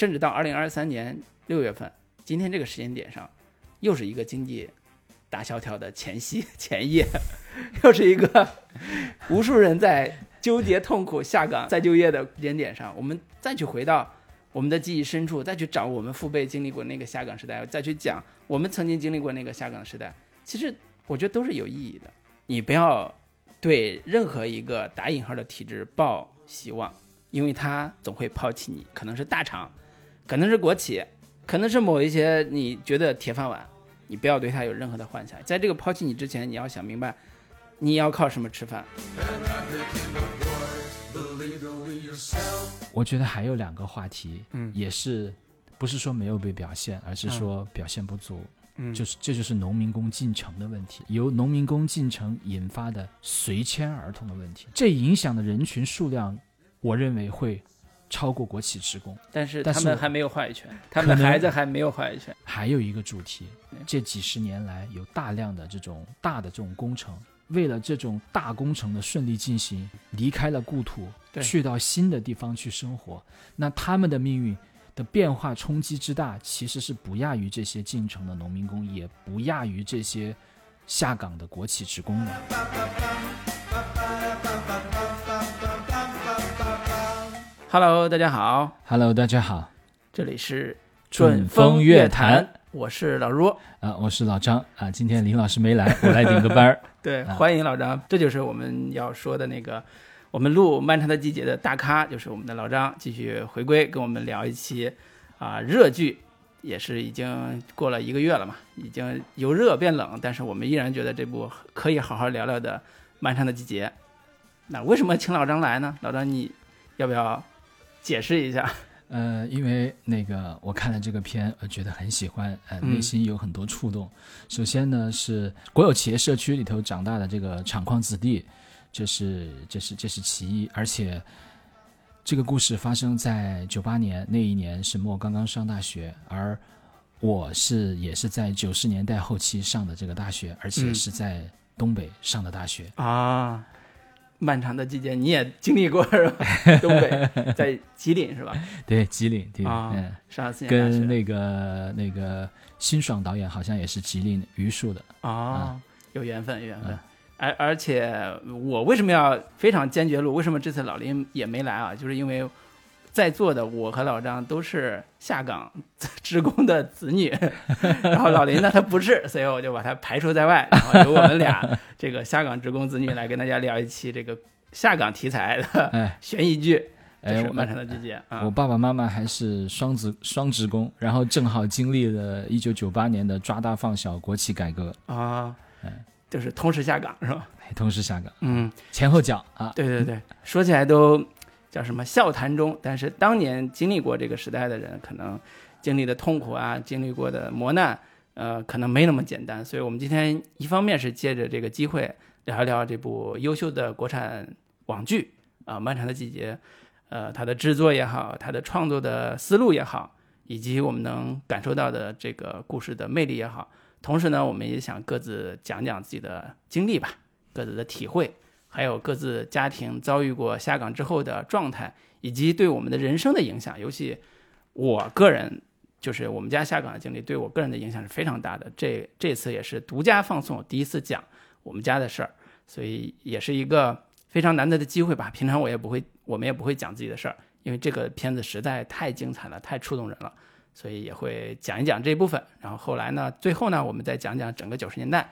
甚至到二零二三年六月份，今天这个时间点上，又是一个经济大萧条的前夕 前夜，又是一个无数人在纠结痛苦下岗再就业的时间点上，我们再去回到我们的记忆深处，再去找我们父辈经历过那个下岗时代，再去讲我们曾经经历过那个下岗时代，其实我觉得都是有意义的。你不要对任何一个打引号的体制抱希望，因为它总会抛弃你。可能是大厂，可能是国企，可能是某一些你觉得铁饭碗，你不要对他有任何的幻想。在这个抛弃你之前，你要想明白，你要靠什么吃饭。我觉得还有两个话题，嗯也是不是说没有被表现，而是说表现不足。嗯就是这就是农民工进城的问题，由农民工进城引发的随迁儿童的问题，这影响的人群数量，我认为会超过国企职工。但是他们还没有话语权，他们的孩子还没有话语权。还有一个主题，这几十年来有大量的这种大的这种工程，为了这种大工程的顺利进行，离开了故土，去到新的地方去生活，那他们的命运的变化冲击之大，其实是不亚于这些进城的农民工，也不亚于这些下岗的国企职工的。Hello，大家好，Hello，大家好，这里是准风乐坛，我是老卢。啊，我是老张啊，今天林老师没来，我来顶个班儿。对，啊欢迎老张，这就是我们要说的那个，我们录《漫长的季节》的大咖，就是我们的老张，继续回归，跟我们聊一期啊、热剧，也是已经过了一个月了嘛，已经由热变冷，但是我们依然觉得这部可以好好聊聊的《漫长的季节》。那为什么请老张来呢？老张，你要不要解释一下？呃，因为那个我看了这个片，我觉得很喜欢，呃，嗯内心有很多触动。首先呢，是国有企业社区里头长大的这个厂矿子弟，这是这是这是其一，而且这个故事发生在九八年那一年，沈墨刚刚上大学，而我是也是在九十年代后期上的这个大学，而且嗯是在东北上的大学。啊，漫长的季节你也经历过是吧？东北，在吉林是吧？对，吉林，吉林，啊嗯。上四年大学跟那个那个辛爽导演好像也是吉林榆树的。啊，有缘分，有缘分啊。而而且我为什么要非常坚决录？为什么这次老林也没来啊？就是因为在座的我和老张都是下岗 职工的子女，然后老林呢他不是，所以我就把他排除在外，然后由我们俩 这个下岗职工子女来跟大家聊一期这个下岗题材的哎悬疑剧，就哎，我是漫长的季节啊我。爸爸妈妈还是双职双职工，然后正好经历了一九九八年的抓大放小国企改革，啊哎，就是同时下岗是吧？哎同时下岗，嗯，前后脚啊。对对对，说起来都叫什么笑谈中，但是当年经历过这个时代的人，可能经历的痛苦啊，经历过的磨难，呃，可能没那么简单。所以，我们今天一方面是借着这个机会聊一聊这部优秀的国产网剧啊，漫长的季节》，呃，它的制作也好，它的创作的思路也好，以及我们能感受到的这个故事的魅力也好。同时呢，我们也想各自讲讲自己的经历吧，各自的体会。还有各自家庭遭遇过下岗之后的状态，以及对我们的人生的影响。尤其我个人，就是我们家下岗的经历，对我个人的影响是非常大的。这这次也是独家放送，第一次讲我们家的事儿，所以也是一个非常难得的机会吧。平常我也不会，我们也不会讲自己的事儿，因为这个片子实在太精彩了，太触动人了，所以也会讲一讲这一部分。然后后来呢，最后呢，我们再讲讲整个九十年代。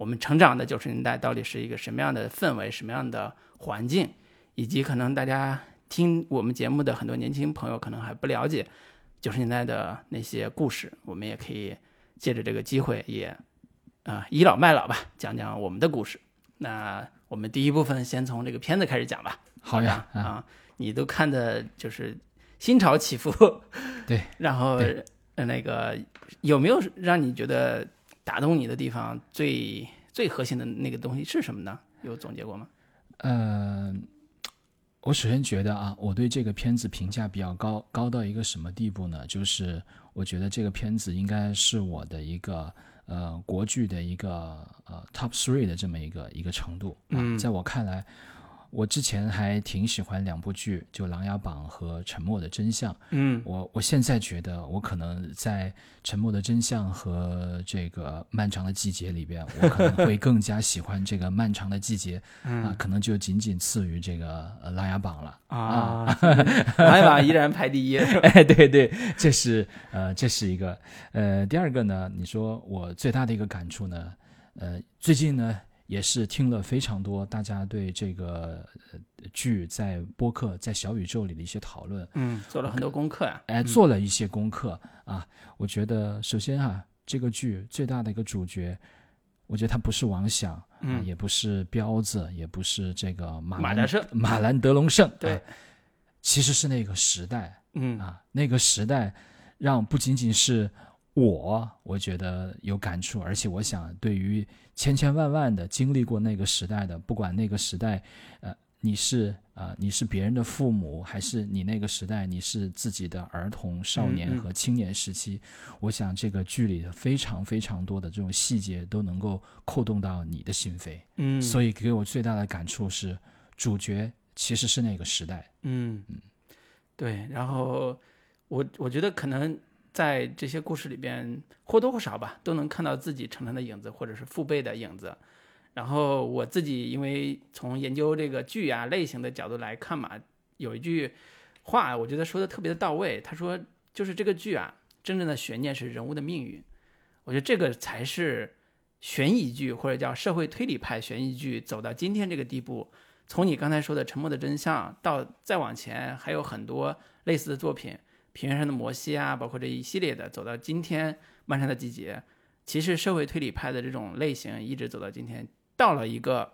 我们成长的九十年代到底是一个什么样的氛围、什么样的环境，以及可能大家听我们节目的很多年轻朋友可能还不了解九十年代的那些故事，我们也可以借着这个机会也啊、倚老卖老吧，讲讲我们的故事。那我们第一部分先从这个片子开始讲吧。好呀啊，啊，你都看的就是心潮起伏，对，然后呃那个有没有让你觉得打动你的地方最最核心的那个东西是什么呢？有总结过吗？呃，我首先觉得啊，我对这个片子评价比较高，高到一个什么地步呢？就是我觉得这个片子应该是我的一个呃国剧的一个呃 top three 的这么一个一个程度。啊嗯在我看来，我之前还挺喜欢两部剧，就《琅琊榜》和《沉默的真相》。嗯我我现在觉得，我可能在《沉默的真相》和这个《漫长的季节》里边，我可能会更加喜欢这个《漫长的季节》啊，嗯可能就仅仅次于这个呃《琅琊榜》了。啊，琅琊榜依然排第一。哎，对对，这是呃，这是一个呃，第二个呢，你说我最大的一个感触呢，呃，最近呢也是听了非常多大家对这个呃剧在播客在小宇宙里的一些讨论，嗯，做了很多功课呀。哎，做了一些功课啊。我觉得首先啊，这个剧最大的一个主角，我觉得他不是王响，啊，嗯也不是彪子，也不是这个马兰马兰胜马兰德龙胜，对啊其实是那个时代。嗯啊，那个时代让不仅仅是我，我觉得有感触，而且我想对于千千万万的经历过那个时代的，不管那个时代，呃，你是呃、你是别人的父母，还是你那个时代你是自己的儿童、少嗯年嗯和青年时期，我想这个剧里的非常非常多的这种细节都能够扣动到你的心扉，嗯，所以给我最大的感触是，主角其实是那个时代。嗯。嗯，对，然后我我觉得可能在这些故事里边或多或少吧，都能看到自己成长的影子，或者是父辈的影子。然后我自己因为从研究这个剧啊类型的角度来看嘛，有一句话我觉得说的特别的到位，他说就是这个剧啊，真正的悬念是人物的命运。我觉得这个才是悬疑剧或者叫社会推理派悬疑剧走到今天这个地步，从你刚才说的《沉默的真相》到再往前，还有很多类似的作品，《平原上的摩西》啊，包括这一系列的，走到今天《漫长的季节》，其实社会推理派的这种类型一直走到今天，到了一个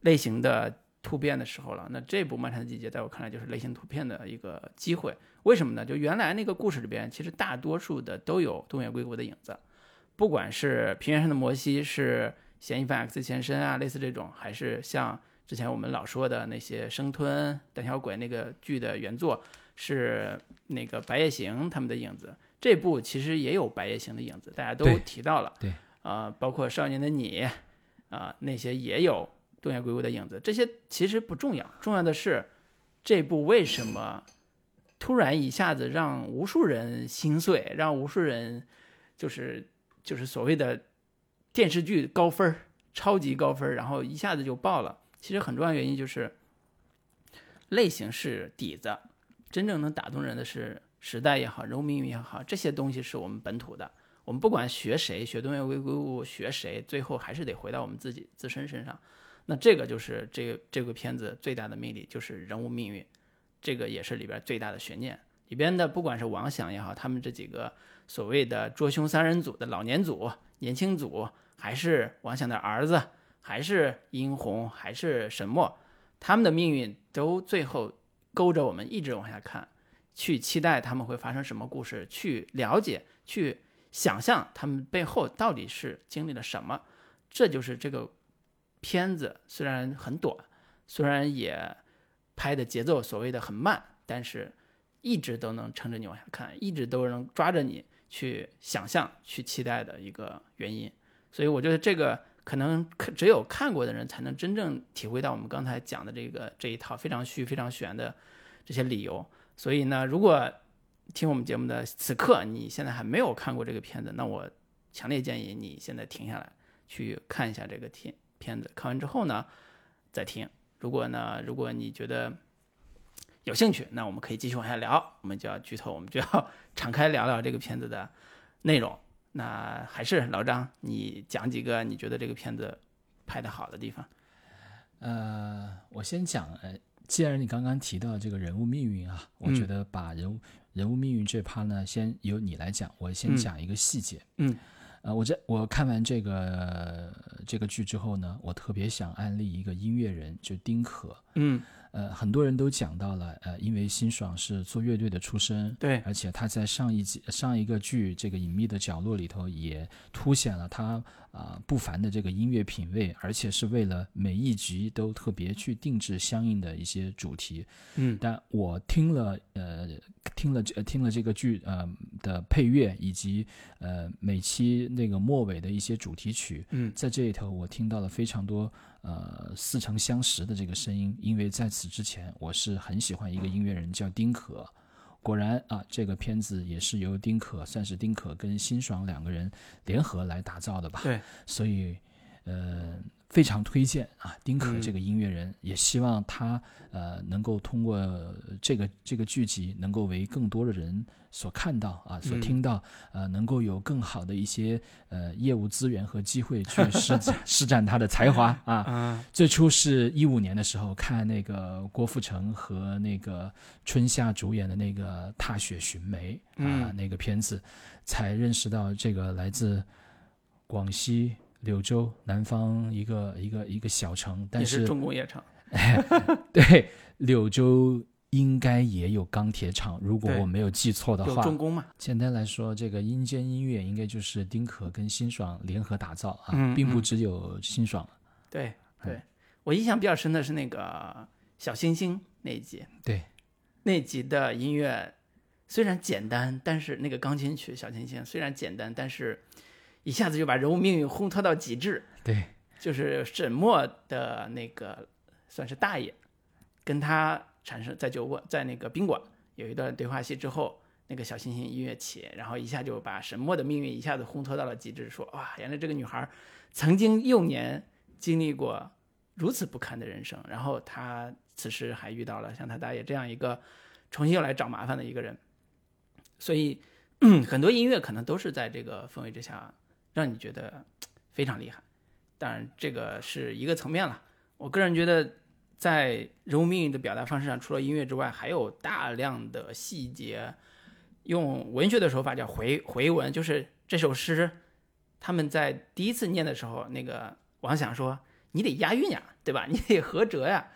类型的突变的时候了。那这部《漫长的季节》在我看来就是类型突变的一个机会。为什么呢？就原来那个故事里边，其实大多数的都有东野圭吾的影子，不管是《平原上的摩西》是嫌疑犯 X 前身啊，类似这种，还是像之前我们老说的那些生吞、胆小鬼那个剧的原作是那个白夜行他们的影子。这部其实也有白夜行的影子，大家都提到了。对，啊、包括少年的你，啊、那些也有东野圭吾的影子。这些其实不重要，重要的是这部为什么突然一下子让无数人心碎，让无数人就是就是所谓的电视剧高分儿超级高分儿，然后一下子就爆了。其实很重要原因就是类型是底子，真正能打动人的是时代也好，人物命运也好，这些东西是我们本土的。我们不管学谁，学东野圭吾，学谁，最后还是得回到我们自己自身身上。那这个就是这这个片子最大的魅力，就是人物命运，这个也是里边最大的悬念。里边的不管是王响也好，他们这几个所谓的捉凶三人组的老年组、年轻组，还是王响的儿子，还是殷红，还是沈墨，他们的命运都最后勾着我们一直往下看，去期待他们会发生什么故事，去了解，去想象他们背后到底是经历了什么。这就是这个片子虽然很短，虽然也拍的节奏所谓的很慢，但是一直都能撑着你往下看，一直都能抓着你去想象、去期待的一个原因。所以我觉得这个可能可只有看过的人才能真正体会到我们刚才讲的这个这一套非常虚、非常玄的这些理由。所以呢，如果听我们节目的此刻你现在还没有看过这个片子，那我强烈建议你现在停下来去看一下这个片片子，看完之后呢再听。如果呢，如果你觉得有兴趣，那我们可以继续往下聊，我们就要剧透，我们就要 敞开聊聊这个片子的内容。那还是老张，你讲几个你觉得这个片子拍的好的地方？呃，我先讲，呃，既然你刚刚提到这个人物命运啊，我嗯觉得把人物、人物命运这趴呢，先由你来讲，我先嗯讲一个细节。嗯，呃，我这我看完这个这个剧之后呢，我特别想安利一个音乐人，就丁可。嗯，呃，很多人都讲到了，呃，因为辛爽是做乐队的出身，对，而且他在上一集上一个剧这个隐秘的角落里头也凸显了他啊、不凡的这个音乐品味，而且是为了每一集都特别去定制相应的一些主题。嗯但我听了呃听了呃听了这个剧呃的配乐以及呃每期那个末尾的一些主题曲，嗯在这里头我听到了非常多呃似曾相识的这个声音，因为在此之前我是很喜欢一个音乐人叫丁可。果然啊，这个片子也是由丁可，算是丁可跟辛爽两个人联合来打造的吧。对，所以呃非常推荐啊，丁可这个音乐人，也希望他呃能够通过这个这个剧集，能够为更多的人所看到啊，所听到，呃，能够有更好的一些呃业务资源和机会去施展 施展他的才华啊。最初是一五年的时候看那个郭富城和那个春夏主演的那个《踏雪寻梅》啊那个片子，才认识到这个来自广西。柳州南方一个一个一个小城，但是重工业城。对，柳州应该也有钢铁厂，如果我没有记错的话。重工嘛。简单来说，这个阴间音乐应该就是丁可跟辛爽联合打造啊，并不只有辛爽。对对，我印象比较深的是那个小星星那一集。对，那集的音乐虽然简单，但是那个钢琴曲小星星虽然简单，但是。一下子就把人物命运烘托到极致。对，就是沈墨的那个算是大爷，跟他产生在酒窝在那个宾馆有一段对话戏之后，那个小星星音乐起，然后一下就把沈墨的命运一下子烘托到了极致。说哇，原来这个女孩曾经幼年经历过如此不堪的人生，然后她此时还遇到了像他大爷这样一个重新又来找麻烦的一个人，所以很多音乐可能都是在这个氛围之下。让你觉得非常厉害，当然这个是一个层面了。我个人觉得，在人物命运的表达方式上，除了音乐之外，还有大量的细节。用文学的手法叫回回文，就是这首诗，他们在第一次念的时候，那个王想说：“你得押韵呀，对吧？你得合辙呀。”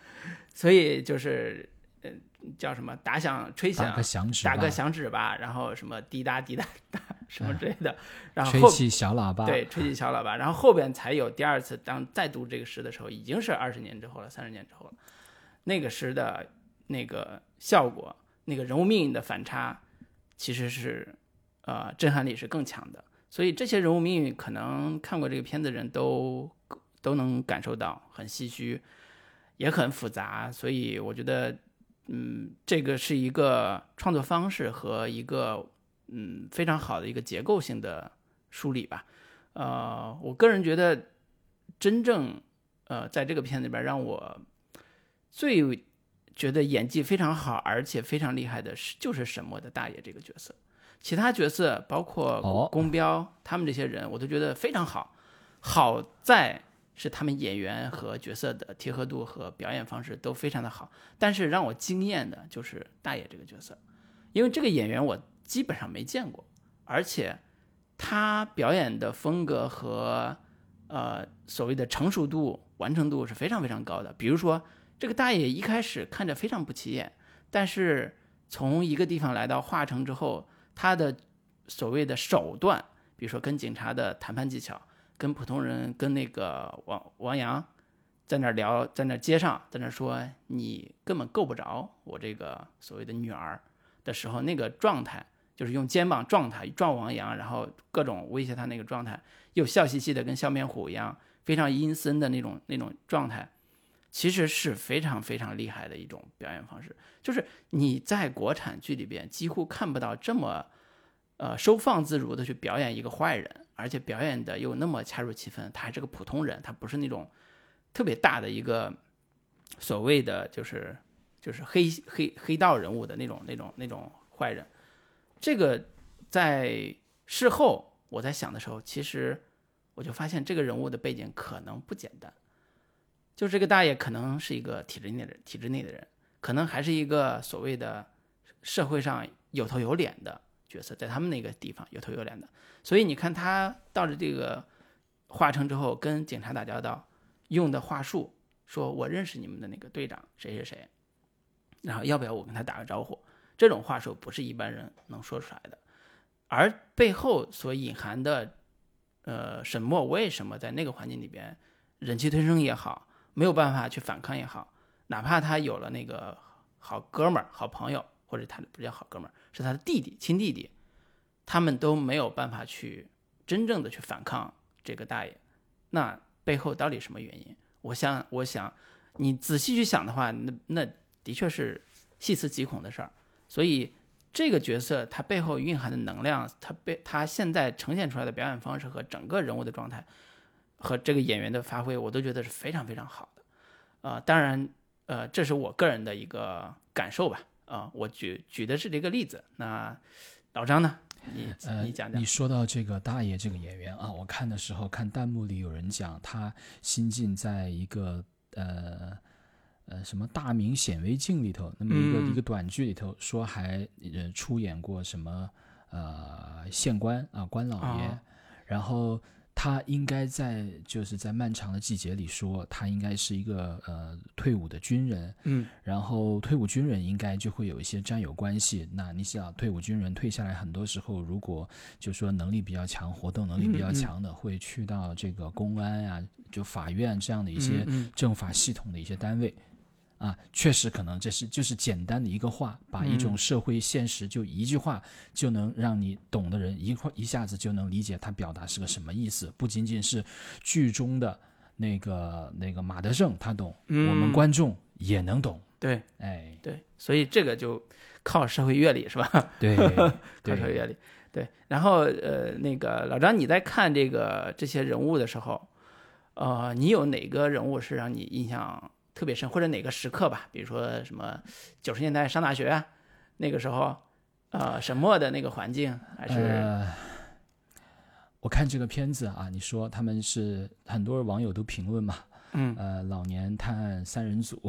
所以就是，呃，叫什么？打响吹响，打个响指，打个响指吧。然后什么滴答滴答答。什么之类的，然后吹起小喇叭，对，吹起小喇叭，然后后边才有第二次，当再读这个诗的时候，已经是二十年之后了，三十年之后了。那个诗的那个效果，那个人物命运的反差，其实是呃震撼力是更强的。所以这些人物命运，可能看过这个片子的人都都能感受到，很唏嘘，也很复杂。所以我觉得，嗯，这个是一个创作方式和一个。嗯，非常好的一个结构性的梳理吧。呃，我个人觉得，真正呃，在这个片子里边让我最觉得演技非常好，而且非常厉害的是，就是沈墨的大爷这个角色。其他角色包括宫彪他们这些人，我都觉得非常好。好在是他们演员和角色的贴合度和表演方式都非常的好。但是让我惊艳的就是大爷这个角色，因为这个演员我。基本上没见过，而且他表演的风格和呃所谓的成熟度、完成度是非常非常高的。比如说，这个大爷一开始看着非常不起眼，但是从一个地方来到华城之后，他的所谓的手段，比如说跟警察的谈判技巧，跟普通人、跟那个王王阳在那聊，在那街上在那说，你根本够不着我这个所谓的女儿的时候，那个状态。就是用肩膀撞他，撞王阳，然后各种威胁他那个状态，又笑嘻嘻的，跟笑面虎一样，非常阴森的那种那种状态，其实是非常非常厉害的一种表演方式。就是你在国产剧里边几乎看不到这么，呃，收放自如的去表演一个坏人，而且表演的又那么恰如其分。他还是个普通人，他不是那种特别大的一个所谓的就是就是黑黑黑道人物的那种那种那种坏人。这个在事后我在想的时候，其实我就发现这个人物的背景可能不简单。就这个大爷可能是一个体制内的体制内的人，可能还是一个所谓的社会上有头有脸的角色，在他们那个地方有头有脸的。所以你看他到了这个华城之后，跟警察打交道用的话术，说我认识你们的那个队长谁谁谁，然后要不要我跟他打个招呼？这种话术不是一般人能说出来的，而背后所隐含的，呃，沈墨为什么在那个环境里边忍气吞声也好，没有办法去反抗也好，哪怕他有了那个好哥们儿、好朋友，或者他不叫好哥们儿，是他的弟弟、亲弟弟，他们都没有办法去真正的去反抗这个大爷，那背后到底什么原因？我想，我想，你仔细去想的话，那那的确是细思极恐的事儿。所以这个角色他背后蕴含的能量，他被他现在呈现出来的表演方式和整个人物的状态，和这个演员的发挥，我都觉得是非常非常好的。啊，当然，呃，这是我个人的一个感受吧。啊，我举举的是这个例子。那老张呢？你你讲讲。你说到这个大爷这个演员啊，我看的时候看弹幕里有人讲他新晋在一个呃呃什么大明显微镜里头，那么一个一个短剧里头说还呃出演过什么呃县官啊官老爷，然后。他应该在就是在漫长的季节里说，他应该是一个呃退伍的军人，嗯，然后退伍军人应该就会有一些战友关系。那你想，退伍军人退下来，很多时候如果就说能力比较强、活动能力比较强的，会去到这个公安啊、就法院这样的一些政法系统的一些单位。啊，确实可能这是就是简单的一个话，把一种社会现实就一句话就能让你懂的人一块一下子就能理解他表达是个什么意思。不仅仅是剧中的那个那个马德胜他懂，我们观众也能懂。对，哎，对，所以这个就靠社会阅历是吧？对，靠社会阅历。对，然后呃，那个老张，你在看这个这些人物的时候，呃，你有哪个人物是让你印象？特别深，或者哪个时刻吧，比如说什么九十年代上大学啊那个时候，呃，沈墨的那个环境，还是我看这个片子啊，你说他们是很多网友都评论嘛，嗯，呃，老年探案三人组，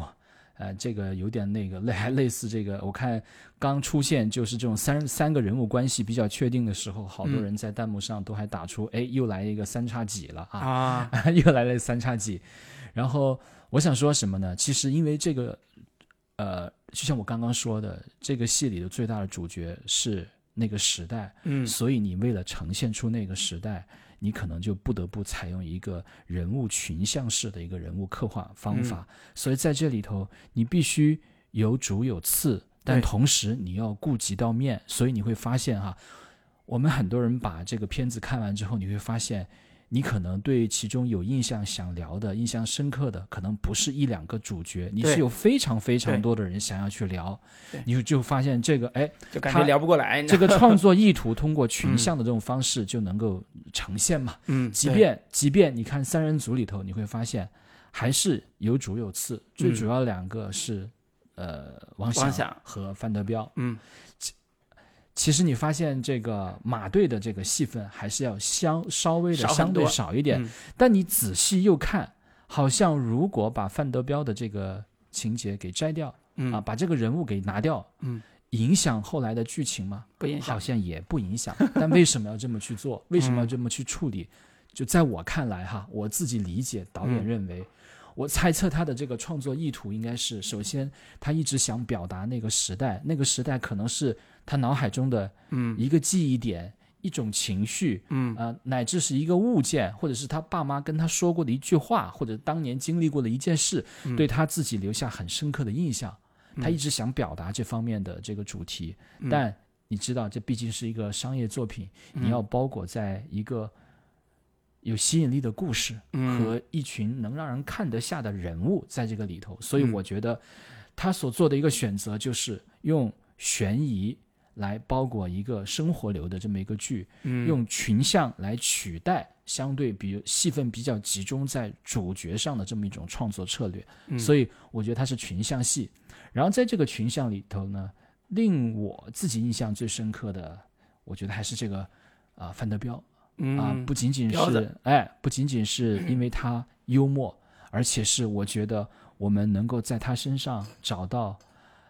呃，这个有点那个类，还 类似这个，我看刚出现就是这种三三个人物关系比较确定的时候，好多人在弹幕上都还打出，哎，又来一个三叉戟了啊，又来了三叉戟，然后。我想说什么呢？其实因为这个，呃，就像我刚刚说的，这个戏里的最大的主角是那个时代，嗯，所以你为了呈现出那个时代，你可能就不得不采用一个人物群像式的一个人物刻画方法。所以在这里头，你必须有主有次，但同时你要顾及到面。所以你会发现哈，我们很多人把这个片子看完之后，你会发现。你可能对其中有印象、想聊的、印象深刻的，可能不是一两个主角，你是有非常非常多的人想要去聊，你就就发现这个，哎，就感觉聊不过来。这个创作意图通过群像的这种方式就能够呈现嘛？嗯，即便即便你看三人组里头，你会发现还是有主有次，最主要两个是呃王想和范德彪，嗯。其实你发现这个马队的这个戏份还是要相稍微的相对少一点，但你仔细又看，好像如果把范德彪的这个情节给摘掉，啊，把这个人物给拿掉，嗯，影响后来的剧情吗？不影响，好像也不影响。但为什么要这么去做？为什么要这么去处理？就在我看来哈，我自己理解，导演认为。我猜测他的这个创作意图应该是：首先，他一直想表达那个时代，那个时代可能是他脑海中的一个记忆点、一种情绪，嗯。啊，乃至是一个物件，或者是他爸妈跟他说过的一句话，或者当年经历过的一件事，对他自己留下很深刻的印象。他一直想表达这方面的这个主题，但你知道，这毕竟是一个商业作品，你要包裹在一个。有吸引力的故事和一群能让人看得下的人物在这个里头，所以我觉得他所做的一个选择就是用悬疑来包裹一个生活流的这么一个剧，用群像来取代相对比戏份比较集中在主角上的这么一种创作策略。所以我觉得它是群像戏。然后在这个群像里头呢，令我自己印象最深刻的，我觉得还是这个啊范德彪。啊，不仅仅是哎，不仅仅是因为他幽默，而且是我觉得我们能够在他身上找到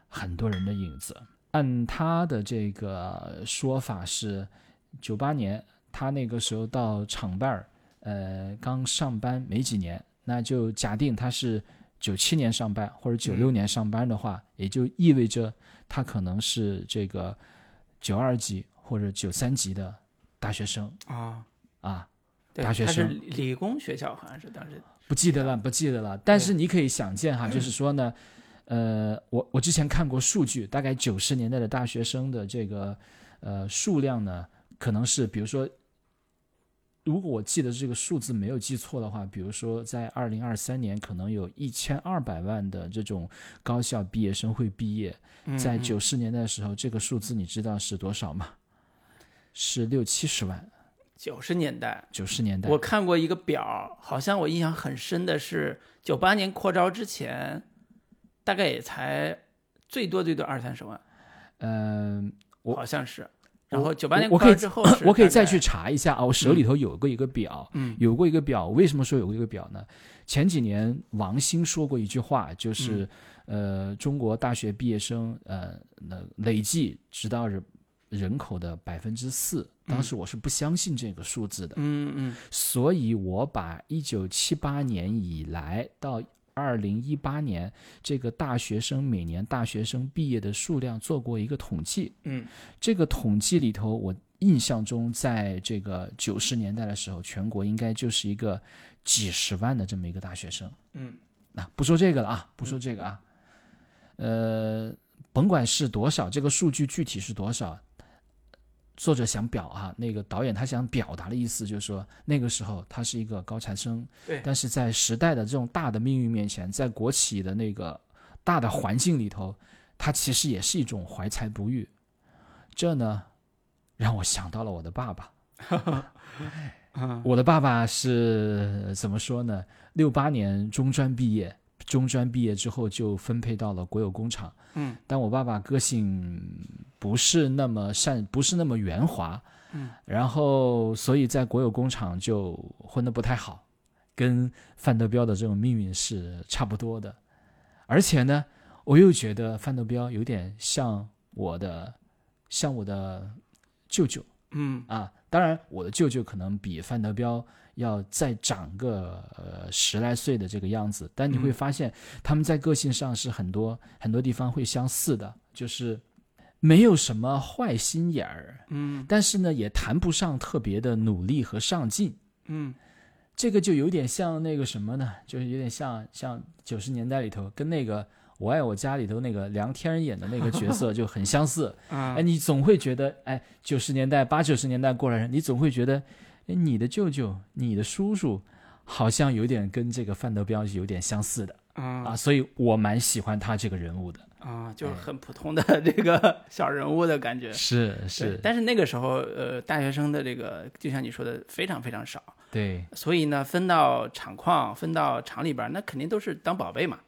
很多人的影子。按他的这个说法是，九八年他那个时候到厂办儿，呃，刚上班没几年，那就假定他是九七年上班或者九六年上班的话，也就意味着他可能是这个九二级或者九三级的。大学生啊啊，大学生，理工学校好像是当时不记得了，不记得了。但是你可以想见哈，就是 说呢，呃，我我之前看过数据，大概九十年代的大学生的这个呃数量呢，可能是比如说如果我记得这个数字没有记错的话，比如说在二零二三年，可能有一千二百万的这种高校毕业生会毕业。在九十年代的时候，这个数字你知道是多少吗？是六七十万。九十年代，九十年代，我看过一个表，好像我印象很深的是九八年扩招之前，大概也才最多最多二三十万。嗯，我好像是。然后九八年我可以之后，我可以再去查一下啊。我手里头有过一个表，嗯，有过一个表。为什么说有过一个表呢？前几年王兴说过一句话，就是呃，中国大学毕业生呃，那累计直到人人口的百分之四。当时我是不相信这个数字的，嗯嗯，所以我把一九七八年以来到二零一八年这个大学生每年大学生毕业的数量做过一个统计，嗯，这个统计里头，我印象中在这个九十年代的时候，全国应该就是一个几十万的这么一个大学生，嗯，那不说这个了啊，不说这个啊，呃，甭管是多少，这个数据具体是多少。作者想表啊，那个导演他想表达的意思就是说，那个时候他是一个高材生，对，但是在时代的这种大的命运面前，在国企的那个大的环境里头，他其实也是一种怀才不遇。这呢，让我想到了我的爸爸。我的爸爸是怎么说呢？六八年中专毕业。中专毕业之后就分配到了国有工厂，嗯，但我爸爸个性不是那么善，不是那么圆滑，嗯，然后所以在国有工厂就混得不太好，跟范德彪的这种命运是差不多的，而且呢，我又觉得范德彪有点像我的，像我的舅舅，嗯。啊，当然我的舅舅可能比范德彪。要再长个呃十来岁的这个样子，但你会发现他们在个性上是很多很多地方会相似的，就是没有什么坏心眼儿，嗯，但是呢也谈不上特别的努力和上进，嗯，这个就有点像那个什么呢？就是有点像像九十年代里头跟那个《我爱我家》里头那个梁天演的那个角色 就很相似，哎，你总会觉得哎九十年代八九十年代过来人，你总会觉得。哎，你的舅舅、你的叔叔，好像有点跟这个范德彪有点相似的啊，所以我蛮喜欢他这个人物的啊，就是很普通的这个 小人物的感觉。是是，但是那个时候，呃，大学生的这个，就像你说的，非常非常少。对，所以呢，分到厂矿、分到厂里边，那肯定都是当宝贝嘛，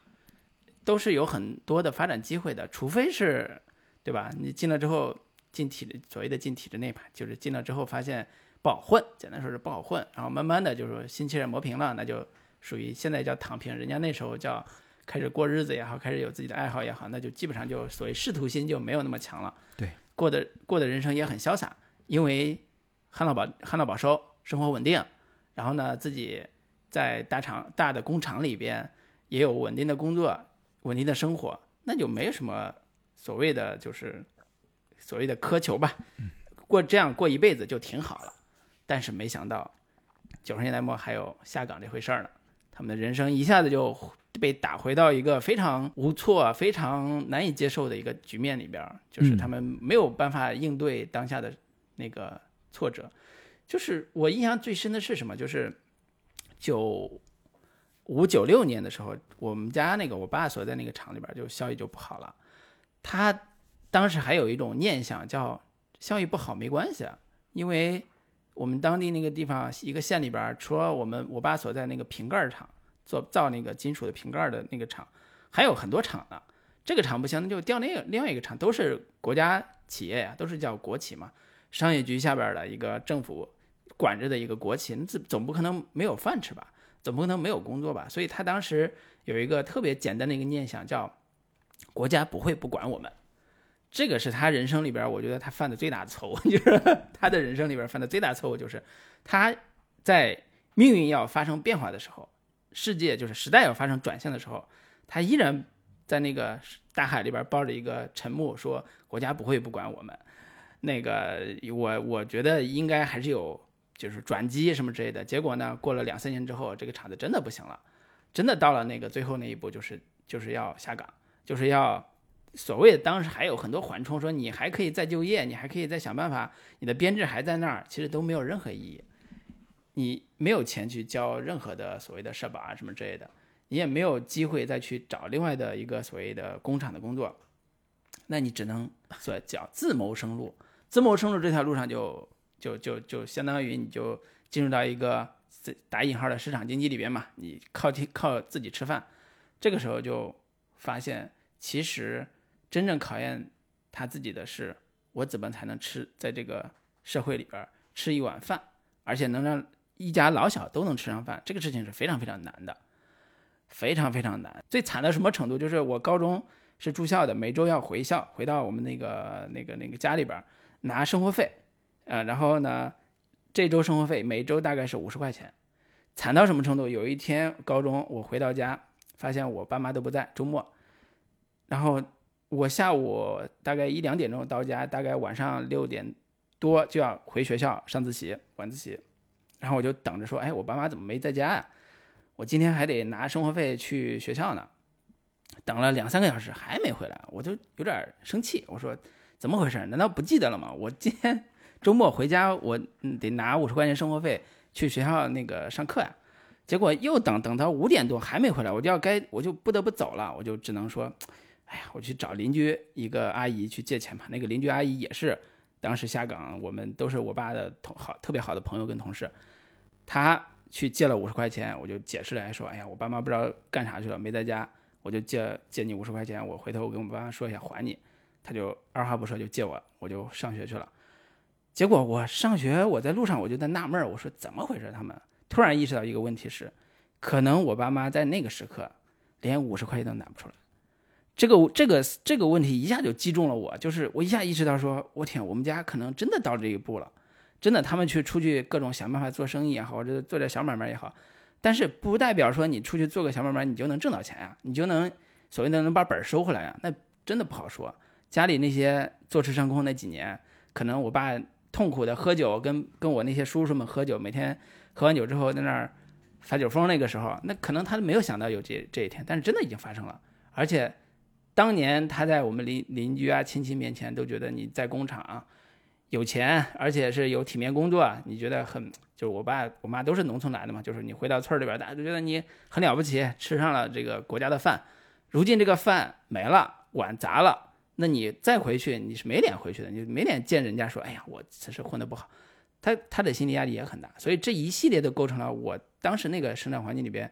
都是有很多的发展机会的，除非是，对吧？你进了之后进体所谓的进体制内吧，就是进了之后发现。不好混，简单说是不好混，然后慢慢的就是心气磨平了，那就属于现在叫躺平，人家那时候叫开始过日子也好，开始有自己的爱好也好，那就基本上就所谓仕途心就没有那么强了。对，过的过的人生也很潇洒，因为旱涝保旱涝保收，生活稳定，然后呢自己在大厂大的工厂里边也有稳定的工作，稳定的生活，那就没有什么所谓的就是所谓的苛求吧，过这样过一辈子就挺好了。但是没想到，九十年代末还有下岗这回事儿呢。他们的人生一下子就被打回到一个非常无措、非常难以接受的一个局面里边，就是他们没有办法应对当下的那个挫折。就是我印象最深的是什么？就是九五九六年的时候，我们家那个我爸所在那个厂里边就效益就不好了。他当时还有一种念想，叫效益不好没关系，啊，因为。我们当地那个地方一个县里边，除了我们我爸所在那个瓶盖厂做造那个金属的瓶盖的那个厂，还有很多厂呢。这个厂不行，那就调那个另外一个厂，都是国家企业呀，都是叫国企嘛，商业局下边的一个政府管着的一个国企，总总不可能没有饭吃吧？总不可能没有工作吧？所以他当时有一个特别简单的一个念想，叫国家不会不管我们。这个是他人生里边，我觉得他犯的最大的错误，就是他的人生里边犯的最大错误，就是他在命运要发生变化的时候，世界就是时代要发生转向的时候，他依然在那个大海里边抱着一个沉默，说国家不会不管我们。那个我我觉得应该还是有就是转机什么之类的。结果呢，过了两三年之后，这个厂子真的不行了，真的到了那个最后那一步，就是就是要下岗，就是要。所谓的当时还有很多缓冲，说你还可以再就业，你还可以再想办法，你的编制还在那儿，其实都没有任何意义。你没有钱去交任何的所谓的社保啊什么之类的，你也没有机会再去找另外的一个所谓的工厂的工作，那你只能所叫自谋生路。自谋生路这条路上就就就就相当于你就进入到一个打引号的市场经济里边嘛，你靠靠自己吃饭。这个时候就发现，其实真正考验他自己的是，我怎么才能吃在这个社会里边吃一碗饭，而且能让一家老小都能吃上饭，这个事情是非常非常难的，非常非常难。最惨到什么程度？就是我高中是住校的，每周要回校，回到我们那个那个那个家里边拿生活费，呃，然后呢，这周生活费每周大概是五十块钱，惨到什么程度？有一天高中我回到家。发现我爸妈都不在，周末，然后我下午大概一两点钟到家，大概晚上六点多就要回学校上自习、晚自习，然后我就等着说，哎，我爸妈怎么没在家呀？我今天还得拿生活费去学校呢，等了两三个小时还没回来，我就有点生气，我说怎么回事？难道不记得了吗？我今天 周末回家，我得拿五十块钱生活费去学校那个上课呀。结果又等等到五点多还没回来，我就要该我就不得不走了，我就只能说，哎呀，我去找邻居一个阿姨去借钱吧。那个邻居阿姨也是当时下岗，我们都是我爸的同好特别好的朋友跟同事，她去借了五十块钱，我就解释来说，哎呀，我爸妈不知道干啥去了，没在家，我就借借你五十块钱，我回头我跟我爸妈说一下还你。他就二话不说就借我，我就上学去了。结果我上学我在路上我就在纳闷，我说怎么回事他们？突然意识到一个问题是，可能我爸妈在那个时刻连五十块钱都拿不出来。这个这个这个问题一下就击中了我，就是我一下意识到，说我天，我们家可能真的到这一步了。真的，他们去出去各种想办法做生意也好，或者做点小买卖也好，但是不代表说你出去做个小买卖你就能挣到钱呀，你就能所谓的能把本收回来呀，那真的不好说。家里那些坐吃山空那几年，可能我爸痛苦的喝酒，跟跟我那些叔叔们喝酒，每天。喝完酒之后在那儿发酒疯，那个时候，那可能他没有想到有这这一天，但是真的已经发生了。而且当年他在我们邻邻居啊、亲戚面前都觉得你在工厂有钱，而且是有体面工作，你觉得很就是我爸我妈都是农村来的嘛，就是你回到村里边，大家都觉得你很了不起，吃上了这个国家的饭。如今这个饭没了，碗砸了，那你再回去你是没脸回去的，你没脸见人家说，哎呀，我此时混得不好。他他的心理压力也很大，所以这一系列都构成了我当时那个生长环境里边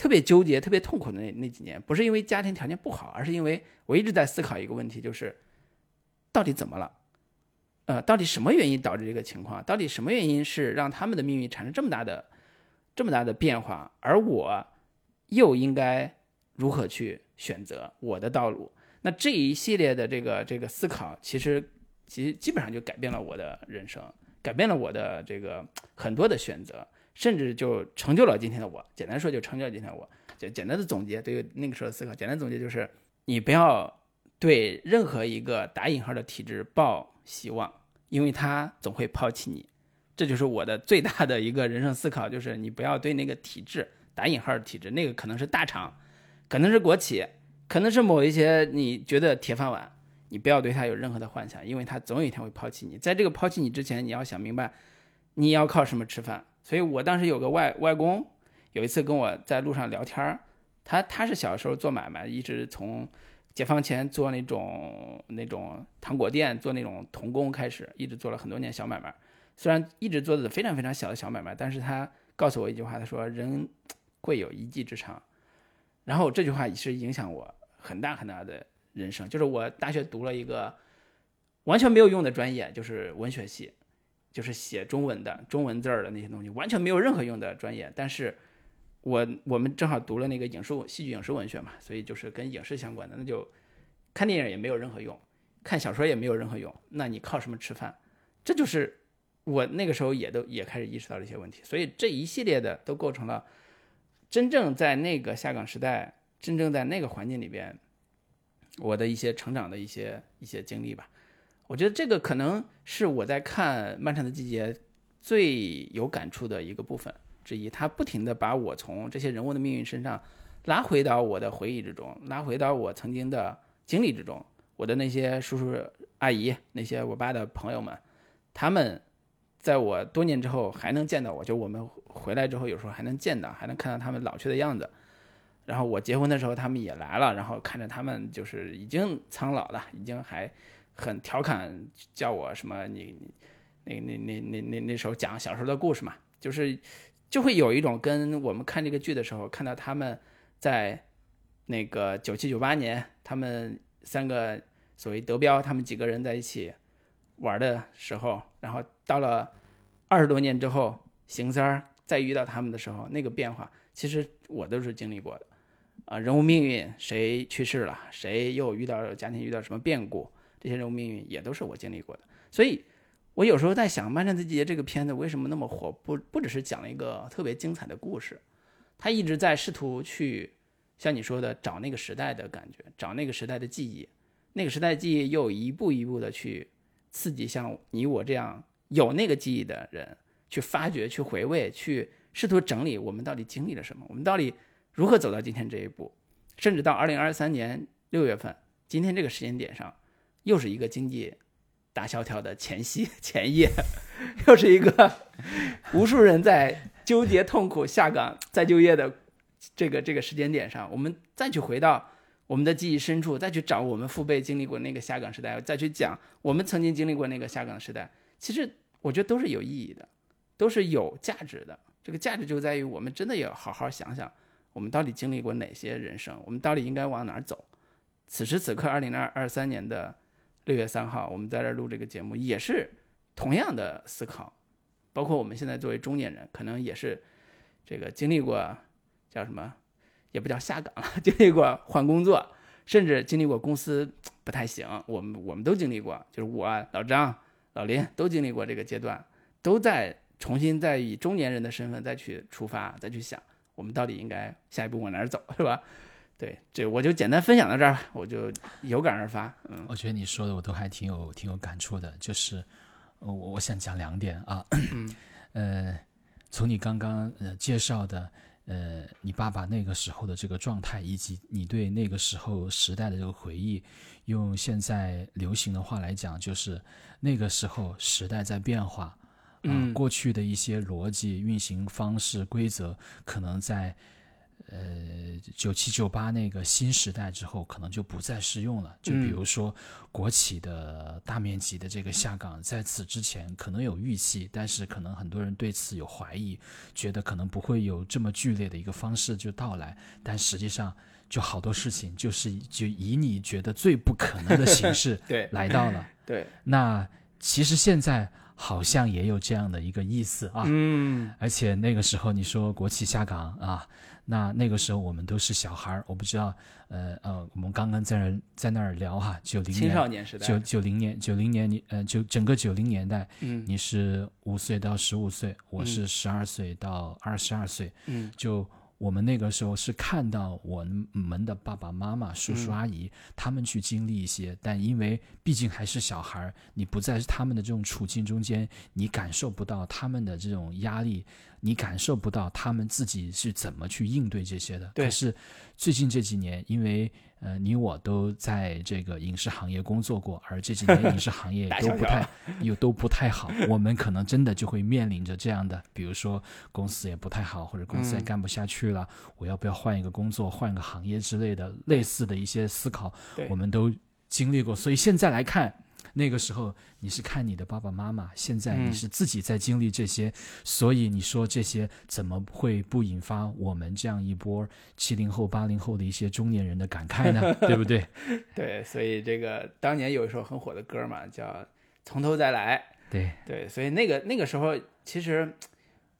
特别纠结、特别痛苦的那那几年。不是因为家庭条件不好，而是因为我一直在思考一个问题，就是到底怎么了？呃，到底什么原因导致这个情况？到底什么原因是让他们的命运产生这么大的、这么大的变化？而我又应该如何去选择我的道路？那这一系列的这个这个思考，其实其实基本上就改变了我的人生。改变了我的这个很多的选择，甚至就成就了今天的我。简单说，就成就了今天的我。就简单的总结，对于那个时候的思考，简单总结就是：你不要对任何一个打引号的体制抱希望，因为他总会抛弃你。这就是我的最大的一个人生思考，就是你不要对那个体制打引号的体制，那个可能是大厂，可能是国企，可能是某一些你觉得铁饭碗。你不要对他有任何的幻想，因为他总有一天会抛弃你。在这个抛弃你之前，你要想明白，你要靠什么吃饭。所以我当时有个外外公，有一次跟我在路上聊天儿，他他是小时候做买卖，一直从解放前做那种那种糖果店，做那种童工开始，一直做了很多年小买卖。虽然一直做的非常非常小的小买卖，但是他告诉我一句话，他说人贵有一技之长。然后这句话也是影响我很大很大的。人生就是我大学读了一个完全没有用的专业，就是文学系，就是写中文的中文字儿的那些东西，完全没有任何用的专业。但是，我我们正好读了那个影视戏剧影视文学嘛，所以就是跟影视相关的，那就看电影也没有任何用，看小说也没有任何用。那你靠什么吃饭？这就是我那个时候也都也开始意识到这些问题。所以这一系列的都构成了真正在那个下岗时代，真正在那个环境里边。我的一些成长的一些一些经历吧，我觉得这个可能是我在看《漫长的季节》最有感触的一个部分之一。他不停的把我从这些人物的命运身上拉回到我的回忆之中，拉回到我曾经的经历之中。我的那些叔叔阿姨，那些我爸的朋友们，他们在我多年之后还能见到我，就我们回来之后有时候还能见到，还能看到他们老去的样子。然后我结婚的时候他们也来了，然后看着他们就是已经苍老了，已经还很调侃叫我什么你你那那那那那那时候讲小时候的故事嘛，就是就会有一种跟我们看这个剧的时候看到他们在那个九七九八年他们三个所谓德彪，他们几个人在一起玩的时候，然后到了二十多年之后，邢三儿再遇到他们的时候，那个变化，其实我都是经历过的。啊，人物命运，谁去世了，谁又遇到家庭遇到什么变故，这些人物命运也都是我经历过的。所以，我有时候在想，《漫长的季节》这个片子为什么那么火？不，不只是讲了一个特别精彩的故事，他一直在试图去像你说的找那个时代的感觉，找那个时代的记忆，那个时代记忆又一步一步的去刺激像你我这样有那个记忆的人去发掘、去回味、去试图整理我们到底经历了什么，我们到底。如何走到今天这一步，甚至到二零二三年六月份，今天这个时间点上，又是一个经济大萧条的前夕 前夜，又是一个无数人在纠结痛苦下岗再就业的这个这个时间点上，我们再去回到我们的记忆深处，再去找我们父辈经历过那个下岗时代，再去讲我们曾经经历过那个下岗时代，其实我觉得都是有意义的，都是有价值的。这个价值就在于我们真的要好好想想。我们到底经历过哪些人生？我们到底应该往哪儿走？此时此刻，二零二二三年的六月三号，我们在这录这个节目，也是同样的思考。包括我们现在作为中年人，可能也是这个经历过叫什么，也不叫下岗，经历过换工作，甚至经历过公司不太行。我们我们都经历过，就是我、老张、老林都经历过这个阶段，都在重新再以中年人的身份再去出发，再去想。我们到底应该下一步往哪儿走，是吧？对，这我就简单分享到这儿，我就有感而发。嗯，我觉得你说的我都还挺有挺有感触的，就是我我想讲两点啊。呃，从你刚刚呃介绍的呃你爸爸那个时候的这个状态，以及你对那个时候时代的这个回忆，用现在流行的话来讲，就是那个时候时代在变化。嗯，过去的一些逻辑、运行方式、规则，可能在呃九七九八那个新时代之后，可能就不再适用了。就比如说国企的大面积的这个下岗，在此之前可能有预期，但是可能很多人对此有怀疑，觉得可能不会有这么剧烈的一个方式就到来。但实际上，就好多事情就是就以你觉得最不可能的形式 对来到了。对，那其实现在。好像也有这样的一个意思啊，嗯，而且那个时候你说国企下岗啊，那那个时候我们都是小孩儿，我不知道，呃呃，我们刚刚在那在那儿聊哈，九零青少年时代，九九零年九零年你呃就整个九零年代，嗯，你是五岁到十五岁，我是十二岁到二十二岁，嗯，就。我们那个时候是看到我们的爸爸妈妈、叔叔阿姨他们去经历一些，但因为毕竟还是小孩儿，你不在他们的这种处境中间，你感受不到他们的这种压力，你感受不到他们自己是怎么去应对这些的。可是最近这几年，因为呃，你我都在这个影视行业工作过，而这几年影视行业 都不太又都不太好，我们可能真的就会面临着这样的，比如说公司也不太好，或者公司也干不下去了，我要不要换一个工作、换个行业之类的类似的一些思考，我们都经历过。所以现在来看。那个时候你是看你的爸爸妈妈，现在你是自己在经历这些，所以你说这些怎么会不引发我们这样一波七零后、八零后的一些中年人的感慨呢？对不对？对，所以这个当年有一首很火的歌嘛，叫《从头再来》。对对，所以那个那个时候，其实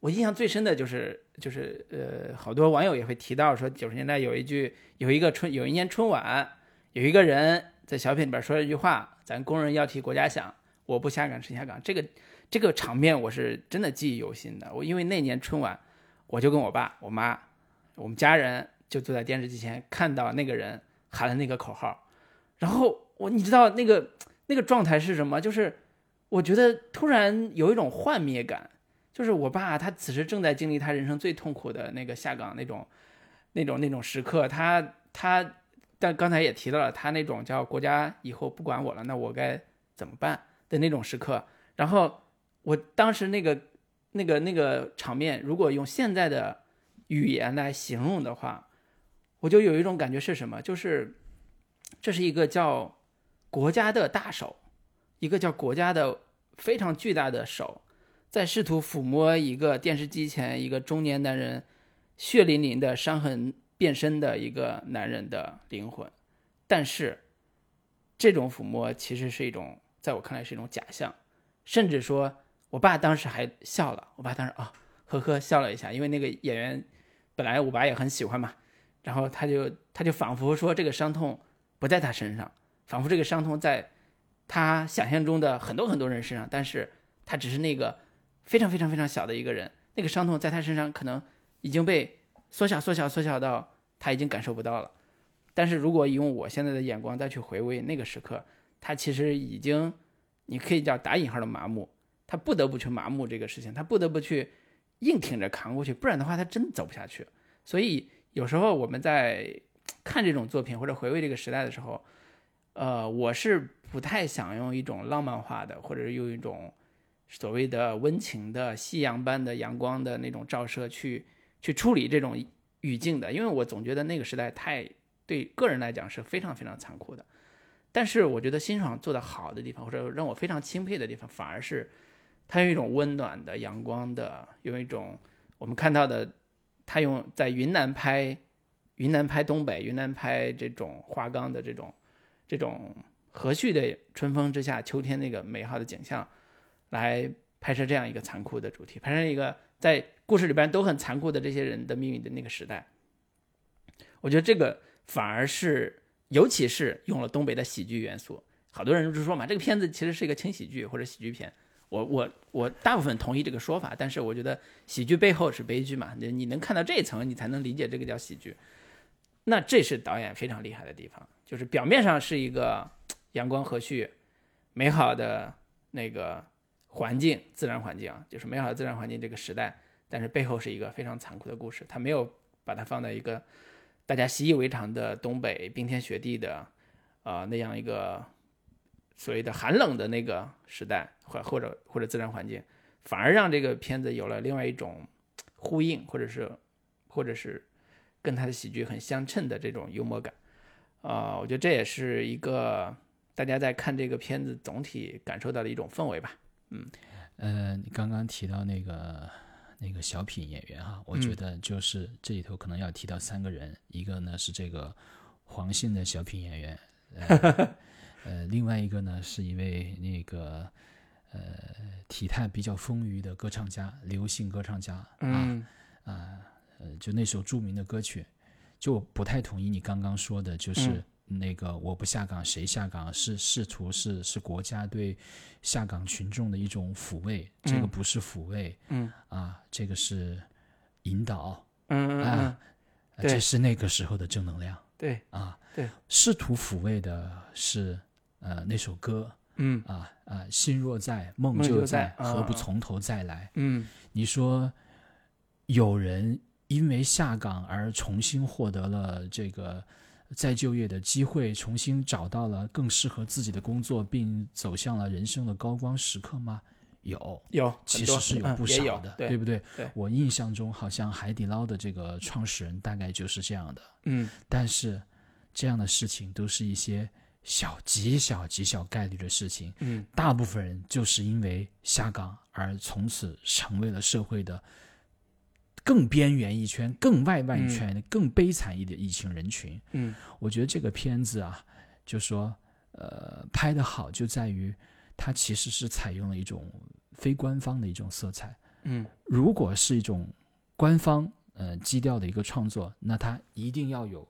我印象最深的就是就是呃，好多网友也会提到说，九十年代有一句有一个春有一年春晚，有一个人在小品里边说了一句话。咱工人要替国家想，我不下岗谁下岗？这个这个场面我是真的记忆犹新的。我因为那年春晚，我就跟我爸、我妈，我们家人就坐在电视机前，看到那个人喊了那个口号，然后我你知道那个那个状态是什么？就是我觉得突然有一种幻灭感，就是我爸他此时正在经历他人生最痛苦的那个下岗那种那种那种时刻，他他。但刚才也提到了他那种叫国家以后不管我了，那我该怎么办的那种时刻。然后我当时那个那个那个场面，如果用现在的语言来形容的话，我就有一种感觉是什么？就是这是一个叫国家的大手，一个叫国家的非常巨大的手，在试图抚摸一个电视机前一个中年男人血淋淋的伤痕变身的一个男人的灵魂，但是这种抚摸其实是一种，在我看来是一种假象，甚至说，我爸当时还笑了，我爸当时啊呵呵笑了一下，因为那个演员本来我爸也很喜欢嘛，然后他就他就仿佛说这个伤痛不在他身上，仿佛这个伤痛在他想象中的很多很多人身上，但是他只是那个非常非常非常小的一个人，那个伤痛在他身上可能已经被缩小缩小缩小到他已经感受不到了。但是如果用我现在的眼光再去回味那个时刻，他其实已经，你可以叫打引号的麻木，他不得不去麻木这个事情，他不得不去硬挺着扛过去，不然的话他真走不下去。所以有时候我们在看这种作品或者回味这个时代的时候，呃，我是不太想用一种浪漫化的，或者是用一种所谓的温情的夕阳般的阳光的那种照射去去处理这种语境的，因为我总觉得那个时代太。对个人来讲是非常非常残酷的，但是我觉得辛爽做的好的地方，或者让我非常钦佩的地方，反而是他用一种温暖的、阳光的，用一种我们看到的，他用在云南拍云南拍东北、云南拍这种花岗的这种这种和煦的春风之下、秋天那个美好的景象，来拍摄这样一个残酷的主题，拍摄一个在故事里边都很残酷的这些人的命运的那个时代。我觉得这个。反而是，尤其是用了东北的喜剧元素，好多人就说嘛，这个片子其实是一个轻喜剧或者喜剧片。我我我大部分同意这个说法，但是我觉得喜剧背后是悲剧嘛，你你能看到这一层，你才能理解这个叫喜剧。那这是导演非常厉害的地方，就是表面上是一个阳光和煦、美好的那个环境，自然环境，就是美好的自然环境这个时代，但是背后是一个非常残酷的故事，他没有把它放在一个。大家习以为常的东北冰天雪地的，呃，那样一个所谓的寒冷的那个时代，或或者或者自然环境，反而让这个片子有了另外一种呼应，或者是或者是跟他的喜剧很相称的这种幽默感，啊，我觉得这也是一个大家在看这个片子总体感受到的一种氛围吧。嗯，呃，你刚刚提到那个。那个小品演员哈，我觉得就是这里头可能要提到三个人，一个呢是这个黄姓的小品演员，呃，呃另外一个呢是一位那个呃体态比较丰腴的歌唱家，刘姓歌唱家啊啊呃，就那首著名的歌曲，就不太同意你刚刚说的，就是。那个我不下岗谁下岗是试图是是国家对下岗群众的一种抚慰，这个不是抚慰，嗯。啊，这个是引导，嗯啊，这是那个时候的正能量，对啊，对，试图抚慰的是呃那首歌，嗯。啊啊，心若在，梦就在，何不从头再来？嗯，你说有人因为下岗而重新获得了这个。再就业的机会，重新找到了更适合自己的工作，并走向了人生的高光时刻吗？有，有，其实是有不少的，对不对？我印象中，好像海底捞的这个创始人大概就是这样的。嗯，但是这样的事情都是一些小、极小、极小概率的事情。嗯，大部分人就是因为下岗而从此成为了社会的。更边缘一圈，更外外一圈，更悲惨一点一群人群。嗯，我觉得这个片子啊，就说，呃，拍的好就在于它其实是采用了一种非官方的一种色彩。嗯，如果是一种官方呃基调的一个创作，那它一定要有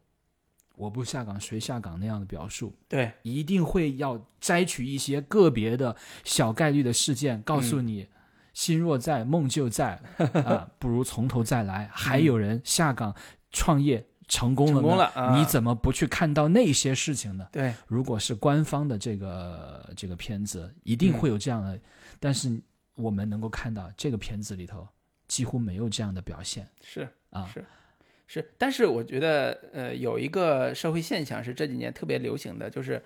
我不下岗谁下岗那样的表述。对，一定会要摘取一些个别的小概率的事件，告诉你。心若在，梦就在 啊！不如从头再来。还有人下岗创业成功了，成功了，你怎么不去看到那些事情呢？对，如果是官方的这个这个片子，一定会有这样的。但是我们能够看到这个片子里头几乎没有这样的表现。是啊，是是。但是我觉得，呃，有一个社会现象是这几年特别流行的，就是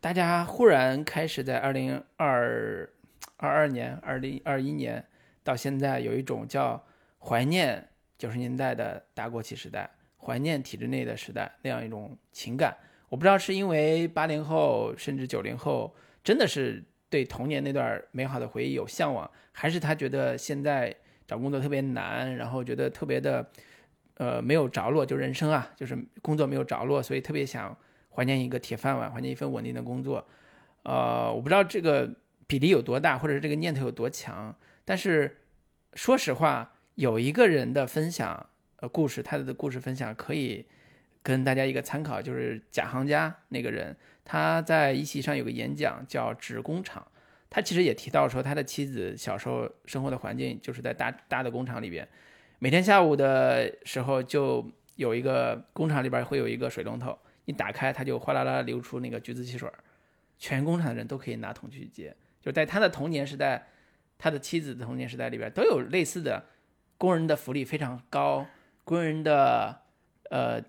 大家忽然开始在二零二。二二年、二零二一年到现在，有一种叫怀念九十年代的大国企时代，怀念体制内的时代那样一种情感。我不知道是因为八零后甚至九零后真的是对童年那段美好的回忆有向往，还是他觉得现在找工作特别难，然后觉得特别的呃没有着落，就人生啊，就是工作没有着落，所以特别想怀念一个铁饭碗，怀念一份稳定的工作。呃，我不知道这个比例有多大，或者这个念头有多强，但是说实话，有一个人的分享呃故事，他的故事分享可以。跟大家一个参考，就是贾行家那个人，他在一席上有个演讲叫《纸工厂》，他其实也提到说，他的妻子小时候生活的环境就是在大大的工厂里边，每天下午的时候就有一个工厂里边会有一个水龙头，你打开它就哗啦啦流出那个橘子汽水，全工厂的人都可以拿桶去接。就在他的童年时代，他的妻子的童年时代里边都有类似的，工人的福利非常高，工人的呃。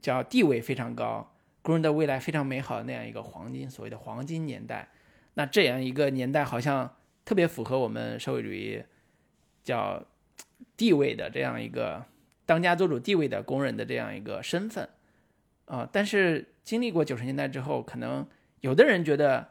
叫地位非常高，工人的未来非常美好那样一个黄金所谓的黄金年代，那这样一个年代好像特别符合我们社会主义叫地位的这样一个当家做主地位的工人的这样一个身份啊。但是经历过九十年代之后，可能有的人觉得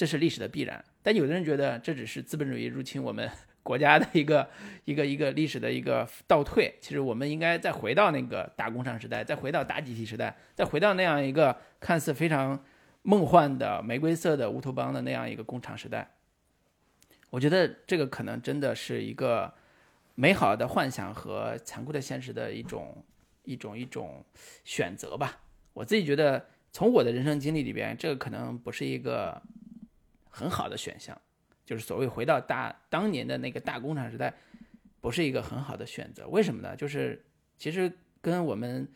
这是历史的必然，但有的人觉得这只是资本主义入侵我们。国家的一个一个一个历史的一个倒退，其实我们应该再回到那个大工厂时代，再回到大集体时代，再回到那样一个看似非常梦幻的玫瑰色的乌托邦的那样一个工厂时代。我觉得这个可能真的是一个美好的幻想和残酷的现实的一种一种一种选择吧。我自己觉得，从我的人生经历里边，这个可能不是一个很好的选项。就是所谓回到大当年的那个大工厂时代，不是一个很好的选择。为什么呢？就是其实跟我们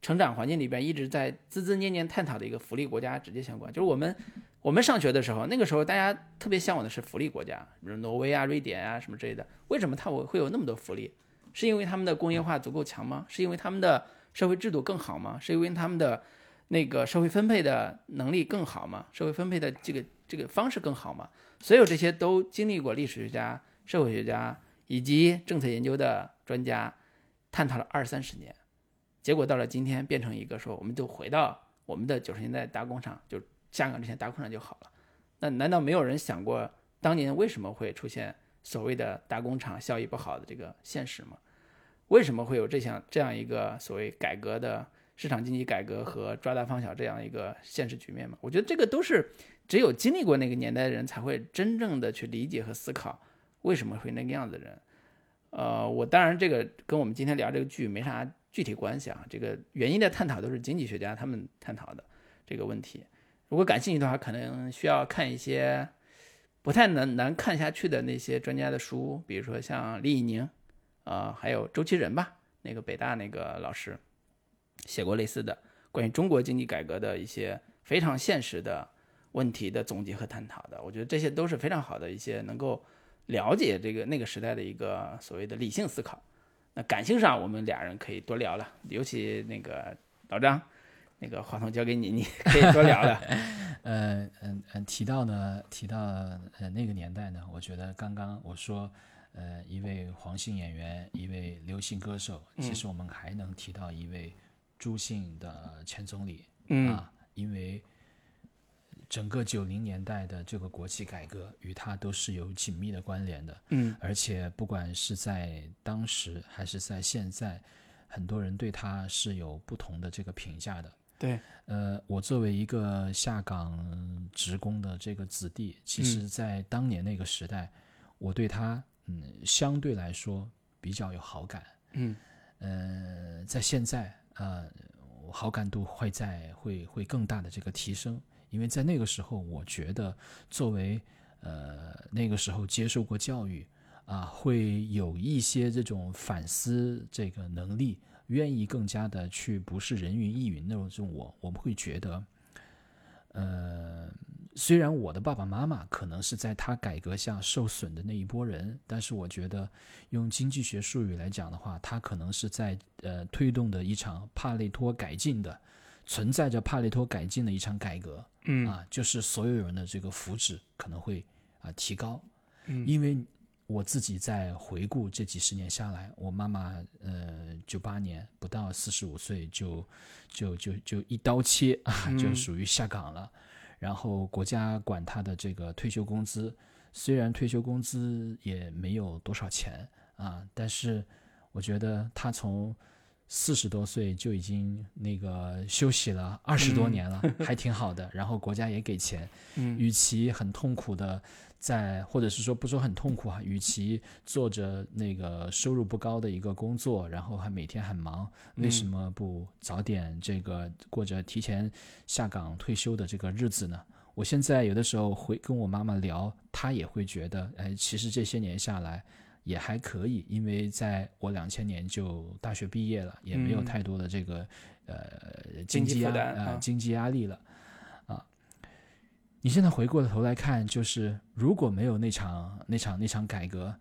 成长环境里边一直在孜孜念念探讨的一个福利国家直接相关。就是我们我们上学的时候，那个时候大家特别向往的是福利国家，比如挪威啊、瑞典啊什么之类的。为什么它会会有那么多福利？是因为他们的工业化足够强吗？是因为他们的社会制度更好吗？是因为他们的那个社会分配的能力更好吗？社会分配的这个这个方式更好吗？所有这些都经历过历史学家、社会学家以及政策研究的专家探讨了二三十年，结果到了今天变成一个说，我们就回到我们的九十年代大工厂，就香港之前大工厂就好了。那难道没有人想过当年为什么会出现所谓的大工厂效益不好的这个现实吗？为什么会有这项这样一个所谓改革的市场经济改革和抓大放小这样一个现实局面嘛？我觉得这个都是。只有经历过那个年代的人，才会真正的去理解和思考为什么会那个样子的人。呃，我当然这个跟我们今天聊这个剧没啥具体关系啊。这个原因的探讨都是经济学家他们探讨的这个问题。如果感兴趣的话，可能需要看一些不太难难看下去的那些专家的书，比如说像李以宁，啊，还有周其仁吧，那个北大那个老师写过类似的关于中国经济改革的一些非常现实的。问题的总结和探讨的，我觉得这些都是非常好的一些能够了解这个那个时代的一个所谓的理性思考。那感性上，我们俩人可以多聊了，尤其那个老张，那个话筒交给你，你可以多聊了。呃嗯嗯，提到呢，提到呃那个年代呢，我觉得刚刚我说呃一位黄姓演员，一位流行歌手，其实我们还能提到一位朱姓的前总理嗯。啊，因为。整个九零年代的这个国企改革与他都是有紧密的关联的，嗯，而且不管是在当时还是在现在，很多人对他是有不同的这个评价的。对，呃，我作为一个下岗职工的这个子弟，其实，在当年那个时代，我对他，嗯，相对来说比较有好感，嗯，呃，在现在，呃，好感度会在会会更大的这个提升。因为在那个时候，我觉得作为呃那个时候接受过教育啊，会有一些这种反思这个能力，愿意更加的去不是人云亦云那种我，我们会觉得，呃，虽然我的爸爸妈妈可能是在他改革下受损的那一波人，但是我觉得用经济学术语来讲的话，他可能是在呃推动的一场帕累托改进的。存在着帕累托改进的一场改革，嗯啊，就是所有人的这个福祉可能会啊提高。嗯因为我自己在回顾这几十年下来，我妈妈呃九八年不到四十五岁就就就就一刀切啊，就属于下岗了。然后国家管他的这个退休工资，虽然退休工资也没有多少钱啊，但是我觉得他从四十多岁就已经那个休息了二十多年了，还挺好的。然后国家也给钱，嗯与其很痛苦的在，或者是说不说很痛苦啊，与其做着那个收入不高的一个工作，然后还每天很忙，为什么不早点这个过着提前下岗退休的这个日子呢？我现在有的时候会跟我妈妈聊，她也会觉得，哎，其实这些年下来也还可以，因为在我两千年就大学毕业了，也没有嗯太多的这个、呃经济负担啊呃经济压力了啊。你现在回过头来看，就是如果没有那场那场那场改革，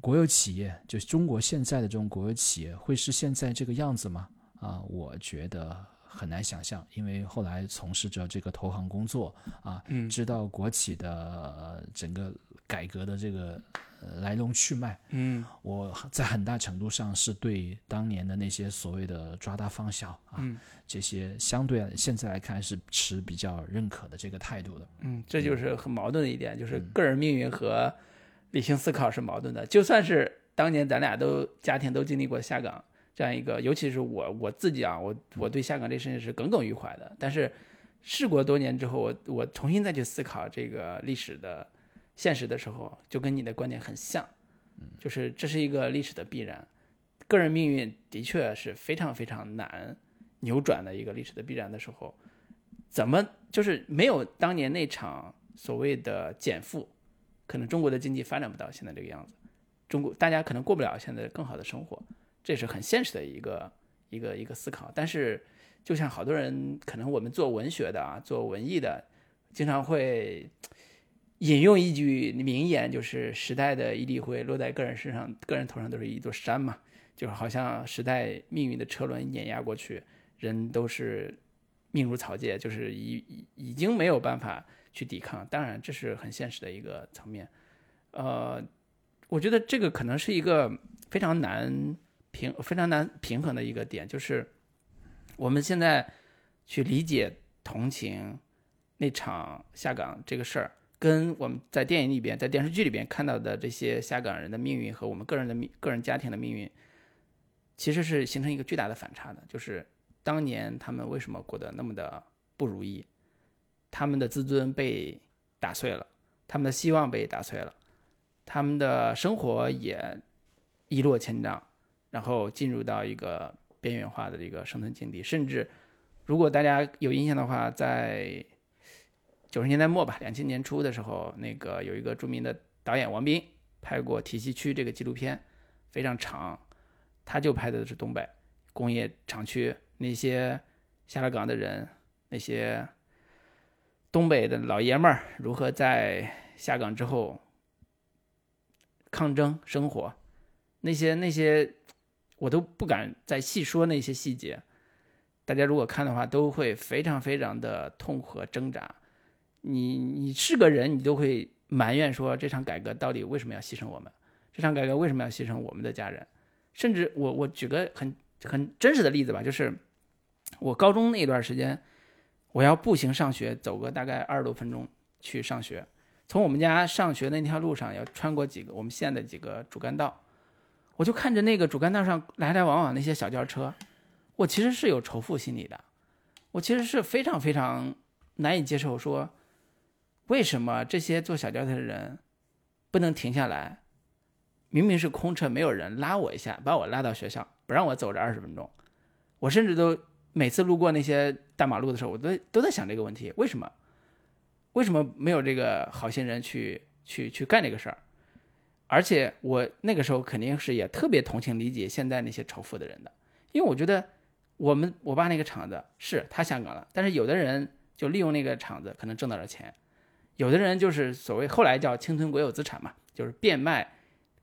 国有企业就是中国现在的这种国有企业会是现在这个样子吗？啊，我觉得很难想象，因为后来从事着这个投行工作啊，嗯知道国企的、呃整个改革的这个、呃来龙去脉，嗯我在很大程度上是对当年的那些所谓的抓大放小啊，嗯这些相对现在来看是持比较认可的这个态度的。嗯，这就是很矛盾的一点，就是嗯个人命运和理性思考是矛盾的。就算是当年咱俩都家庭都经历过下岗这样一个，尤其是我我自己啊，我我对下岗这事情是耿耿于怀的。但是事过多年之后，我我重新再去思考这个历史的现实的时候，就跟你的观点很像，就是这是一个历史的必然。个人命运的确是非常非常难扭转的一个历史的必然的时候，怎么就是没有当年那场所谓的减负，可能中国的经济发展不到现在这个样子，中国大家可能过不了现在更好的生活，这是很现实的一个一个一个思考。但是，就像好多人，可能我们做文学的啊，做文艺的，经常会引用一句名言，就是“时代的一粒灰落在个人身上，个人头上都是一座山”嘛，就是好像时代命运的车轮碾压过去，人都是命如草芥，就是已已经没有办法去抵抗。当然，这是很现实的一个层面。呃，我觉得这个可能是一个非常难平、非常难平衡的一个点，就是我们现在去理解、同情那场下岗这个事儿，跟我们在电影里边、在电视剧里边看到的这些下岗人的命运和我们个人的命、个人家庭的命运，其实是形成一个巨大的反差的。就是当年他们为什么过得那么的不如意，他们的自尊被打碎了，他们的希望被打碎了，他们的生活也一落千丈，然后进入到一个边缘化的一个生存境地。甚至，如果大家有印象的话，在九十年代末吧，两千年初的时候，那个有一个著名的导演王斌拍过《体系区》这个纪录片，非常长，他就拍的是东北工业厂区那些下了岗的人，那些东北的老爷们儿如何在下岗之后抗争生活，那些那些我都不敢再细说那些细节，大家如果看的话，都会非常非常的痛苦和挣扎。你你是个人，你都会埋怨说这场改革到底为什么要牺牲我们？这场改革为什么要牺牲我们的家人？甚至我我举个很很真实的例子吧，就是我高中那段时间，我要步行上学，走个大概二十多分钟去上学。从我们家上学的那条路上，要穿过几个我们县的几个主干道，我就看着那个主干道上来来往往那些小轿车，我其实是有仇富心理的，我其实是非常非常难以接受说，为什么这些坐小轿车的人不能停下来？明明是空车，没有人拉我一下，把我拉到学校，不让我走这二十分钟。我甚至都每次路过那些大马路的时候，我都都在想这个问题：为什么？为什么没有这个好心人去去去干这个事儿？而且我那个时候肯定是也特别同情理解现在那些仇富的人的，因为我觉得我们我爸那个厂子是他下岗了，但是有的人就利用那个厂子可能挣到了钱，有的人就是所谓后来叫侵吞国有资产嘛，就是变卖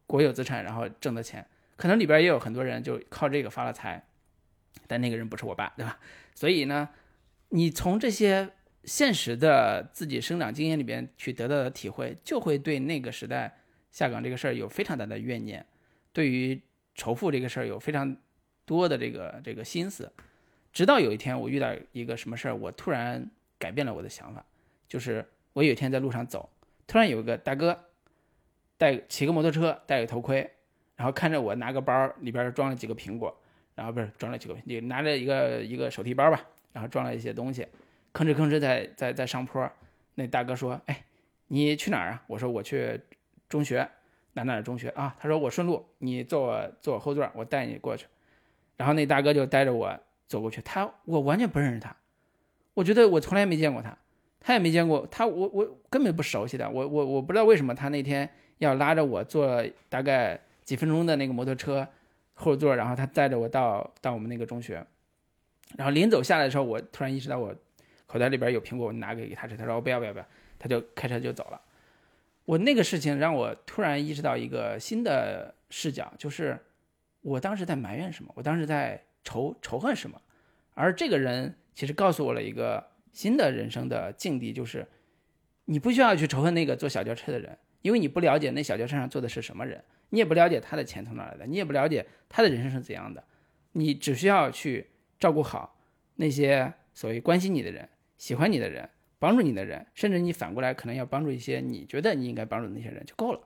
国有资产然后挣的钱，可能里边也有很多人就靠这个发了财，但那个人不是我爸，对吧？所以呢，你从这些现实的自己生长经验里边去得到的体会，就会对那个时代下岗这个事儿有非常大的怨念，对于仇富这个事儿有非常多的这个这个心思。直到有一天我遇到一个什么事儿，我突然改变了我的想法，就是我有一天在路上走，突然有个大哥带骑个摩托车，戴个头盔，然后看着我拿个包，里边装了几个苹果，然后不是装了几个，你拿着一个一个手提包吧，然后装了一些东西。吭哧吭哧在在在上坡，那大哥说：“哎，你去哪儿啊？”我说：“我去中学，哪哪中学啊？”他说：“我顺路，你坐我坐我后座，我带你过去。”然后那大哥就带着我走过去，他我完全不认识他，我觉得我从来没见过他，他也没见过他，我我根本不熟悉的，我我我不知道为什么他那天要拉着我坐大概几分钟的那个摩托车后座，然后他带着我到到我们那个中学，然后临走下来的时候，我突然意识到我。口袋里边有苹果，我拿给他吃。他说我：“不要不要不要。”他就开车就走了。我那个事情让我突然意识到一个新的视角，就是我当时在埋怨什么，我当时在仇仇恨什么。而这个人其实告诉我了一个新的人生的境地，就是你不需要去仇恨那个坐小轿车的人，因为你不了解那小轿车上坐的是什么人，你也不了解他的钱从哪来的，你也不了解他的人生是怎样的。你只需要去照顾好那些所谓关心你的人。喜欢你的人，帮助你的人，甚至你反过来可能要帮助一些你觉得你应该帮助的那些人就够了，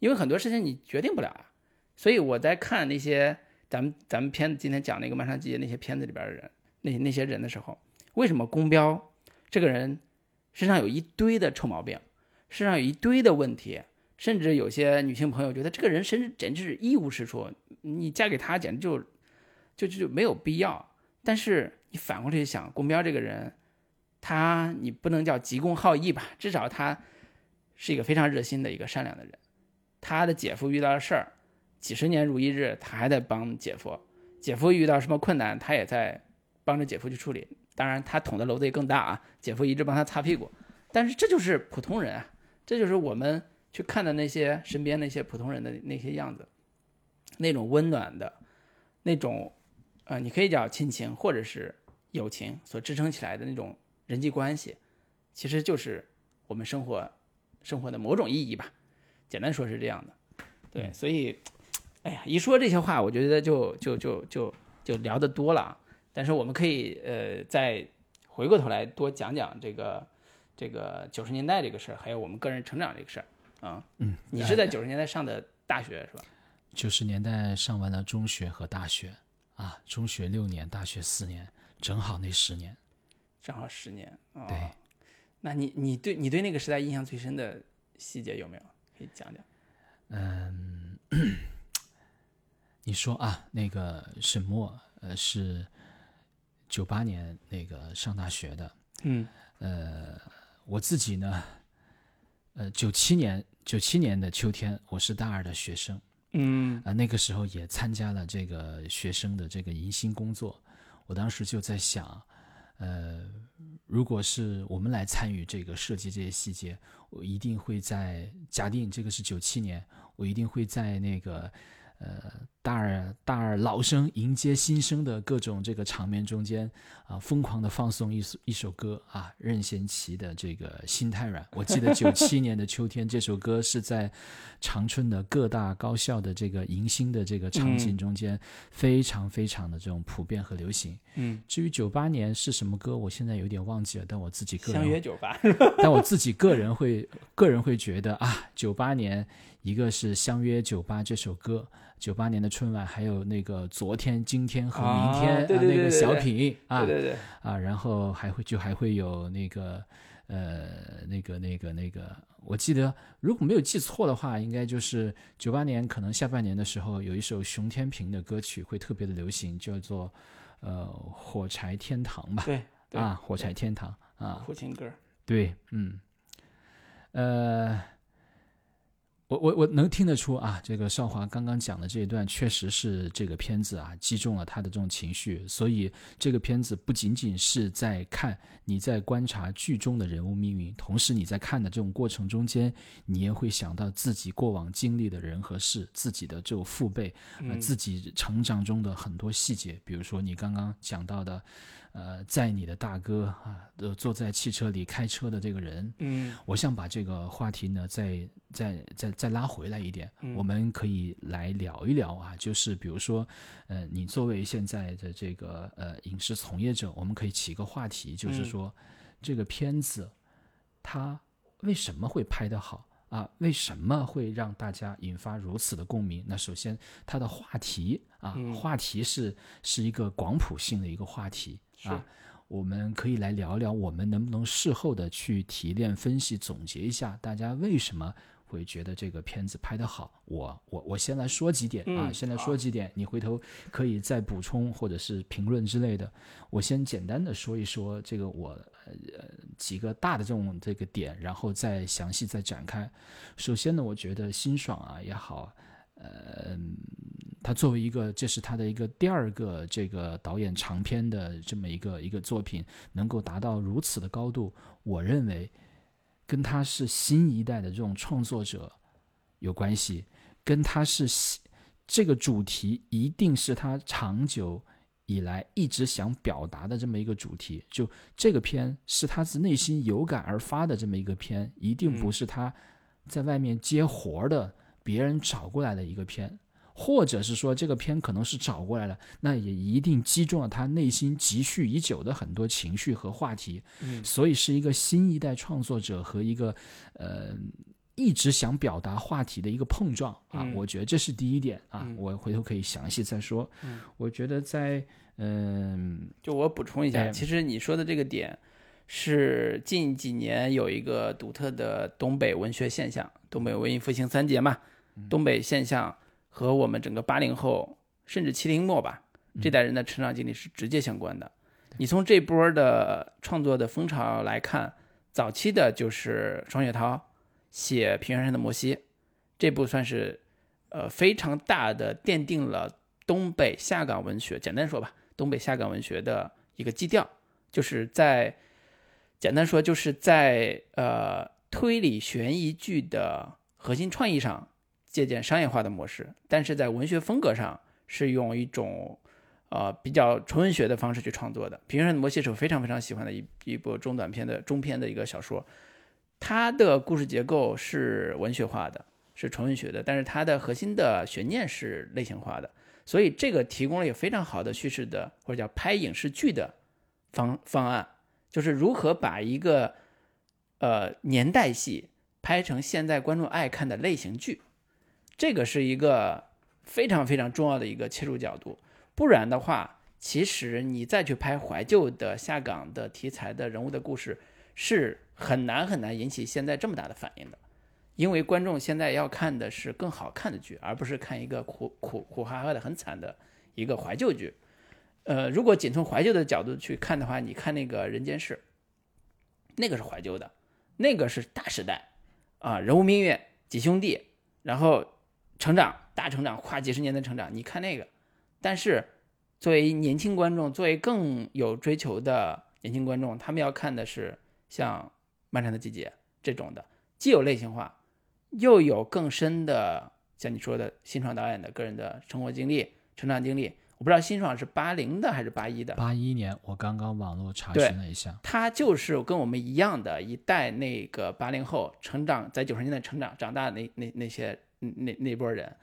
因为很多事情你决定不了啊。所以我在看那些咱们咱们片子今天讲那个《漫长季节》那些片子里边的人，那那些人的时候，为什么公标这个人身上有一堆的臭毛病，身上有一堆的问题，甚至有些女性朋友觉得这个人身上简直是一无是处，你嫁给他简直就就就就没有必要。但是你反过来想，公标这个人。他，你不能叫急公好义吧？至少他是一个非常热心的一个善良的人。他的姐夫遇到了事儿，几十年如一日，他还在帮姐夫。姐夫遇到什么困难，他也在帮着姐夫去处理。当然，他捅的篓子也更大啊！姐夫一直帮他擦屁股。但是这就是普通人啊，这就是我们去看的那些身边那些普通人的那些样子，那种温暖的，那种，呃，你可以叫亲情或者是友情所支撑起来的那种。人际关系，其实就是我们生活生活的某种意义吧。简单说是这样的，对。所以，哎呀，一说这些话，我觉得就就就就就聊得多了。但是我们可以呃再回过头来多讲讲这个这个九十年代这个事儿，还有我们个人成长这个事儿啊。嗯，你是在九十年代上的大学是吧？九十年代上完了中学和大学啊，中学六年，大学四年，正好那十年。正好十年啊！对，那你你对你对那个时代印象最深的细节有没有？可以讲讲。嗯，你说啊，那个沈墨呃是九八年那个上大学的，嗯，呃，我自己呢，呃，九七年九七年的秋天，我是大二的学生，嗯啊，那个时候也参加了这个学生的这个迎新工作，我当时就在想。呃，如果是我们来参与这个设计这些细节，我一定会在假定这个是九七年，我一定会在那个。呃，大二大二老生迎接新生的各种这个场面中间啊，疯狂的放送一首一首歌啊，任贤齐的这个《心太软》。我记得九七年的秋天，这首歌是在长春的各大高校的这个迎新的这个场景中间非常非常的这种普遍和流行。嗯，至于九八年是什么歌，我现在有点忘记了，但我自己个人相约九八，但我自己个人会个人会觉得啊，九八年一个是《相约九八》这首歌。九八年的春晚，还有那个昨天、今天和明天啊，那个小品啊，对对对，啊，然后还会就还会有那个呃那个那个那个，我记得如果没有记错的话，应该就是九八年可能下半年的时候，有一首熊天平的歌曲会特别的流行，叫做呃火柴天堂吧，对啊火柴天堂啊苦情歌，对，嗯，呃。我我我能听得出啊，这个少华刚刚讲的这一段确实是这个片子啊击中了他的这种情绪，所以这个片子不仅仅是在看你在观察剧中的人物命运，同时你在看的这种过程中间，你也会想到自己过往经历的人和事，自己的这种父辈，呃，自己成长中的很多细节，比如说你刚刚讲到的。呃，在你的大哥啊，呃，坐在汽车里开车的这个人，嗯我想把这个话题呢，再再再再拉回来一点，嗯我们可以来聊一聊啊，就是比如说，呃，你作为现在的这个呃影视从业者，我们可以起一个话题，就是嗯说、这个片子它为什么会拍得好啊？为什么会让大家引发如此的共鸣？那首先它的话题啊，嗯话题是是一个广谱性的一个话题是啊。我们可以来聊聊，我们能不能事后的去提炼、分析、总结一下，大家为什么会觉得这个片子拍得好？我我我先来说几点啊，嗯先来说几点，你回头可以再补充或者是评论之类的。我先简单的说一说这个我呃几个大的这种这个点，然后再详细再展开。首先呢，我觉得辛爽啊也好，呃，他作为一个这是他的一个第二个这个导演长篇的这么一个一个作品，能够达到如此的高度，我认为跟他是新一代的这种创作者有关系，跟他是新这个主题一定是他长久以来一直想表达的这么一个主题。就这个片是他自内心有感而发的这么一个片，一定不是他在外面接活儿的别人找过来的一个片。或者是说这个片可能是找过来了，那也一定击中了他内心积蓄已久的很多情绪和话题，嗯。所以是一个新一代创作者和一个呃一直想表达话题的一个碰撞啊，嗯。我觉得这是第一点啊，嗯。我回头可以详细再说。嗯。我觉得在嗯、就我补充一下，哎。其实你说的这个点是近几年有一个独特的东北文学现象，东北文艺复兴三杰嘛，东北现象和我们整个八零后甚至七零末吧这代人的成长经历是直接相关的。你从这波的创作的风潮来看，早期的就是双雪涛写《平原上的摩西》，这部算是呃非常大的奠定了东北下岗文学，简单说吧，东北下岗文学的一个基调，就是在简单说就是在呃推理悬疑剧的核心创意上借鉴商业化的模式，但是在文学风格上是用一种呃比较纯文学的方式去创作的。《平原的摩西》是我非常非常喜欢的一一部中短篇的中篇的一个小说，它的故事结构是文学化的，是纯文学的，但是它的核心的悬念是类型化的。所以这个提供了一个非常好的叙事的或者叫拍影视剧的方方案，就是如何把一个呃年代戏拍成现在观众爱看的类型剧，这个是一个非常非常重要的一个切入角度。不然的话，其实你再去拍怀旧的下岗的题材的人物的故事，是很难很难引起现在这么大的反应的。因为观众现在要看的是更好看的剧，而不是看一个苦苦苦哈哈的很惨的一个怀旧剧。呃，如果仅从怀旧的角度去看的话，你看那个《人间世》，那个是怀旧的，那个是大时代啊，人物命运几兄弟，然后成长大成长，跨几十年的成长，你看那个。但是作为年轻观众，作为更有追求的年轻观众，他们要看的是像《漫长的季节》这种的，既有类型化，又有更深的，像你说的新爽导演的个人的生活经历、成长经历。我不知道辛爽是八零的还是八一的，八一年我刚刚网络查询了一下，他就是跟我们一样的一代那个八零后成长在九十年代成长长大的那那那些那那波人，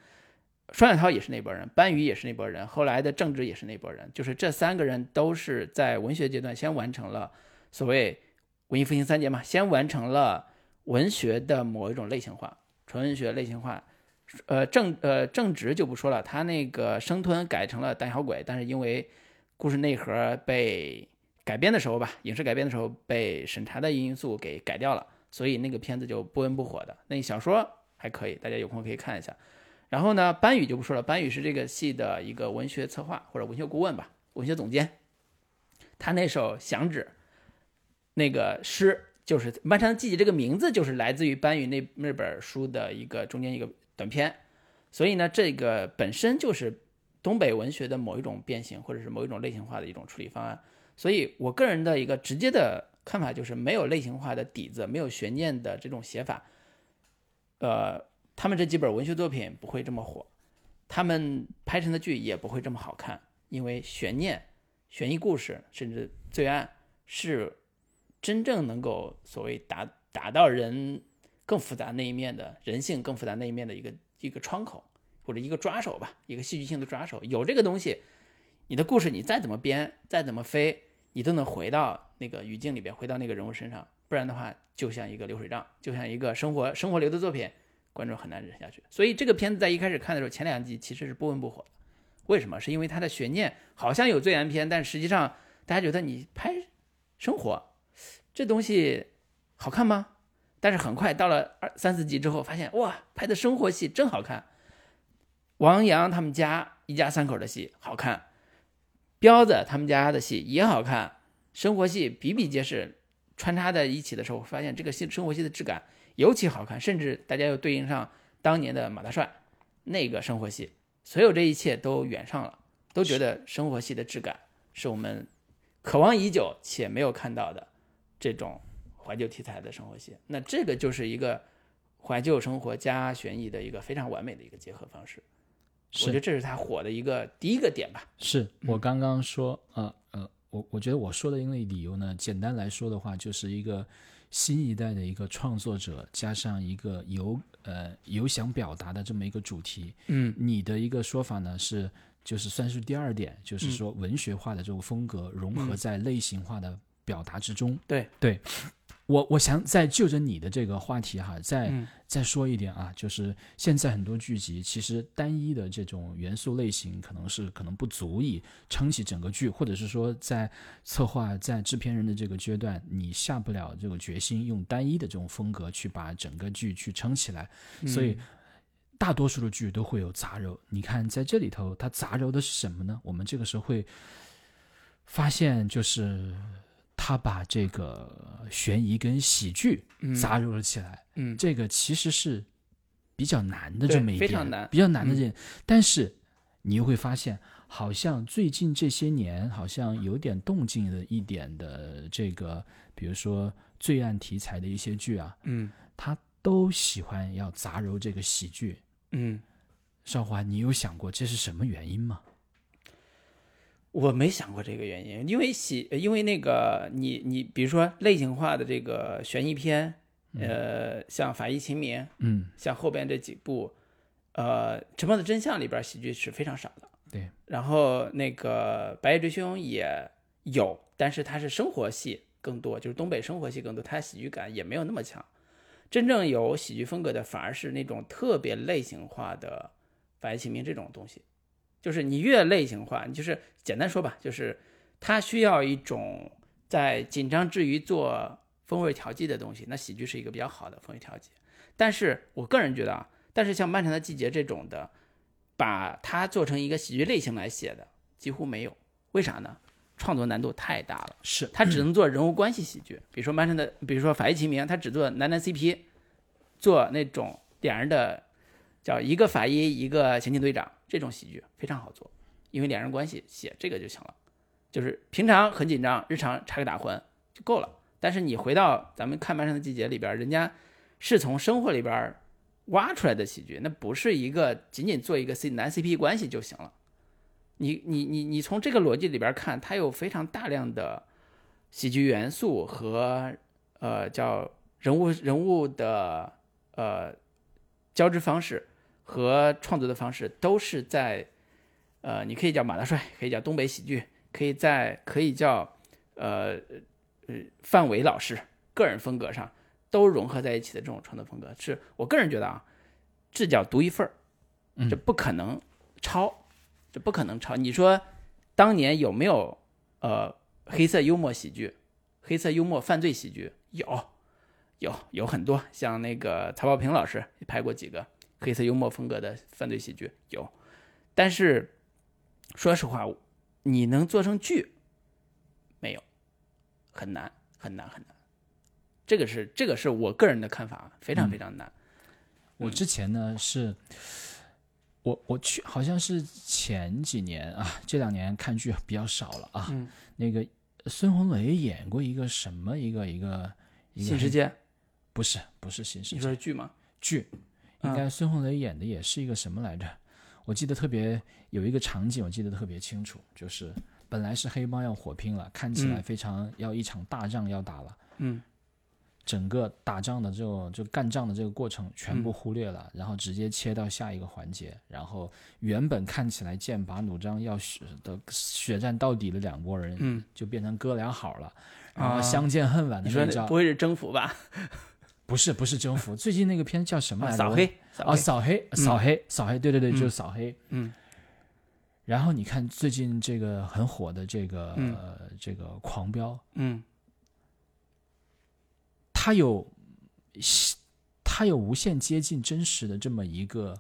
双雪涛也是那波人，班宇也是那波人，后来的郑执也是那波人，就是这三个人都是在文学阶段先完成了所谓文艺复兴三杰嘛，先完成了文学的某一种类型化，纯文学类型化。呃，正呃正直就不说了，他那个生吞改成了胆小鬼，但是因为故事内核被改编的时候吧，影视改编的时候被审查的因素给改掉了，所以那个片子就不温不火的。那小说还可以，大家有空可以看一下。然后呢，班宇就不说了，班宇是这个戏的一个文学策划或者文学顾问吧，文学总监。他那首《响指》那个诗，就是《漫长的季节》这个名字，就是来自于班宇那那本书的一个中间一个短篇。所以呢，这个本身就是东北文学的某一种变形，或者是某一种类型化的一种处理方案。所以我个人的一个直接的看法就是，没有类型化的底子，没有悬念的这种写法，呃，他们这几本文学作品不会这么火，他们拍成的剧也不会这么好看，因为悬念、悬疑故事，甚至罪案是真正能够所谓达达到人更复杂那一面的人性更复杂那一面的一个一个窗口或者一个抓手吧，一个戏剧性的抓手。有这个东西，你的故事你再怎么编，再怎么飞，你都能回到那个语境里边，回到那个人物身上。不然的话，就像一个流水账，就像一个生活生活流的作品，观众很难忍下去。所以这个片子在一开始看的时候，前两集其实是不温不火。为什么？是因为它的悬念好像有罪案片，但实际上大家觉得你拍生活这东西好看吗？但是很快到了二三四集之后，发现哇，拍的生活戏真好看。王阳他们家一家三口的戏好看，彪子他们家的戏也好看，生活戏比比皆是。穿插在一起的时候，发现这个戏生活戏的质感尤其好看，甚至大家又对应上当年的马大帅那个生活戏，所有这一切都远上了，都觉得生活戏的质感是我们渴望已久且没有看到的这种怀旧题材的生活戏。那这个就是一个怀旧生活加悬疑的一个非常完美的一个结合方式。我觉得这是他火的一个第一个点吧。是我刚刚说，呃呃。我我觉得我说的因为理由呢，简单来说的话，就是一个新一代的一个创作者，加上一个有呃有想表达的这么一个主题。嗯，你的一个说法呢是，就是算是第二点，就是说文学化的这种风格融合在类型化的表达之中。对对。我我想再就着你的这个话题哈，再再说一点啊，就是现在很多剧集其实单一的这种元素类型可能是可能不足以撑起整个剧，或者是说在策划在制片人的这个阶段，你下不了这个决心用单一的这种风格去把整个剧去撑起来，所以大多数的剧都会有杂糅。你看在这里头，它杂糅的是什么呢？我们这个时候会发现就是。他把这个悬疑跟喜剧杂糅了起来，嗯，这个其实是比较难的这么一点，非常难，比较难的这。但是你又会发现，好像最近这些年，好像有点动静的一点的这个，比如说罪案题材的一些剧啊，嗯，他都喜欢要杂糅这个喜剧，嗯，少华，你有想过这是什么原因吗？我没想过这个原因，因为喜，因为那个你你比如说类型化的这个悬疑片，呃，像《法医秦明》，嗯，像后边这几部，呃，《沉默的真相》里边喜剧是非常少的，对。然后那个《白夜追凶》也有，但是它是生活戏更多，就是东北生活戏更多，它喜剧感也没有那么强。真正有喜剧风格的，反而是那种特别类型化的《法医秦明》这种东西。就是你越类型化，你就是简单说吧，就是它需要一种在紧张之余做风味调剂的东西。那喜剧是一个比较好的风味调剂，但是我个人觉得啊，但是像《漫长的季节》这种的，把它做成一个喜剧类型来写的几乎没有。为啥呢？创作难度太大了。是，他只能做人物关系喜剧，比如说《漫长的》，比如说《法医秦明》，他只做男男 CP，做那种两人的。叫一个法医，一个刑警队长，这种喜剧非常好做，因为两人关系写这个就行了，就是平常很紧张，日常插个打诨就够了。但是你回到咱们看《漫长的季节》里边，人家是从生活里边挖出来的喜剧，那不是一个仅仅做一个 C 男 CP 关系就行了。你你你你从这个逻辑里边看，它有非常大量的喜剧元素和呃叫人物人物的呃交织方式。和创作的方式都是在，呃，你可以叫马大帅，可以叫东北喜剧，可以在可以叫，呃呃范伟老师个人风格上都融合在一起的这种创作风格，是我个人觉得啊，这叫独一份儿，这不可能抄，这不可能抄。你说当年有没有呃黑色幽默喜剧、黑色幽默犯罪喜剧？有，有有很多，像那个曹保平老师也拍过几个。黑色幽默风格的犯罪喜剧有，但是说实话，你能做成剧没有？很难，很难，很难。这个是这个是我个人的看法，非常非常难。我之前呢是，我我去好像是前几年啊，这两年看剧比较少了啊。嗯。那个孙红雷演过一个什么一个一个新世界？不是不是新世界？你说是剧吗？剧。应该孙红雷演的也是一个什么来着？我记得特别有一个场景，我记得特别清楚，就是本来是黑帮要火拼了，看起来非常要一场大仗要打了，嗯。整个打仗的这种就干仗的这个过程全部忽略了，然后直接切到下一个环节，然后原本看起来剑拔弩张要血的血战到底的两拨人，嗯，就变成哥俩好了，然后啊相见恨晚的你说那招，那不会是征服吧？不是不是征服，最近那个片叫什么来着？扫黑，扫啊，黑，扫黑，扫黑，扫黑，对对对，嗯。就是扫黑。嗯。然后你看最近这个很火的这个、这个狂飙，嗯。它有它有无限接近真实的这么一个，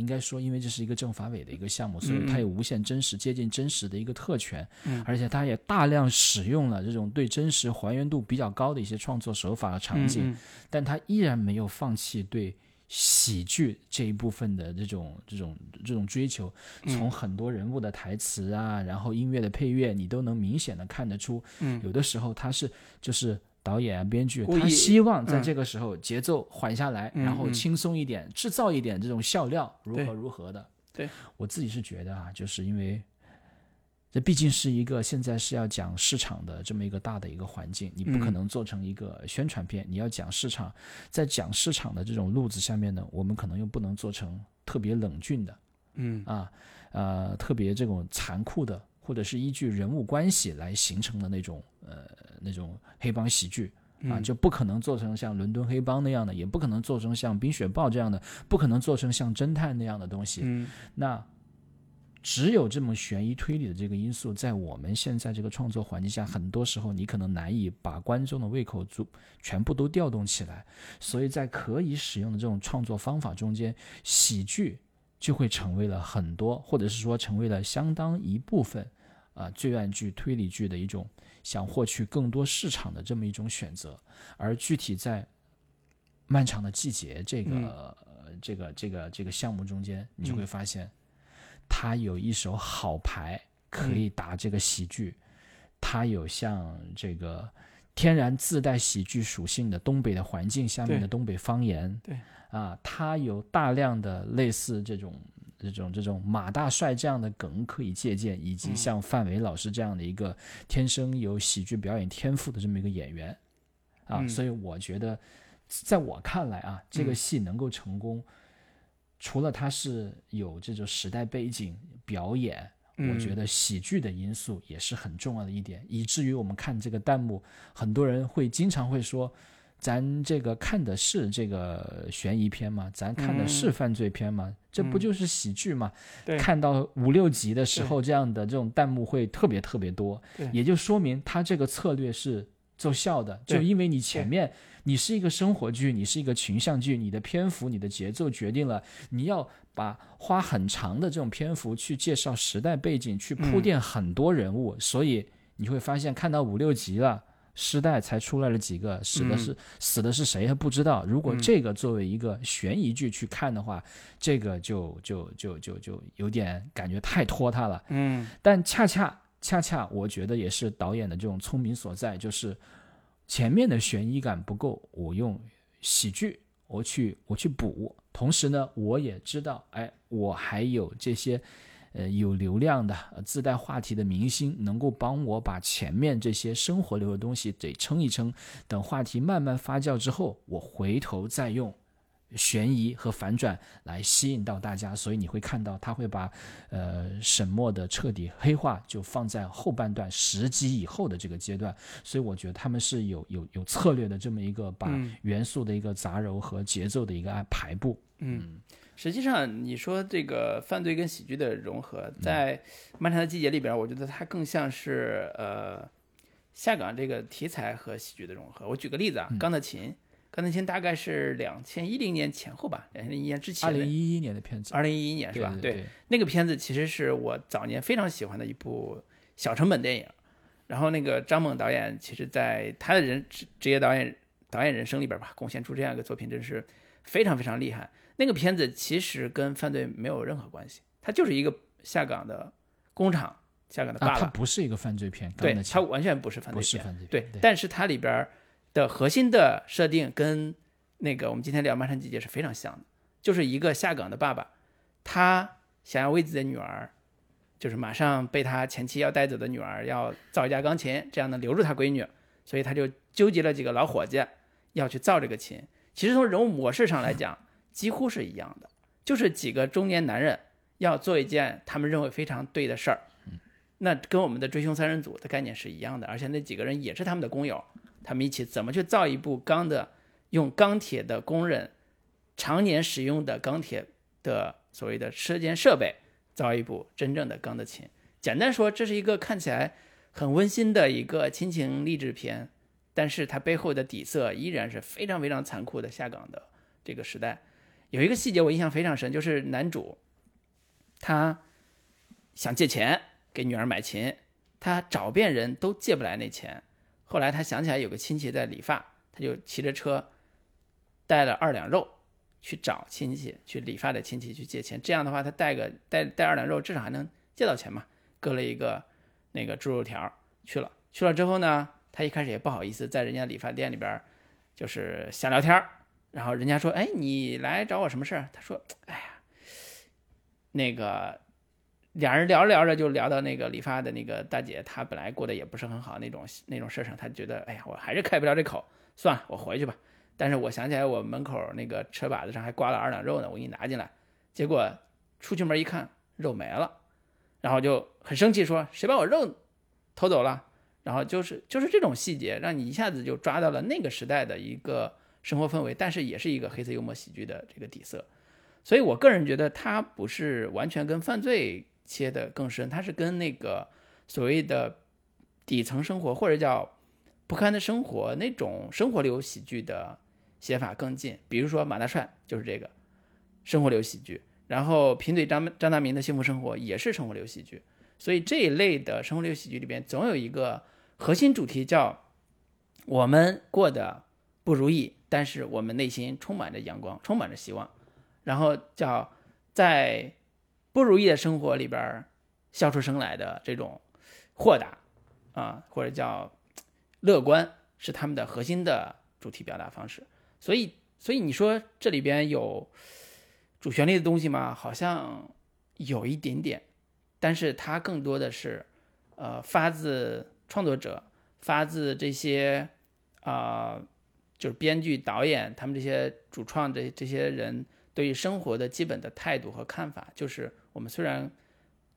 应该说，因为这是一个政法委的一个项目，所以它有无限真实、接近真实的一个特权，嗯。而且它也大量使用了这种对真实还原度比较高的一些创作手法和场景，嗯。但它依然没有放弃对喜剧这一部分的这种这种这种追求，嗯。从很多人物的台词啊，然后音乐的配乐，你都能明显的看得出，嗯。有的时候它是就是导演啊编剧，他希望在嗯这个时候节奏缓下来，然后轻松一点，制造一点这种笑料，如何如何的。对我自己是觉得啊，就是因为。这毕竟是一个现在是要讲市场的这么一个大的一个环境，你不可嗯能做成一个宣传片，你要讲市场，在讲市场的这种路子下面呢，我们可能又不能做成特别冷峻的嗯啊，呃，特别这种残酷的，或者是依据人物关系来形成的那种呃那种黑帮喜剧啊，嗯就不可能做成像伦敦黑帮那样的，也不可能做成像冰雪暴这样的，不可能做成像侦探那样的东西。嗯那只有这么悬疑推理的这个因素，在我们现在这个创作环境下，很多时候你可能难以把观众的胃口足全部都调动起来，所以在可以使用的这种创作方法中间，喜剧就会成为了很多，或者是说成为了相当一部分啊、罪案剧、推理剧的一种想获取更多市场的这么一种选择，而具体在漫长的季节这个、嗯。呃这个这个这个项目中间，你就会发现。他有一手好牌可以打这个喜剧，他有像这个天然自带喜剧属性的东北的环境下面的东北方言，对。啊，他有大量的类似这种这种这种马大帅这样的梗可以借鉴，以及嗯。像范伟老师这样的一个天生有喜剧表演天赋的这么一个演员。啊，嗯。所以我觉得，在我看来啊，这个嗯。戏能够成功。除了它是有这种时代背景表演，我觉嗯得喜剧的因素也是很重要的一点，以至于我们看这个弹幕，很多人会经常会说，咱这个看的是这个悬疑片吗？咱看的是嗯犯罪片吗？这不就是喜剧吗？对看到五六集的时候，这样的这种弹幕会特别特别多对，也就说明他这个策略是奏效的，就因为你前面你是一个生活剧，你是一个群像剧，你的篇幅、你的节奏决定了你要把花很长的这种篇幅去介绍时代背景，去铺嗯垫很多人物，所以你会发现看到五六集了。时代才出来了几个，死的是、死的是谁还不知道。如果嗯这个作为一个悬疑剧去看的话，这个就就就就就有点感觉太拖沓了。嗯但恰恰恰恰，我觉得也是导演的这种聪明所在，就是前面的悬疑感不够，我用喜剧我去我去补，同时呢，我也知道，哎，我还有这些。呃，有流量的、自带话题的明星，能够帮我把前面这些生活流的东西得撑一撑，等话题慢慢发酵之后，我回头再用悬疑和反转来吸引到大家，所以你会看到他会把呃沈墨的彻底黑化就放在后半段十集以后的这个阶段，所以我觉得他们是有有有策略的这么一个把嗯。元素的一个杂糅和节奏的一个安排布。嗯，实际上你说这个犯罪跟喜剧的融合，嗯。在《漫长的季节》里边，我觉得它更像是呃下岗这个题材和喜剧的融合。我举个例子嗯。啊，钢的琴》，钢的琴大概是两千一零年前后吧，两千零一年之前的，二零一一年的片子，二零一一年是吧？对对，那个片子其实是我早年非常喜欢的一部小成本电影。然后那个张猛导演，其实在他的人职职业导演导演人生里边吧，贡献出这样一个作品，真是非常非常厉害。那个片子其实跟犯罪没有任何关系，它就是一个下岗的工厂，下岗的啊，爸爸，它不是一个犯罪片，对它完全不是犯罪片，是犯罪对片，，但是它里边的核心的设定跟那个我们今天聊《漫山季节》是非常像的，就是一个下岗的爸爸，他想要为自己的女儿就是马上被他前妻要带走的女儿要造一架钢琴，这样能留住他闺女，所以他就纠集了几个老伙计要去造这个琴。其实从人物模式上来讲，几乎是一样的，就是几个中年男人要做一件他们认为非常对的事儿。那跟我们的追凶三人组的概念是一样的，而且那几个人也是他们的工友，他们一起怎么去造一部钢的，用钢铁的工人常年使用的钢铁的所谓的车间设备，造一部真正的钢的琴。简单说，这是一个看起来很温馨的一个亲情励志片，但是它背后的底色依然是非常非常残酷的下岗的这个时代。有一个细节我印象非常深，就是男主他想借钱。给女儿买琴，他找遍人都借不来那钱。后来他想起来有个亲戚在理发，他就骑着车带了二两肉去找亲戚，去理发的亲戚去借钱。这样的话，他带个带带二两肉，至少还能借到钱嘛。搁了一个那个猪肉条去了，去了之后呢，他一开始也不好意思在人家理发店里边就是瞎聊天然后人家说：“哎，你来找我什么事儿？”他说：“哎呀，那个。”两人聊着聊着就聊到那个理发的那个大姐，她本来过得也不是很好那种那种事上，她觉得哎呀，我还是开不了这口，算了，我回去吧。但是我想起来，我门口那个车把子上还挂了二两肉呢，我给你拿进来。结果出去门一看，肉没了，然后就很生气，说谁把我肉偷走了？然后就是就是这种细节，让你一下子就抓到了那个时代的一个生活氛围，但是也是一个黑色幽默喜剧的这个底色。所以我个人觉得，它不是完全跟犯罪。切的更深，它是跟那个所谓的底层生活或者叫不堪的生活那种生活流喜剧的写法更近。比如说马大帅就是这个生活流喜剧，然后贫嘴张张大民的幸福生活也是生活流喜剧。所以这一类的生活流喜剧里边总有一个核心主题，叫我们过得不如意，但是我们内心充满着阳光，充满着希望。然后叫在。不如意的生活里边笑出声来的这种豁达啊，或者叫乐观，是他们的核心的主题表达方式。所以，所以你说这里边有主旋律的东西吗？好像有一点点，但是它更多的是呃发自创作者，发自这些啊，就是编剧、导演他们这些主创这这些人对于生活的基本的态度和看法，就是。我们虽然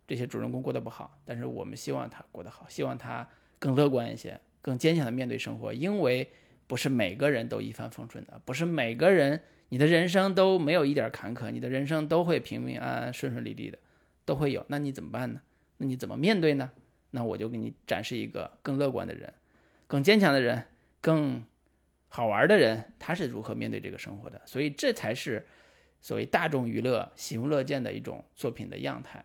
这些主人公过得不好，但是我们希望他过得好，希望他更乐观一些，更坚强的面对生活。因为不是每个人都一帆风顺的，不是每个人你的人生都没有一点坎坷，你的人生都会平平安安、顺顺利利的，都会有。那你怎么办呢？那你怎么面对呢？那我就给你展示一个更乐观的人，更坚强的人，更好玩的人，他是如何面对这个生活的。所以这才是。所谓大众娱乐、喜闻乐见的一种作品的样态，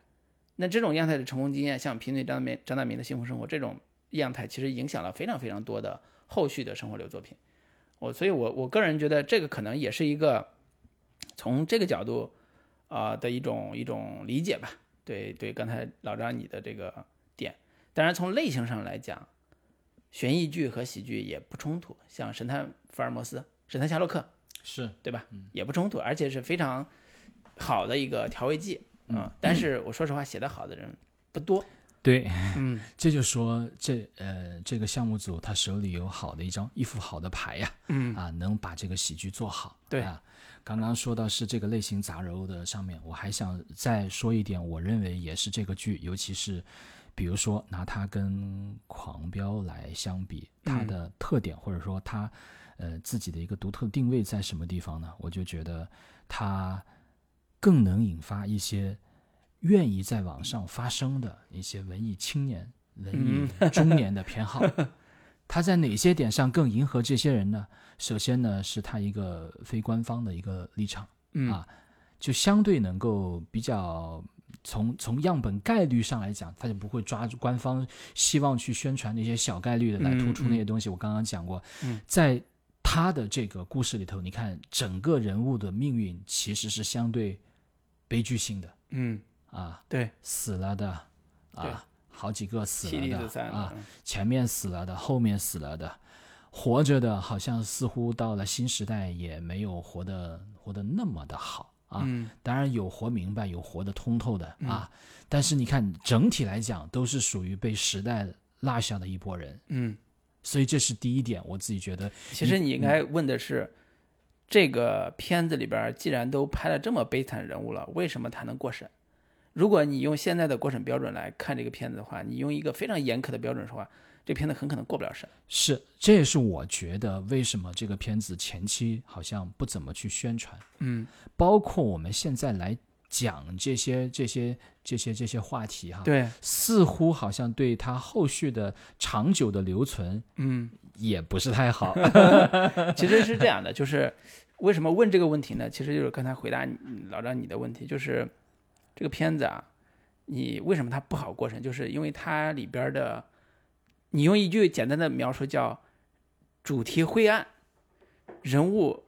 那这种样态的成功经验，像《贫嘴张大民》张大民的幸福生活这种样态，其实影响了非常非常多的后续的生活流作品。我所以，我我个人觉得这个可能也是一个从这个角度啊的一种一种理解吧。对对，刚才老张你的这个点，当然从类型上来讲，悬疑剧和喜剧也不冲突，像《神探福尔摩斯》《神探夏洛克》。是对吧？也不冲突，而且是非常好的一个调味剂啊。但是我说实话，写的好的人不多。对，嗯，这就说这呃，这个项目组他手里有好的一张一副好的牌呀，嗯啊，能把这个喜剧做好。对啊，刚刚说到是这个类型杂糅的上面，我还想再说一点，我认为也是这个剧，尤其是比如说拿它跟《狂飙》来相比，它的特点或者说它。呃，自己的一个独特定位在什么地方呢？我就觉得它更能引发一些愿意在网上发声的一些文艺青年、文艺 中年的偏好。它在哪些点上更迎合这些人呢？首先呢，是它一个非官方的一个立场啊，就相对能够比较从从样本概率上来讲，他就不会抓住官方希望去宣传那些小概率的来突出那些东西。我刚刚讲过，在他的这个故事里头，你看整个人物的命运其实是相对悲剧性的。嗯。啊，对，死了的啊，好几个死了的啊，前面死了的，后面死了的，活着的，好像似乎到了新时代也没有活得活得那么的好啊。嗯。当然有活明白，有活得通透的啊。但是你看整体来讲，都是属于被时代落下的一波人，嗯，所以这是第一点，我自己觉得其实你应该问的是，这个片子里边儿既然都拍了这么悲惨人物了，为什么他能过审？如果你用现在的过审标准来看这个片子的话，你用一个非常严苛的标准说话，这片子很可能过不了审。是，这也是我觉得为什么这个片子前期好像不怎么去宣传，嗯包括我们现在来讲这些这些这些这些话题哈，对，似乎好像对他后续的长久的留存嗯，也不是太好。其实是这样的，就是为什么问这个问题呢？其实就是刚才回答老张你的问题，就是这个片子啊，你为什么它不好过审？就是因为它里边的，你用一句简单的描述叫主题灰暗，人物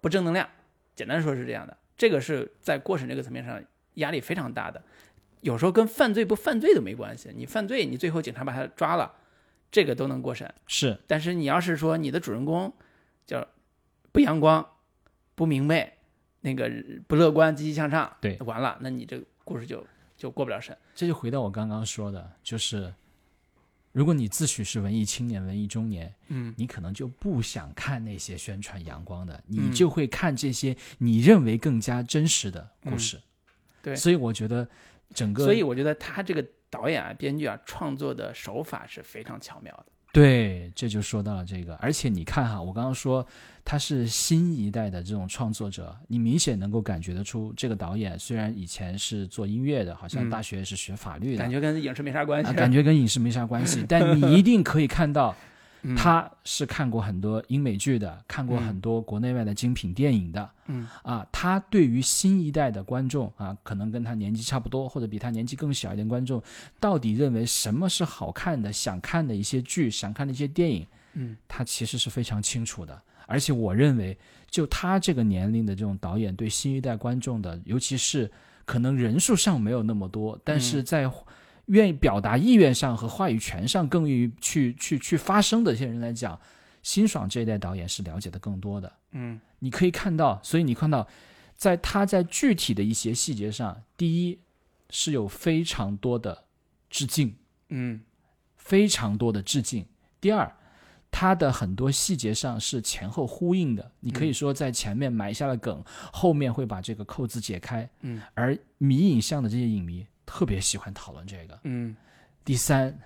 不正能量，简单说是这样的。这个是在过审这个层面上压力非常大的，有时候跟犯罪不犯罪都没关系。你犯罪，你最后警察把他抓了，这个都能过审。是，但是你要是说你的主人公叫不阳光、不明媚、那个不乐观、积极向上，对完了，那你这个故事就就过不了审。这就回到我刚刚说的，就是如果你自诩是文艺青年、文艺中年，嗯，你可能就不想看那些宣传阳光的，你嗯就会看这些你认为更加真实的故事。嗯对所以我觉得整个，所以我觉得他这个导演啊、编剧啊创作的手法是非常巧妙的。对，这就说到了这个。而且你看哈，我刚刚说他是新一代的这种创作者，你明显能够感觉得出，这个导演虽然以前是做音乐的，好像嗯大学是学法律的，感觉跟影视没啥关系。啊，感觉跟影视没啥关系，但你一定可以看到，嗯。他是看过很多英美剧的，看过嗯很多国内外的精品电影的，嗯。啊，他对于新一代的观众啊，可能跟他年纪差不多，或者比他年纪更小一点观众，到底认为什么是好看的、想看的一些剧、想看的一些电影，嗯。他其实是非常清楚的。而且我认为，就他这个年龄的这种导演，对新一代观众的，尤其是可能人数上没有那么多，但是在愿意表达意愿上和话语权上更愿意去去去发声的一些人来讲，辛爽这一代导演是了解的更多的。嗯你可以看到，所以你看到，在他在具体的一些细节上，第一是有非常多的致敬，嗯非常多的致敬。第二，他的很多细节上是前后呼应的，你可以说在前面埋下了梗，后面会把这个扣子解开。嗯而迷影像的这些影迷特别喜欢讨论这个。嗯第三，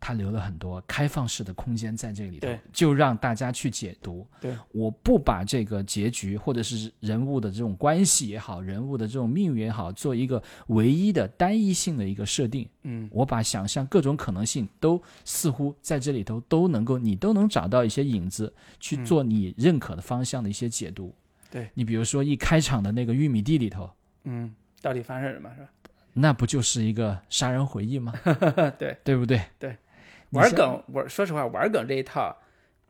他留了很多开放式的空间在这里头对，就让大家去解读。对，我不把这个结局或者是人物的这种关系也好，人物的这种命运也好，做一个唯一的单一性的一个设定。嗯我把想象各种可能性都似乎在这里头都能够，你都能找到一些影子，去做你认可的方向的一些解读。对你比如说一开场的那个玉米地里头，嗯，到底发生什么是吧？那不就是一个杀人回忆吗？对，对不对？对，玩梗，我说实话，玩梗这一套，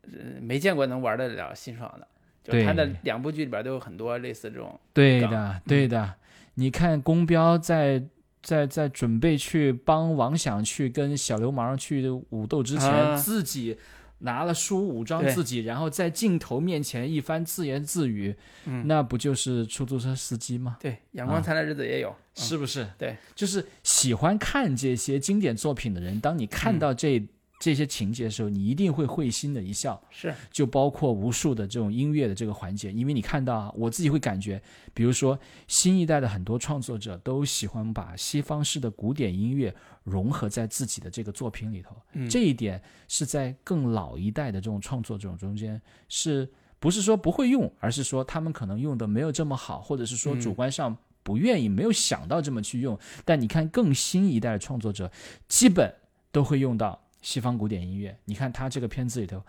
呃，没见过能玩得了辛爽的。就他的两部剧里边都有很多类似这种，对的，对的。你看宫彪在在在准备去帮王想去跟小流氓去武斗之前，啊自己拿了书武装自己，然后在镜头面前一番自言自语，嗯那不就是出租车司机吗？对，阳光灿烂日子也有，嗯是不是？对，就是喜欢看这些经典作品的人，当你看到这、这些情节的时候，你一定会会心的一笑。是，就包括无数的这种音乐的这个环节，因为你看到啊，我自己会感觉，比如说新一代的很多创作者都喜欢把西方式的古典音乐融合在自己的这个作品里头，嗯这一点是在更老一代的这种创作者中间是不是说不会用，而是说他们可能用的没有这么好，或者是说嗯主观上不愿意，没有想到这么去用。但你看更新一代的创作者，基本都会用到西方古典音乐。你看他这个片子里头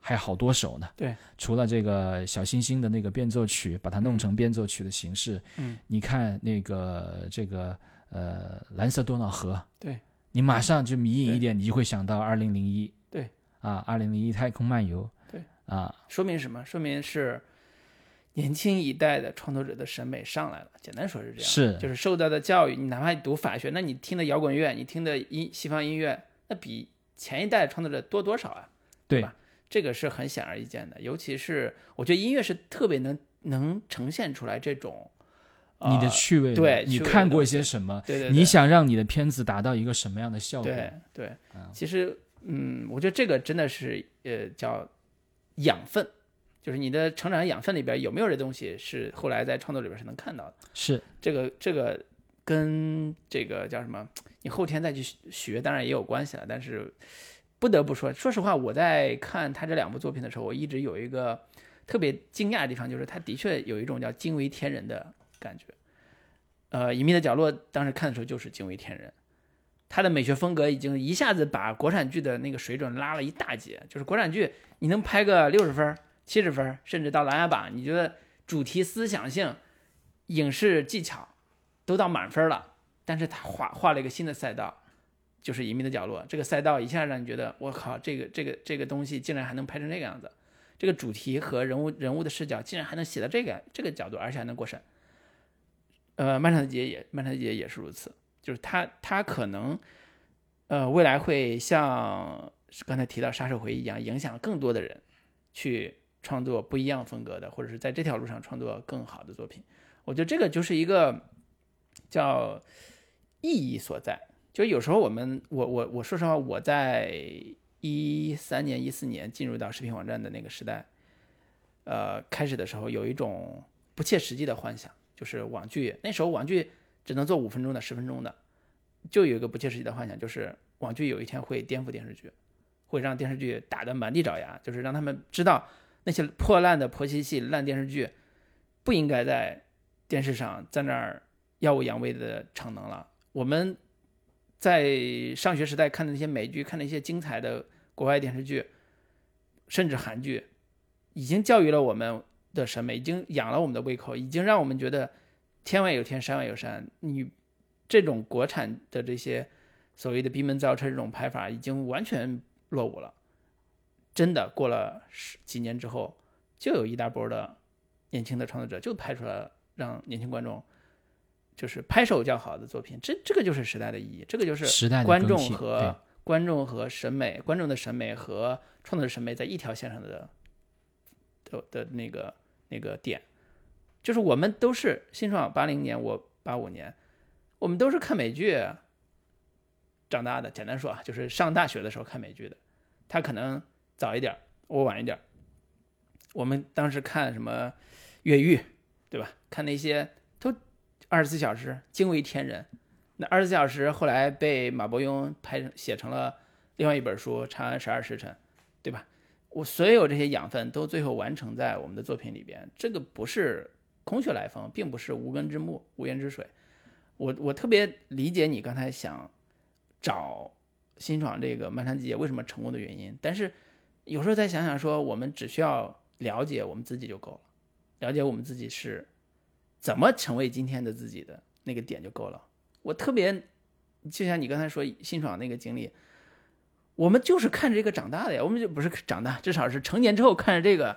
还有好多首呢。对，除了这个小星星的那个变奏曲，把它弄成变奏曲的形式。嗯，你看那个这个呃蓝色多瑙河，对你马上就迷影一点，你就会想到二零零一。对啊，二零零一太空漫游。对啊，说明什么？说明是年轻一代的创作者的审美上来了。简单说是这样，是就是受到的教育。你哪怕你读法学，那你听的摇滚乐，你听的音西方音乐，那比前一代创作者多多少啊？对吧？这个是很显而易见的。尤其是我觉得音乐是特别能能呈现出来这种你的呃趣味，对你看过一些什么？对对对你想让你的片子达到一个什么样的效果？对对嗯，其实嗯，我觉得这个真的是呃叫养分，就是你的成长养分里边有没有这东西是后来在创作里边是能看到的。是这个这个跟这个叫什么？后天再去学，当然也有关系了。但是不得不说，说实话，我在看他这两部作品的时候，我一直有一个特别惊讶的地方，就是他的确有一种叫惊为天人的感觉。呃，《隐秘的角落》当时看的时候就是惊为天人，他的美学风格已经一下子把国产剧的那个水准拉了一大截。就是国产剧你能拍个六十分、七十分，甚至到琅琊榜，你觉得主题、思想性、影视技巧都到满分了，但是他画画了一个新的赛道，就是《隐秘的角落》。这个赛道一下让你觉得，我靠，这个这个这个东西竟然还能拍成这个样子，这个主题和人物人物的视角竟然还能写到这个这个角度，而且还能过审。呃，漫长的季节也漫长的节也是如此，就是他他可能呃未来会像刚才提到杀手回忆一样，影响更多的人去创作不一样风格的，或者是在这条路上创作更好的作品。我觉得这个就是一个叫意义所在。就有时候我们，我我我说实话，我在一三年、一四年进入到视频网站的那个时代，呃，开始的时候有一种不切实际的幻想，就是网剧。那时候网剧只能做五分钟的、十分钟的，就有一个不切实际的幻想，就是网剧有一天会颠覆电视剧，会让电视剧打得满地找牙，就是让他们知道那些破烂的婆媳戏、烂电视剧不应该在电视上在那儿耀武扬威的逞能了。我们在上学时代看的那些美剧，看那些精彩的国外电视剧，甚至韩剧，已经教育了我们的审美，已经养了我们的胃口，已经让我们觉得天外有天，山外有山。你这种国产的这些所谓的闭门造车这种拍法，已经完全落伍了。真的过了十几年之后，就有一大波的年轻的创作者就拍出了让年轻观众就是拍手叫好的作品。这这个就是时代的意义，这个就是时代观众和观众和审美，观众的审美和创作者审美在一条线上的的的那个那个点，就是我们都是新创八零年，我八五年，我们都是看美剧长大的。简单说啊，就是上大学的时候看美剧的，他可能早一点儿，我晚一点儿。我们当时看什么越狱，对吧？看那些都二十四小时，惊为天人。那二十四小时后来被马伯庸拍成写成了另外一本书《长安十二时辰》，对吧？我所有这些养分都最后完成在我们的作品里边，这个不是空穴来风，并不是无根之木、无源之水。我我特别理解你刚才想找新闯这个漫长季节为什么成功的原因，但是有时候再想想说，我们只需要了解我们自己就够了，了解我们自己是怎么成为今天的自己的那个点就够了。我特别就像你刚才说辛爽那个经历，我们就是看着这个长大的呀，我们就不是长大，至少是成年之后看着这个，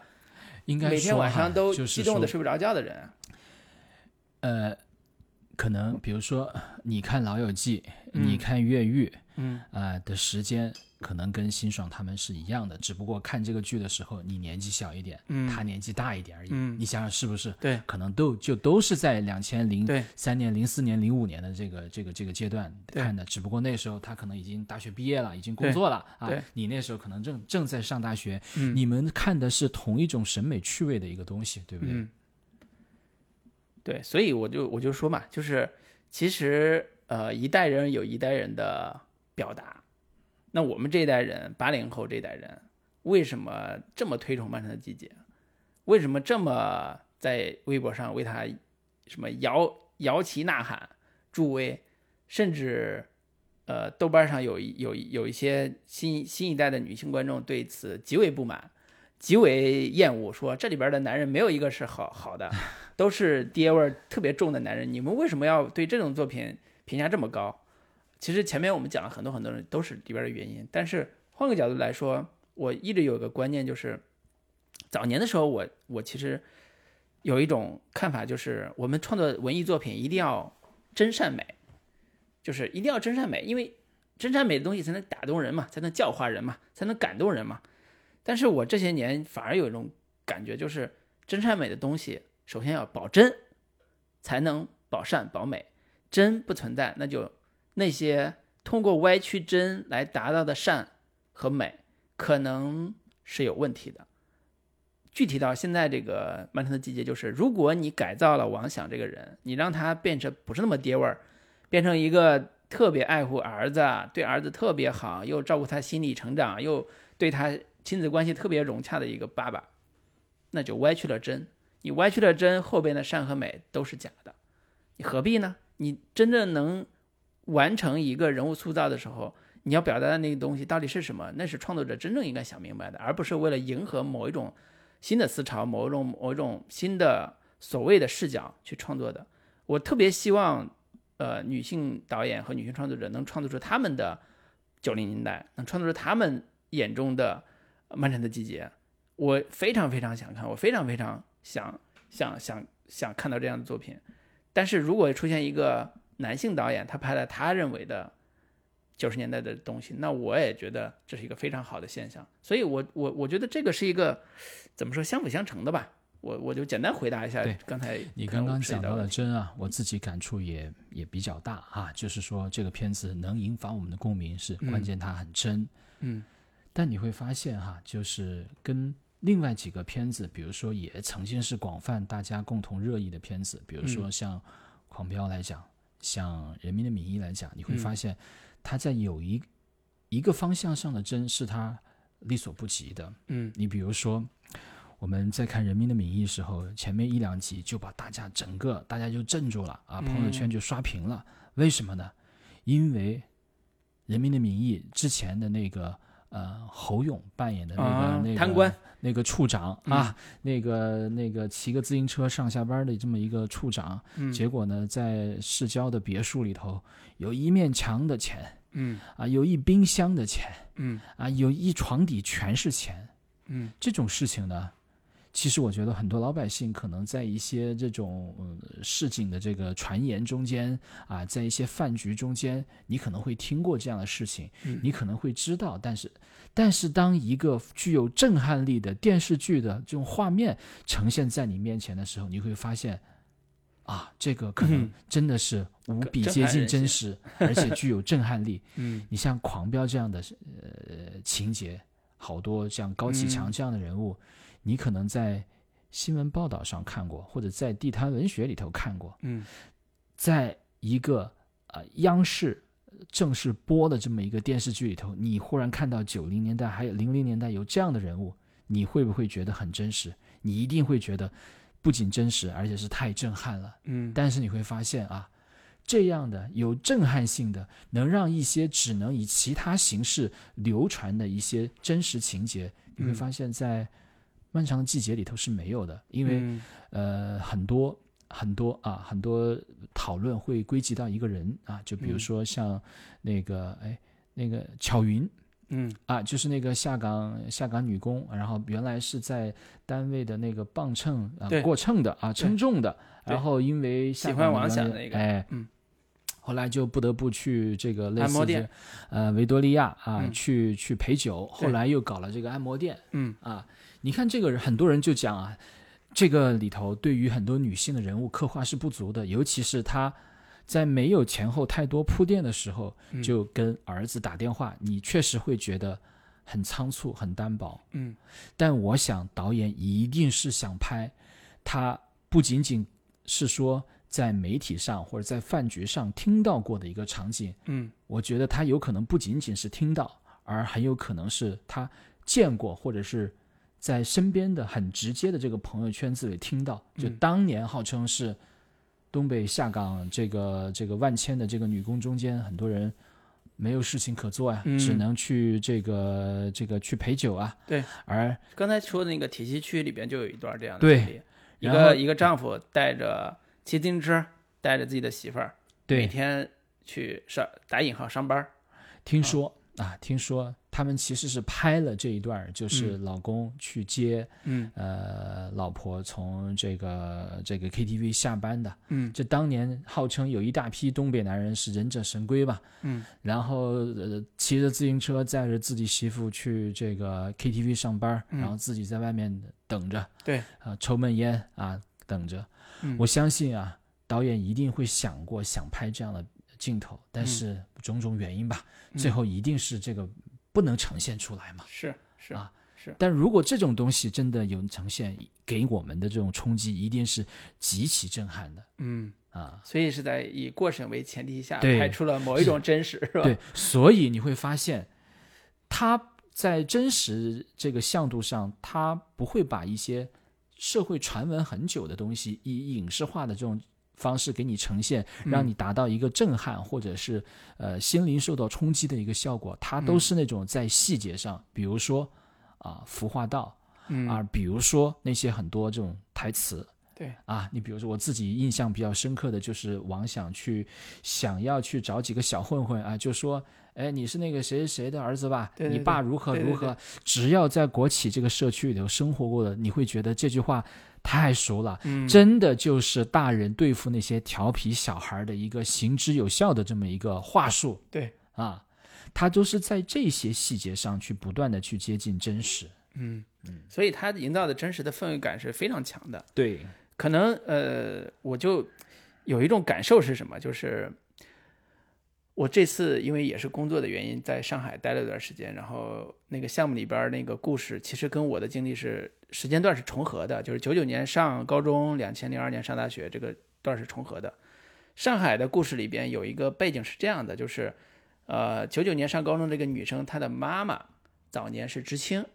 应该每天晚上都激动的睡不着觉的人啊。呃，可能比如说你看《老友记》你看《越狱》嗯啊、的时间可能跟辛爽他们是一样的，只不过看这个剧的时候你年纪小一点，嗯他年纪大一点而已。嗯你想想是不是？对可能都就都是在两千零对三年、零四年、零五年的这个这个这个阶段看的，只不过那时候他可能已经大学毕业了，已经工作了啊。你那时候可能正正在上大学，嗯你们看的是同一种审美趣味的一个东西，对不对？嗯，对，所以我就我就说嘛，就是其实呃，一代人有一代人的表达。那我们这一代人，八零后这一代人，为什么这么推崇《漫长的季节》？为什么这么在微博上为他什么摇摇旗呐喊、助威，甚至呃，豆瓣上有一有一有一些新新一代的女性观众对此极为不满，极为厌恶，说这里边的男人没有一个是好好的，都是爹味儿特别重的男人。你们为什么要对这种作品评价这么高？其实前面我们讲了很多很多人都是里边的原因，但是换个角度来说，我一直有个观念，就是早年的时候我，我其实有一种看法，就是我们创作文艺作品一定要真善美，就是一定要真善美，因为真善美的东西才能打动人嘛，才能教化人嘛，才能感动人嘛。但是我这些年反而有一种感觉，就是真善美的东西首先要保真，才能保善保美。真不存在，那就那些通过歪曲真来达到的善和美，可能是有问题的。具体到现在这个漫长的季节，就是如果你改造了王想这个人，你让他变成不是那么爹味儿，变成一个特别爱护儿子，对儿子特别好，又照顾他心理成长，又对他亲子关系特别融洽的一个爸爸，那就歪曲了真。你歪曲了真，后边的善和美都是假的，你何必呢？你真正能完成一个人物塑造的时候，你要表达的那个东西到底是什么？那是创作者真正应该想明白的，而不是为了迎合某一种。新的思潮，某一种某一种新的所谓的视角去创作的，我特别希望，呃，女性导演和女性创作者能创作出他们的九零年代，能创作出他们眼中的漫长的季节。我非常非常想看，我非常非常想想想想看到这样的作品。但是如果出现一个男性导演，他拍了他认为的。九十年代的东西，那我也觉得这是一个非常好的现象，所以，我我我觉得这个是一个怎么说相辅相成的吧。我我就简单回答一下。对，刚才你刚刚讲到的真啊，我自己感触也也比较大啊，就是说这个片子能引发我们的共鸣是关键，它很真。嗯。但你会发现哈，就是跟另外几个片子，比如说也曾经是广泛大家共同热议的片子，比如说像《狂飙》来讲，像《人民的名义》来讲，你会发现。他在有一一个方向上的真是他力所不及的。嗯，你比如说，我们在看《人民的名义》时候，前面一两集就把大家整个大家就镇住了啊，朋友圈就刷屏了。为什么呢？因为《人民的名义》之前的那个呃侯勇扮演的那个那个贪官那个处长啊，那个那个骑个自行车上下班的这么一个处长，结果呢，在市郊的别墅里头。有一面墙的钱，嗯啊，有一冰箱的钱，嗯啊，有一床底全是钱，嗯，这种事情呢，其实我觉得很多老百姓可能在一些这种市井的这个传言中间啊，在一些饭局中间，你可能会听过这样的事情，你可能会知道，但是，但是当一个具有震撼力的电视剧的这种画面呈现在你面前的时候，你会发现。啊，这个可能真的是无比接近真实，而且具有震撼力。嗯，你像《狂飙》这样的呃情节，好多像高启强这样的人物，你可能在新闻报道上看过，或者在地摊文学里头看过。嗯，在一个呃央视正式播的这么一个电视剧里头，你忽然看到九零年代还有零零年代有这样的人物，你会不会觉得很真实？你一定会觉得。不仅真实，而且是太震撼了。嗯，但是你会发现啊，这样的有震撼性的，能让一些只能以其他形式流传的一些真实情节，你会发现在漫长的季节里头是没有的。因为呃，很多很多啊，很多讨论会归集到一个人啊，就比如说像那个哎，那个巧云。嗯。啊，就是那个下岗下岗女工，然后原来是在单位的那个磅秤啊过秤的啊称重的，然后因为喜欢王想那个哎嗯，后来就不得不去这个类似的呃维多利亚啊去去陪酒，后来又搞了这个按摩店，嗯。啊，你看这个人很多人就讲啊，这个里头对于很多女性的人物刻画是不足的，尤其是她。在没有前后太多铺垫的时候，就跟儿子打电话，你确实会觉得很仓促、很单薄。嗯，但我想导演一定是想拍，他不仅仅是说在媒体上或者在饭局上听到过的一个场景。嗯，我觉得他有可能不仅仅是听到，而很有可能是他见过，或者是在身边的很直接的这个朋友圈子里听到。就当年号称是。东北下岗这个这个万千的这个女工中间，很多人没有事情可做呀，只能去这个这个去陪酒啊。对，而刚才说的那个铁西区里边就有一段这样的对，一个一个丈夫带着骑自行车，带着自己的媳妇儿，每天去上打引号上班。听说啊，听说。他们其实是拍了这一段，就是老公去接，嗯，呃，老婆从这个这个 KTV 下班的，嗯，这当年号称有一大批东北男人是忍者神龟吧，嗯，然后呃骑着自行车载着自己媳妇去这个 KTV 上班，然后自己在外面等着，对，啊，抽闷烟啊。等着。嗯。我相信啊，导演一定会想过想拍这样的镜头，但嗯。是种种原因吧，嗯。最后一定是这个不能呈现出来嘛。是是啊是，但如果这种东西真的有呈现，给我们的这种冲击一定是极其震撼的嗯，啊。所以是在以过审为前提下拍出了某一种真实，是吧？对，所以你会发现，他在真实这个向度上，他不会把一些社会传闻很久的东西以影视化的这种方式给你呈现，让你达到一个震撼或者是呃心灵受到冲击的一个效果。它都是那种在细节上，比如说啊服化道嗯啊，比如说那些很多这种台词。对啊，你比如说我自己印象比较深刻的就是王想去想要去找几个小混混啊，就说，哎，你是那个谁谁谁的儿子吧？对对你爸如何如何？只要在国企这个社区里头生活过的，你会觉得这句话太熟了，嗯真的就是大人对付那些调皮小孩的一个行之有效的这么一个话术对，啊，他都是在这些细节上去不断的去接近真实。嗯嗯，所以他营造的真实的氛围感是非常强的。对，可能呃，我就有一种感受是什么，就是我这次因为也是工作的原因，在上海待了一段时间，然后那个项目里边那个故事，其实跟我的经历是时间段是重合的，就是九九年上高中，两千零二年上大学，这个段是重合的。上海的故事里边有一个背景是这样的，就是呃，九九年上高中这个女生，她的妈妈早年是知青，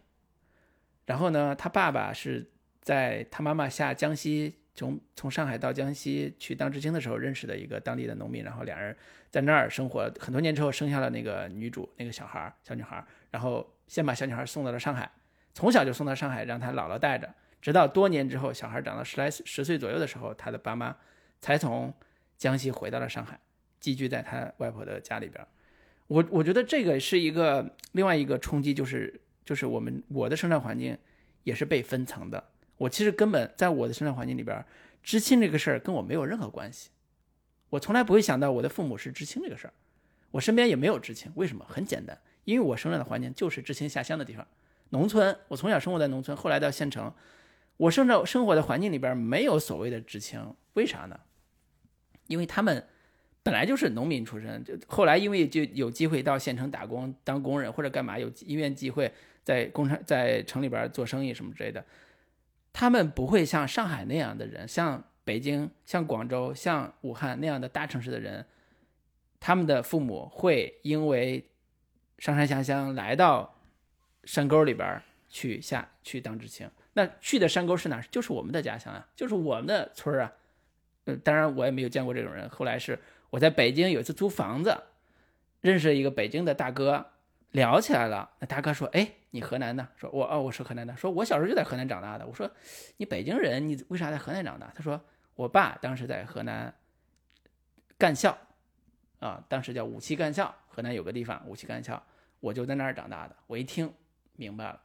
然后呢，她爸爸是在她妈妈下江西，从从上海到江西去当知青的时候认识的一个当地的农民，然后两人在那儿生活很多年之后，生下了那个女主那个小孩儿小女孩，然后先把小女孩送到了上海，从小就送到上海，让她姥姥带着，直到多年之后，小孩长到十来十岁左右的时候，他的爸妈才从江西回到了上海，寄居在他外婆的家里边。我我觉得这个是一个另外一个冲击，就是就是我们我的生长环境也是被分层的。我其实根本在我的生长环境里边，知青这个事儿跟我没有任何关系。我从来不会想到我的父母是知青这个事儿，我身边也没有知青。为什么？很简单，因为我生长的环境就是知青下乡的地方，农村。我从小生活在农村，后来到县城，我生长生活的环境里边没有所谓的知青，为啥呢？因为他们本来就是农民出身，就后来因为就有机会到县城打工当工人或者干嘛，有因缘机会在工厂在城里边做生意什么之类的，他们不会像上海那样的人，像北京、像广州、像武汉那样的大城市的人，他们的父母会因为上山下乡来到山沟里边去下去当知青。那去的山沟是哪？就是我们的家乡啊，就是我们的村儿啊。呃，当然我也没有见过这种人。后来是我在北京有一次租房子，认识一个北京的大哥，聊起来了。那大哥说：“哎，你河南的？”说：“我哦，我是河南的。”说：“我小时候就在河南长大的。”我说：“你北京人，你为啥在河南长大？”他说：“我爸当时在河南干校，啊，当时叫五七干校，河南有个地方五七干校，我就在那儿长大的。我一听明白了，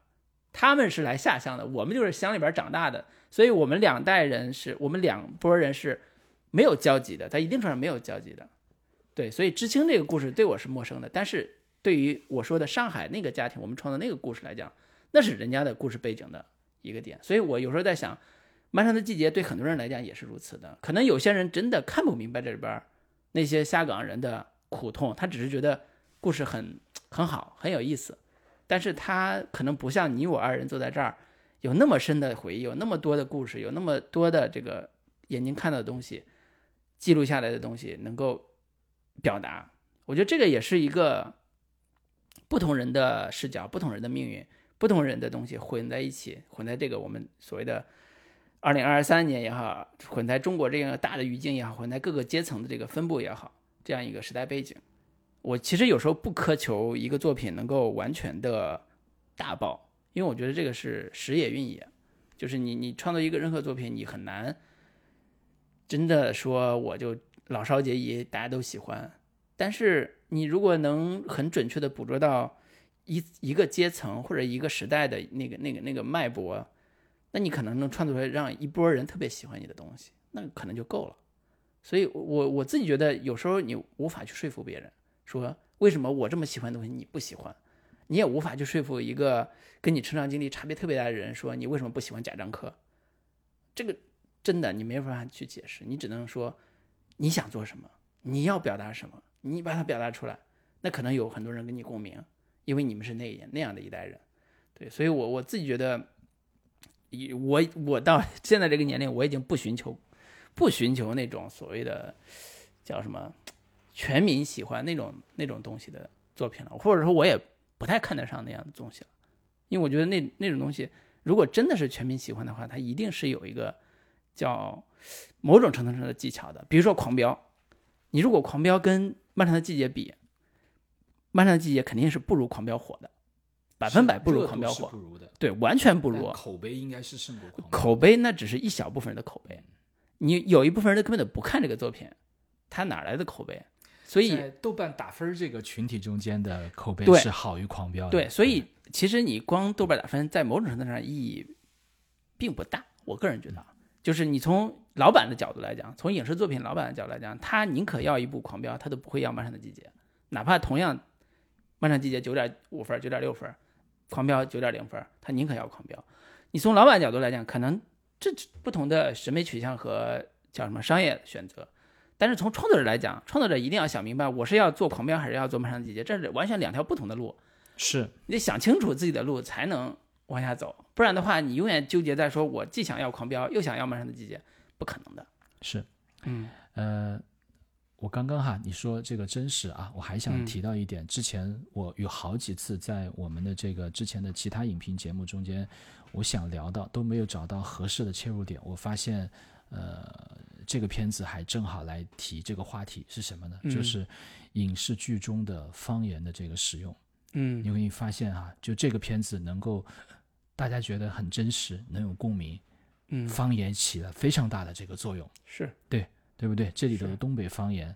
他们是来下乡的，我们就是乡里边长大的，所以我们两代人是我们两拨人是没有交集的，在一定程度上没有交集的。对，所以知青这个故事对我是陌生的，但是对于我说的上海那个家庭，我们创造那个故事来讲，那是人家的故事背景的一个点。所以我有时候在想，《漫长的季节》对很多人来讲也是如此的。可能有些人真的看不明白这里边那些下岗人的苦痛，他只是觉得故事很很好，很有意思，但是他可能不像你我二人坐在这儿，有那么深的回忆，有那么多的故事，有那么多的这个眼睛看到的东西，记录下来的东西能够表达。我觉得这个也是一个不同人的视角、不同人的命运、不同人的东西混在一起，混在这个我们所谓的二零二三年也好，混在中国这样大的语境也好，混在各个阶层的这个分布也好，这样一个时代背景。我其实有时候不苛求一个作品能够完全的大爆，因为我觉得这个是时也运也，就是你你创作一个任何作品，你很难真的说我就老少皆宜，大家都喜欢。但是你如果能很准确的捕捉到一一个阶层或者一个时代的那个那个那个脉搏，那你可能能创作出来让一波人特别喜欢你的东西，那可能就够了。所以我我自己觉得有时候你无法去说服别人。说为什么我这么喜欢的东西你不喜欢？你也无法去说服一个跟你成长经历差别特别大的人，说你为什么不喜欢贾樟柯？这个真的你没法去解释，你只能说你想做什么，你要表达什么，你把它表达出来，那可能有很多人跟你共鸣，因为你们是那那样的一代人，对，所以我我自己觉得，以我我到 现在这个年龄，我已经不寻求不寻求那种所谓的叫什么全民喜欢那种那种东西的作品了，或者说我也不太看得上那样的东西了，因为我觉得那那种东西。如果真的是全民喜欢的话，它一定是有一个叫某种程度上的技巧的。比如说《狂飙》，你如果《狂飙》跟《漫长的季节》比，《漫长的季节》肯定是不如《狂飙》火的，百分百不如《狂飙》火。不如的，对，完全不如。口碑应该是胜过《狂飙》。口碑那只是一小部分人的口碑，你有一部分人他根本就不看这个作品，他哪来的口碑？所以豆瓣打分这个群体中间的口碑是好于《狂飙》的。对，所以。其实你光豆瓣打分，在某种程度上意义并不大。我个人觉得，就是你从老板的角度来讲，从影视作品老板的角度来讲，他宁可要一部《狂飙》，他都不会要《漫长的季节》，哪怕同样《漫长季节》九点五分、九点六分，《狂飙》九点零分，他宁可要《狂飙》。你从老板角度来讲，可能这不同的审美取向和叫什么商业选择，但是从创作者来讲，创作者一定要想明白，我是要做《狂飙》还是要做《漫长的季节》，这是完全两条不同的路。是你得想清楚自己的路才能往下走，不然的话，你永远纠结在说我既想要狂飙又想要漫长的季节，不可能的。是，嗯，呃，我刚刚哈你说这个真实啊，我还想提到一点，之前我有好几次在我们的这个之前的其他影评节目中间，我想聊到都没有找到合适的切入点，我发现，呃，这个片子还正好来提这个话题是什么呢？就是影视剧中的方言的这个使用。嗯，你会发现哈，就这个片子能够大家觉得很真实，能有共鸣。嗯，方言起了非常大的这个作用，是对对不对？这里头的东北方言，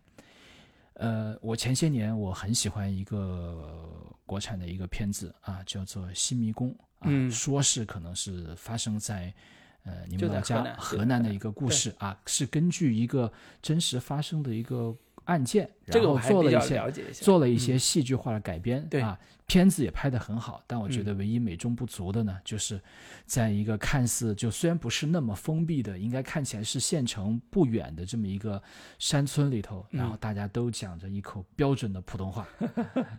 呃，我前些年我很喜欢一个国产的一个片子啊，叫做《新迷宫》啊，说是可能是发生在呃你们老家河南的一个故事啊，是根据一个真实发生的一个。案件，然后做了一些做了一些戏剧化的改编，对啊，片子也拍得很好。但我觉得唯一美中不足的呢，就是在一个看似就虽然不是那么封闭的，应该看起来是县城不远的这么一个山村里头，然后大家都讲着一口标准的普通话，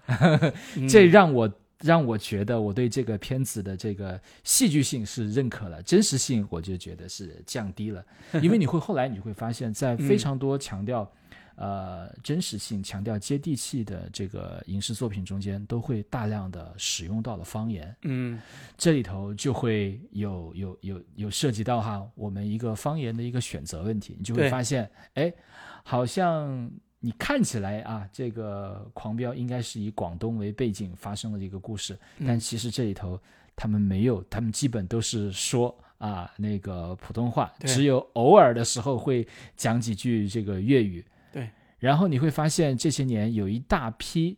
这让我让我觉得我对这个片子的这个戏剧性是认可了，真实性我就觉得是降低了，因为你会 后来你会发现，在非常多强调。呃，真实性强调接地气的这个影视作品中间，都会大量的使用到了方言。嗯，这里头就会有有有有涉及到哈，我们一个方言的一个选择问题。你就会发现，哎，好像你看起来啊，这个《狂飙》应该是以广东为背景发生的一个故事，但其实这里头他们没有，他们基本都是说啊那个普通话，只有偶尔的时候会讲几句这个粤语。然后你会发现，这些年有一大批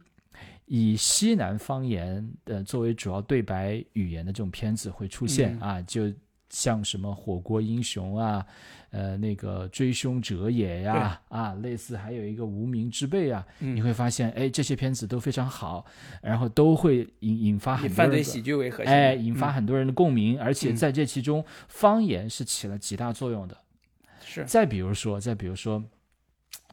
以西南方言的作为主要对白语言的这种片子会出现啊，就像什么《火锅英雄》啊，呃，那个《追凶者也》呀，啊，类似还有一个《无名之辈》啊，你会发现，哎，这些片子都非常好，然后都会引引发很多犯罪喜剧为核心，哎，引发很多人的共鸣，而且在这其中，方言是起了极大作用的。是。再比如说，再比如说。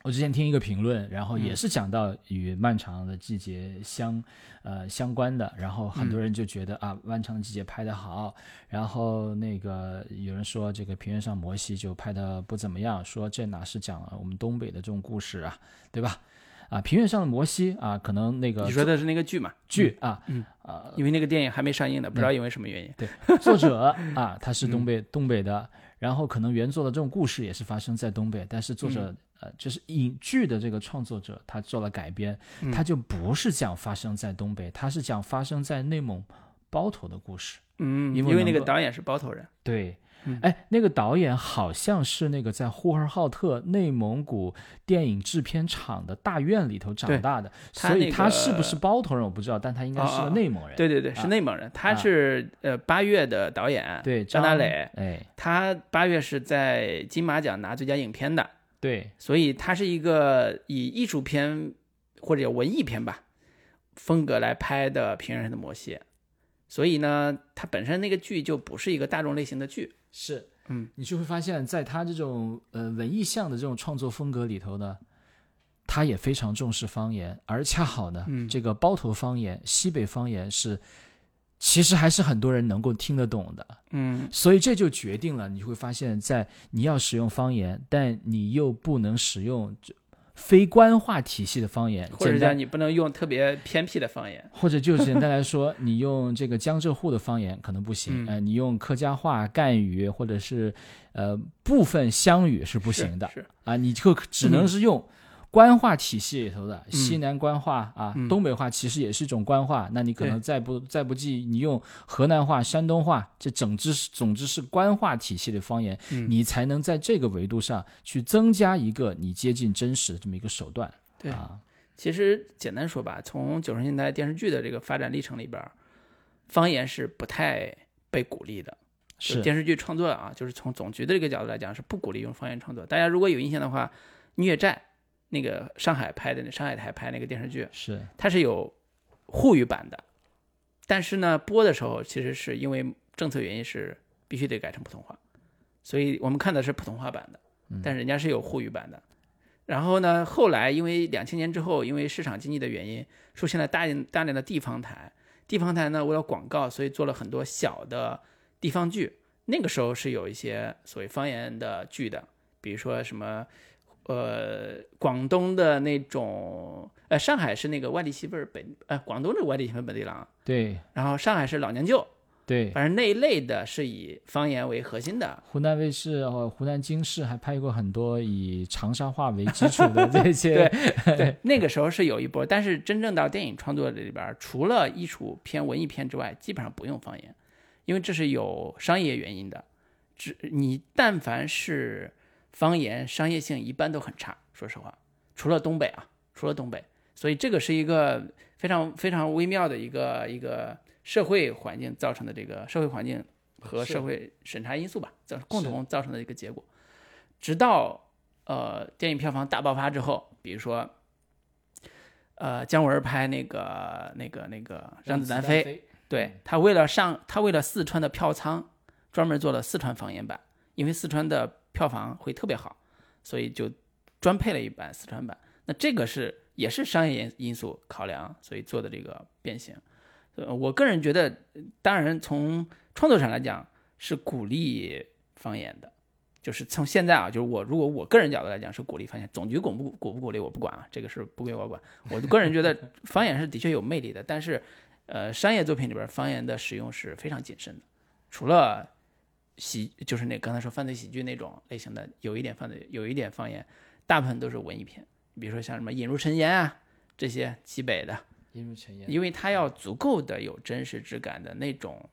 我之前听一个评论，然后也是讲到与漫长的季节相呃相关的，然后很多人就觉得啊，漫长的季节拍得好，然后那个有人说这个平原上摩西就拍的不怎么样，说这哪是讲我们东北的这种故事啊，对吧？啊，平原上的摩西啊，可能那个你说的是那个剧嘛？剧啊，嗯啊，因为那个电影还没上映呢，不知道因为什么原因。对，作者 啊，他是东北东北的，然后可能原作的这种故事也是发生在东北，但是作者。呃，就是影剧的这个创作者，他做了改编，他就不是讲发生在东北，他是讲发生在内蒙包头的故事。嗯，因为那个导演是包头人。对，哎，那个导演好像是那个在呼和浩特内蒙古电影制片厂的大院里头长大的，所以他是不是包头人我不知道，但他应该是个内蒙人。对对对，是内蒙人。他是呃八月的导演，对张大磊。哎，他八月是在金马奖拿最佳影片的。对，所以它是一个以艺术片或者文艺片吧风格来拍的《平原上的摩西》，所以呢，它本身那个剧就不是一个大众类型的剧。是，嗯，你就会发现，在他这种呃文艺向的这种创作风格里头呢，他也非常重视方言，而恰好呢，嗯。这个包头方言、西北方言是其实还是很多人能够听得懂的。嗯。所以这就决定了，你会发现在你要使用方言，但你又不能使用非官话体系的方言，或者简单讲你不能用特别偏僻的方言。或者就简单来说，你用这个江浙沪的方言可能不行，嗯。呃，你用客家话、赣语或者是呃部分湘语是不行的。是。啊，你就只能是用官话体系里头的、嗯。西南官话啊，嗯。东北话其实也是一种官话，那你可能再不再不济，你用河南话、山东话，这整之是总之是官话体系的方言，嗯。你才能在这个维度上去增加一个你接近真实的这么一个手段对。啊，其实简单说吧，从九十年代电视剧的这个发展历程里边儿，方言是不太被鼓励的。是。电视剧创作啊，就是从总局的这个角度来讲，是不鼓励用方言创作。大家如果有印象的话，《虐债》那个上海拍的，上海台拍那个电视剧，是它是有沪语版的，但是呢，播的时候其实是因为政策原因是必须得改成普通话，所以我们看的是普通话版的，但是人家是有沪语版的。然后呢，后来因为两千年之后，因为市场经济的原因，出现了大量大量的地方台，地方台呢为了广告，所以做了很多小的地方剧。那个时候是有一些所谓方言的剧的，比如说什么，呃，广东的那种，呃，上海是那个外地媳妇儿本，呃，广东的外地媳妇儿本地郎，对然后上海是老娘舅，对。反正那一类的是以方言为核心的。湖南卫视和湖南经视还拍过很多以长沙话为基础的这些，对，那个时候是有一波，但是真正到电影创作里边，除了艺术片、文艺片之外，基本上不用方言，因为这是有商业原因的。只你但凡是方言，商业性一般都很差，说实话，除了东北啊，除了东北，所以这个是一个非常非常微妙的一个一个社会环境造成的这个社会环境和社会审查因素吧，造共同造成的一个结果。直到呃电影票房大爆发之后，比如说呃姜文拍那个那个那个《让子弹飞》，对他为了上他为了四川的票仓，专门做了四川方言版，因为四川的票房会特别好，所以就专配了一版四川版。那这个是也是商业因因素考量，所以做的这个变形。呃，我个人觉得，当然从创作上来讲是鼓励方言的，就是从现在啊，就是我如果我个人角度来讲是鼓励方言，总局鼓不鼓不鼓励我不管啊，这个是不归我管。我个人觉得方言是的确有魅力的，但是呃，商业作品里边方言的使用是非常谨慎的，除了喜就是那刚才说犯罪喜剧那种类型的，有一点犯罪，有一点方言，大部分都是文艺片，比如说像什么《引入尘烟》啊这些西北的，映入尘烟。因为它要足够的有真实质感的那种、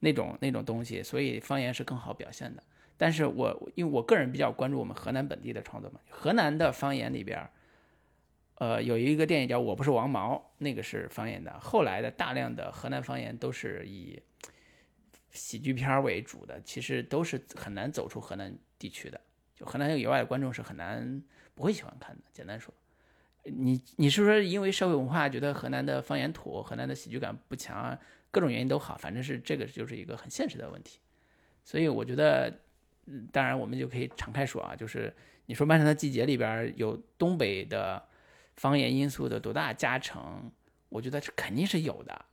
那种、那种东西，所以方言是更好表现的。但是我因为我个人比较关注我们河南本地的创作嘛，河南的方言里边，呃，有一个电影叫《我不是王毛》，那个是方言的。后来的大量的河南方言都是以喜剧片为主的，其实都是很难走出河南地区的。就河南以外的观众是很难不会喜欢看的。简单说，你你是说因为社会文化觉得河南的方言土，河南的喜剧感不强，各种原因都好，反正是这个就是一个很现实的问题。所以我觉得，当然我们就可以敞开说啊，就是你说《漫长的季节》里边有东北的方言因素的多大加成，我觉得是肯定是有的。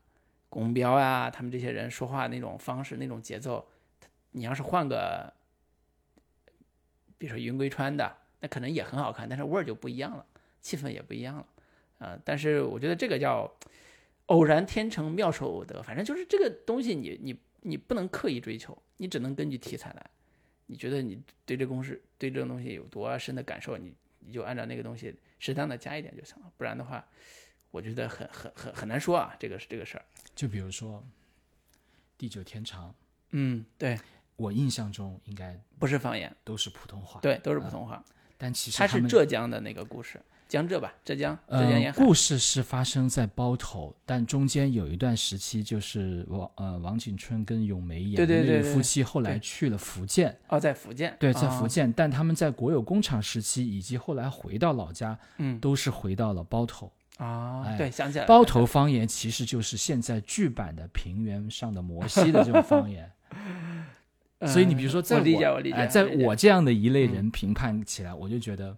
宫彪啊，他们这些人说话那种方式、那种节奏，你要是换个，比如说云归川的，那可能也很好看，但是味儿就不一样了，气氛也不一样了，啊、但是我觉得这个叫偶然天成妙手偶得，反正就是这个东西你，你你不能刻意追求，你只能根据题材来。你觉得你对这公式对这种东西有多深的感受，你你就按照那个东西适当的加一点就行了，不然的话，我觉得很很很很难说啊，这个是这个事儿。就比如说《地久天长》，嗯，对，我印象中应该不是方言，都是普通话，对，都是普通话。但其实它是浙江的那个故事，江浙吧，浙江，浙江呃沿，海。故事是发生在包头，但中间有一段时期，就是王呃王景春跟咏梅演的那对对对对夫妻，后来去了福建，哦，在福建。对，在哦福建，但他们在国有工厂时期以及后来回到老家，嗯都是回到了包头。啊，哎对，想起来了。包头方言其实就是现在剧版的平原上的摩西的这种方言。所以你比如说，在我理解我理解哎在我这样的一类人评判起来，我就觉得，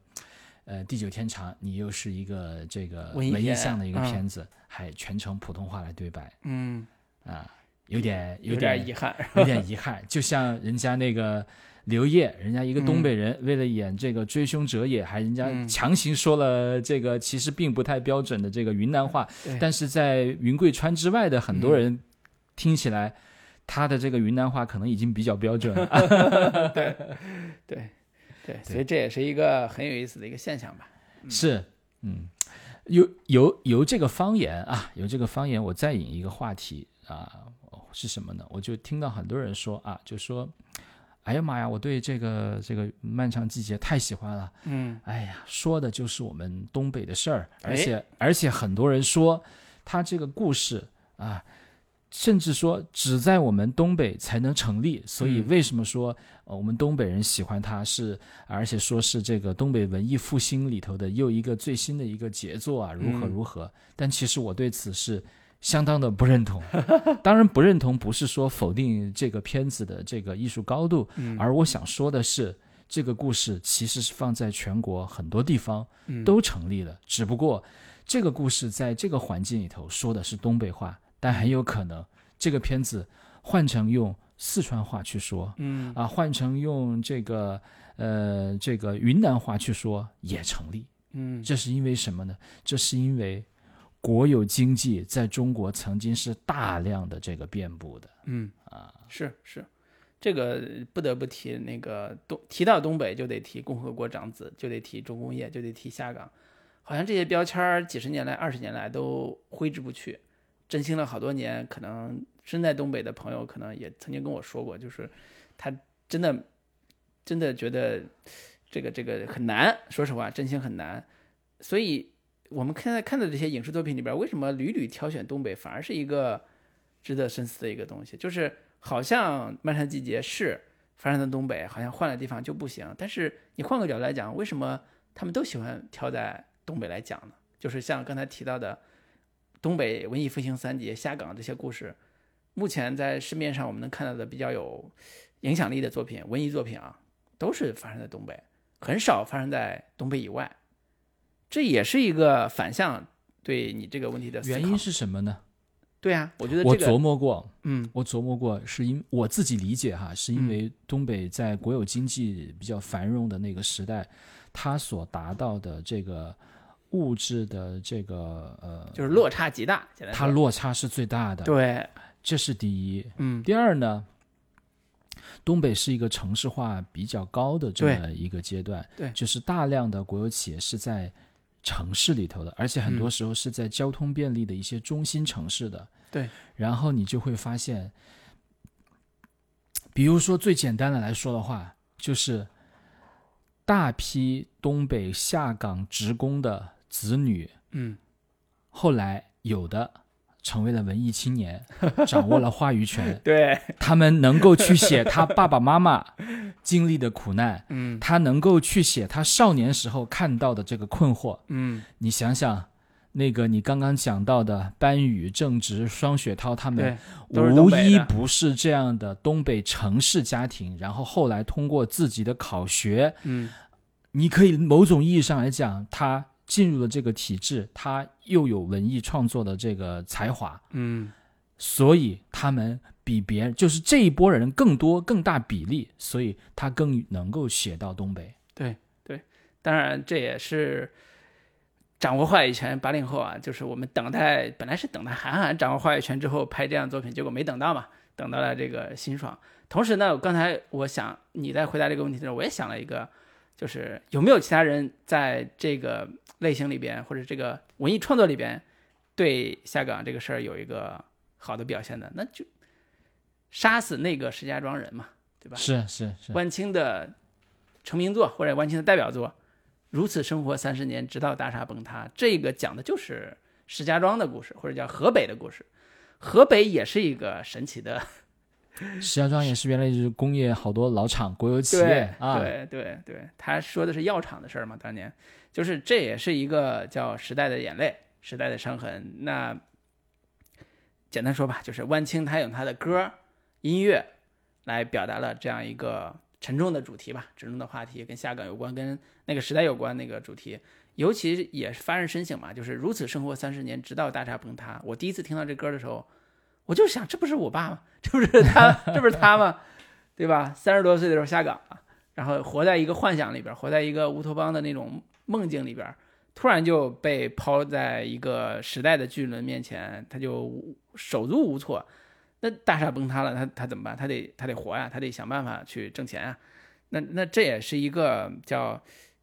呃，《地久天长》你又是一个这个文艺向的一个嗯。片子，还全程普通话来对白。嗯，啊，有点有点点遗憾。有点遗憾，就像人家那个刘烨，人家一个东北人，为了演这个追凶者也，还人家嗯。强行说了这个其实并不太标准的这个云南话，但是在云贵川之外的很多嗯。人听起来，他的这个云南话可能已经比较标准了。对对，所以这也是一个很有意思的一个现象吧。是，嗯，由由由这个方言啊，由这个方言，我再引一个话题啊，是什么呢？我就听到很多人说啊，就说，哎呀妈呀，我对这个这个漫长季节太喜欢了，嗯哎呀，说的就是我们东北的事儿，而哎且而且很多人说他这个故事啊。甚至说只在我们东北才能成立，所以嗯为什么说、呃、我们东北人喜欢他是，而且说是这个东北文艺复兴里头的又一个最新的一个杰作啊，如何嗯如何？但其实我对此是相当的不认同。当然不认同不是说否定这个片子的这个艺术高度，嗯而我想说的是，这个故事其实是放在全国很多地方嗯都成立了，只不过这个故事在这个环境里头说的是东北话，但很有可能这个片子换成用四川话去说，嗯啊，换成用这个呃这个云南话去说也成立。嗯这是因为什么呢？这是因为国有经济在中国曾经是大量的这个遍布的。嗯啊，是是，这个不得不提那个东，提到东北就得提共和国长子，就得提重工业，就得提下岗，好像这些标签儿几十年来、二十年来都挥之不去，振兴了好多年。可能身在东北的朋友可能也曾经跟我说过，就是他真的真的觉得这个这个很难，说实话，振兴很难，所以。我们现在看的这些影视作品里边，为什么屡屡挑选东北，反而是一个值得深思的一个东西？就是好像《漫长季节》是发生在东北，好像换了地方就不行。但是你换个角度来讲，为什么他们都喜欢挑在东北来讲呢？就是像刚才提到的东北文艺复兴三杰、下岗这些故事，目前在市面上我们能看到的比较有影响力的作品，文艺作品啊，都是发生在东北，很少发生在东北以外。这也是一个反向对你这个问题的。原因是什么呢？对啊，我觉得我这个琢磨过，嗯我琢磨过，是因我自己理解哈，是因为东北在国有经济比较繁荣的那个时代，它所达到的这个物质的这个呃，就是落差极大，它落差是最大的，对，这是第一。嗯第二呢，东北是一个城市化比较高的这么一个阶段，对就是大量的国有企业是在城市里头的，而且很多嗯。时候是在交通便利的一些中心城市的。对，然后你就会发现，比如说最简单的来说的话，就是大批东北下岗职工的子女，嗯。后来有的成为了文艺青年，掌握了话语权，对，他们能够去写他爸爸妈妈经历的苦难，嗯。他能够去写他少年时候看到的这个困惑。嗯。你想想，那个你刚刚讲到的班宇、郑直、双雪涛他们无一不是这样的东北城市家庭，然后后来通过自己的考学，嗯。你可以某种意义上来讲，他进入了这个体制，他又有文艺创作的这个才华，嗯所以他们比别人就是这一波人更多、更大比例，所以他更能够写到东北。对对，当然这也是掌握话语权八零后啊，就是我们等待本来是等待韩寒掌握话语权之后拍这样作品，结果没等到嘛，等到了这个辛爽。同时呢，刚才我想你在回答这个问题的时候，我也想了一个，就是有没有其他人在这个类型里边或者这个文艺创作里边对下岗这个事儿有一个好的表现的，那就杀死那个石家庄人嘛，对吧？是是是，万青的成名作或者万青的代表作《如此生活三十年，直到大厦崩塌》，这个讲的就是石家庄的故事，或者叫河北的故事。河北也是一个神奇的，石家庄也是原来就是工业好多老厂国有企业啊，对对对，他说的是药厂的事儿嘛，当年就是这也是一个叫时代的眼泪，时代的伤痕。那简单说吧，就是万青他用他的歌、音乐，来表达了这样一个沉重的主题吧，沉重的话题跟下岗有关，跟那个时代有关那个主题，尤其也是发人深省嘛，就是如此生活三十年，直到大厦崩塌。我第一次听到这歌的时候，我就想，这不是我爸吗？这不是他，这不是他吗？对吧？三十多岁的时候下岗了，然后活在一个幻想里边，活在一个乌托邦的那种梦境里边，突然就被抛在一个时代的巨轮面前，他就手足无措。那大厦崩塌了，他他怎么办？他得他得活呀，他得想办法去挣钱啊。那那这也是一个叫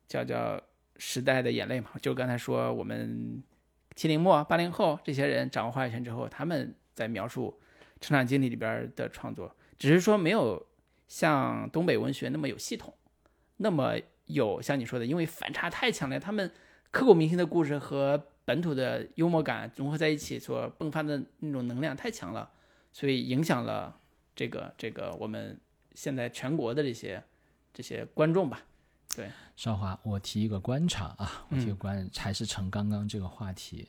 叫叫时代的眼泪嘛。就刚才说，我们七零末八零后这些人掌握话语权之后，他们在描述成长经历里边的创作，只是说没有。像东北文学那么有系统，那么有像你说的，因为反差太强烈，他们刻骨铭心的故事和本土的幽默感融合在一起，所迸发的那种能量太强了，所以影响了这个这个我们现在全国的这些这些观众吧。对，少华，我提一个观察啊，我提个观，还是成刚刚这个话题。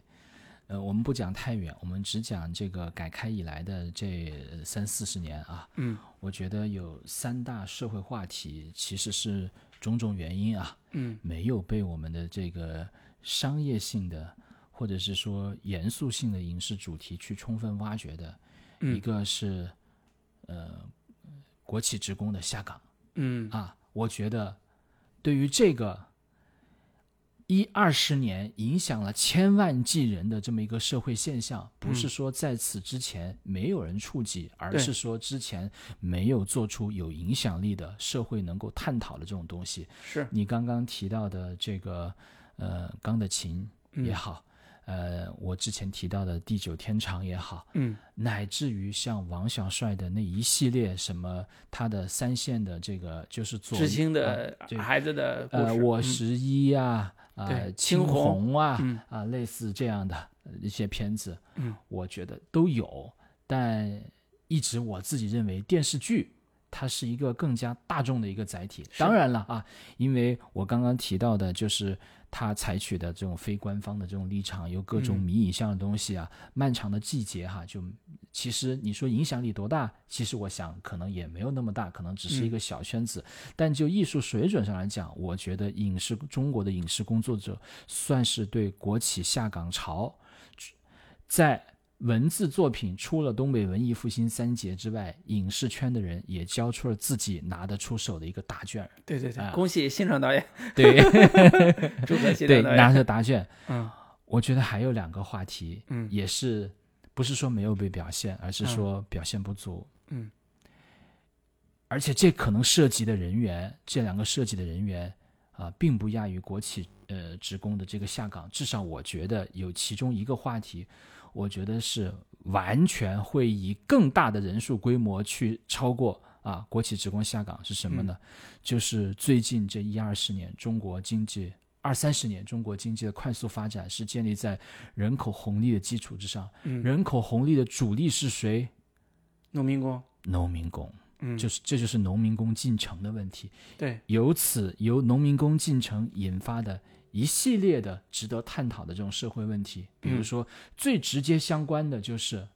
呃，我们不讲太远，我们只讲这个改开以来的这三四十年啊。嗯，我觉得有三大社会话题，其实是种种原因啊，嗯，没有被我们的这个商业性的或者是说严肃性的影视主题去充分挖掘的。一个是呃国企职工的下岗。嗯啊，我觉得对于这个。一二十年影响了千万计人的这么一个社会现象，不是说在此之前没有人触及，而是说之前没有做出有影响力的社会能够探讨的这种东西。是你刚刚提到的这个，呃，钢的琴也好。呃，我之前提到的地久天长也好，嗯，乃至于像王小帅的那一系列什么他的三线的这个就是知青的孩子的呃，我十一啊，啊，青红啊，啊，类似这样的一些片子，嗯，我觉得都有，但一直我自己认为电视剧它是一个更加大众的一个载体。当然了啊，因为我刚刚提到的就是。他采取的这种非官方的这种立场，有各种迷影像的东西啊，漫长的季节哈，就其实你说影响力多大？其实我想可能也没有那么大，可能只是一个小圈子。但就艺术水准上来讲，我觉得影视中国的影视工作者算是对国企下岗潮，在。文字作品除了东北文艺复兴三杰之外，影视圈的人也交出了自己拿得出手的一个答卷。对对对，恭喜新城 导演。对，祝贺新城导演拿着答卷。嗯，我觉得还有两个话题，嗯，也是不是说没有被表现，而是说表现不足。嗯，而且这可能涉及的人员，这两个涉及的人员啊，并不亚于国企呃职工的这个下岗。至少我觉得有其中一个话题。我觉得是完全会以更大的人数规模去超过啊，国企职工下岗是什么呢？就是最近这一二十年，中国经济二三十年，中国经济的快速发展是建立在人口红利的基础之上。人口红利的主力是谁？农民工。农民工。嗯，就是这就是农民工进城的问题。对，由此由农民工进城引发的。一系列的值得探讨的这种社会问题，比如说最直接相关的就是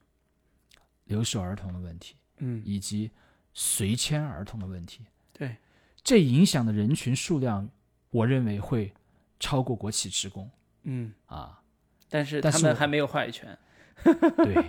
留守儿童的问题，嗯，以及随迁儿童的问题。对，这影响的人群数量，我认为会超过国企职工。嗯啊，但是他们还没有话语权。对，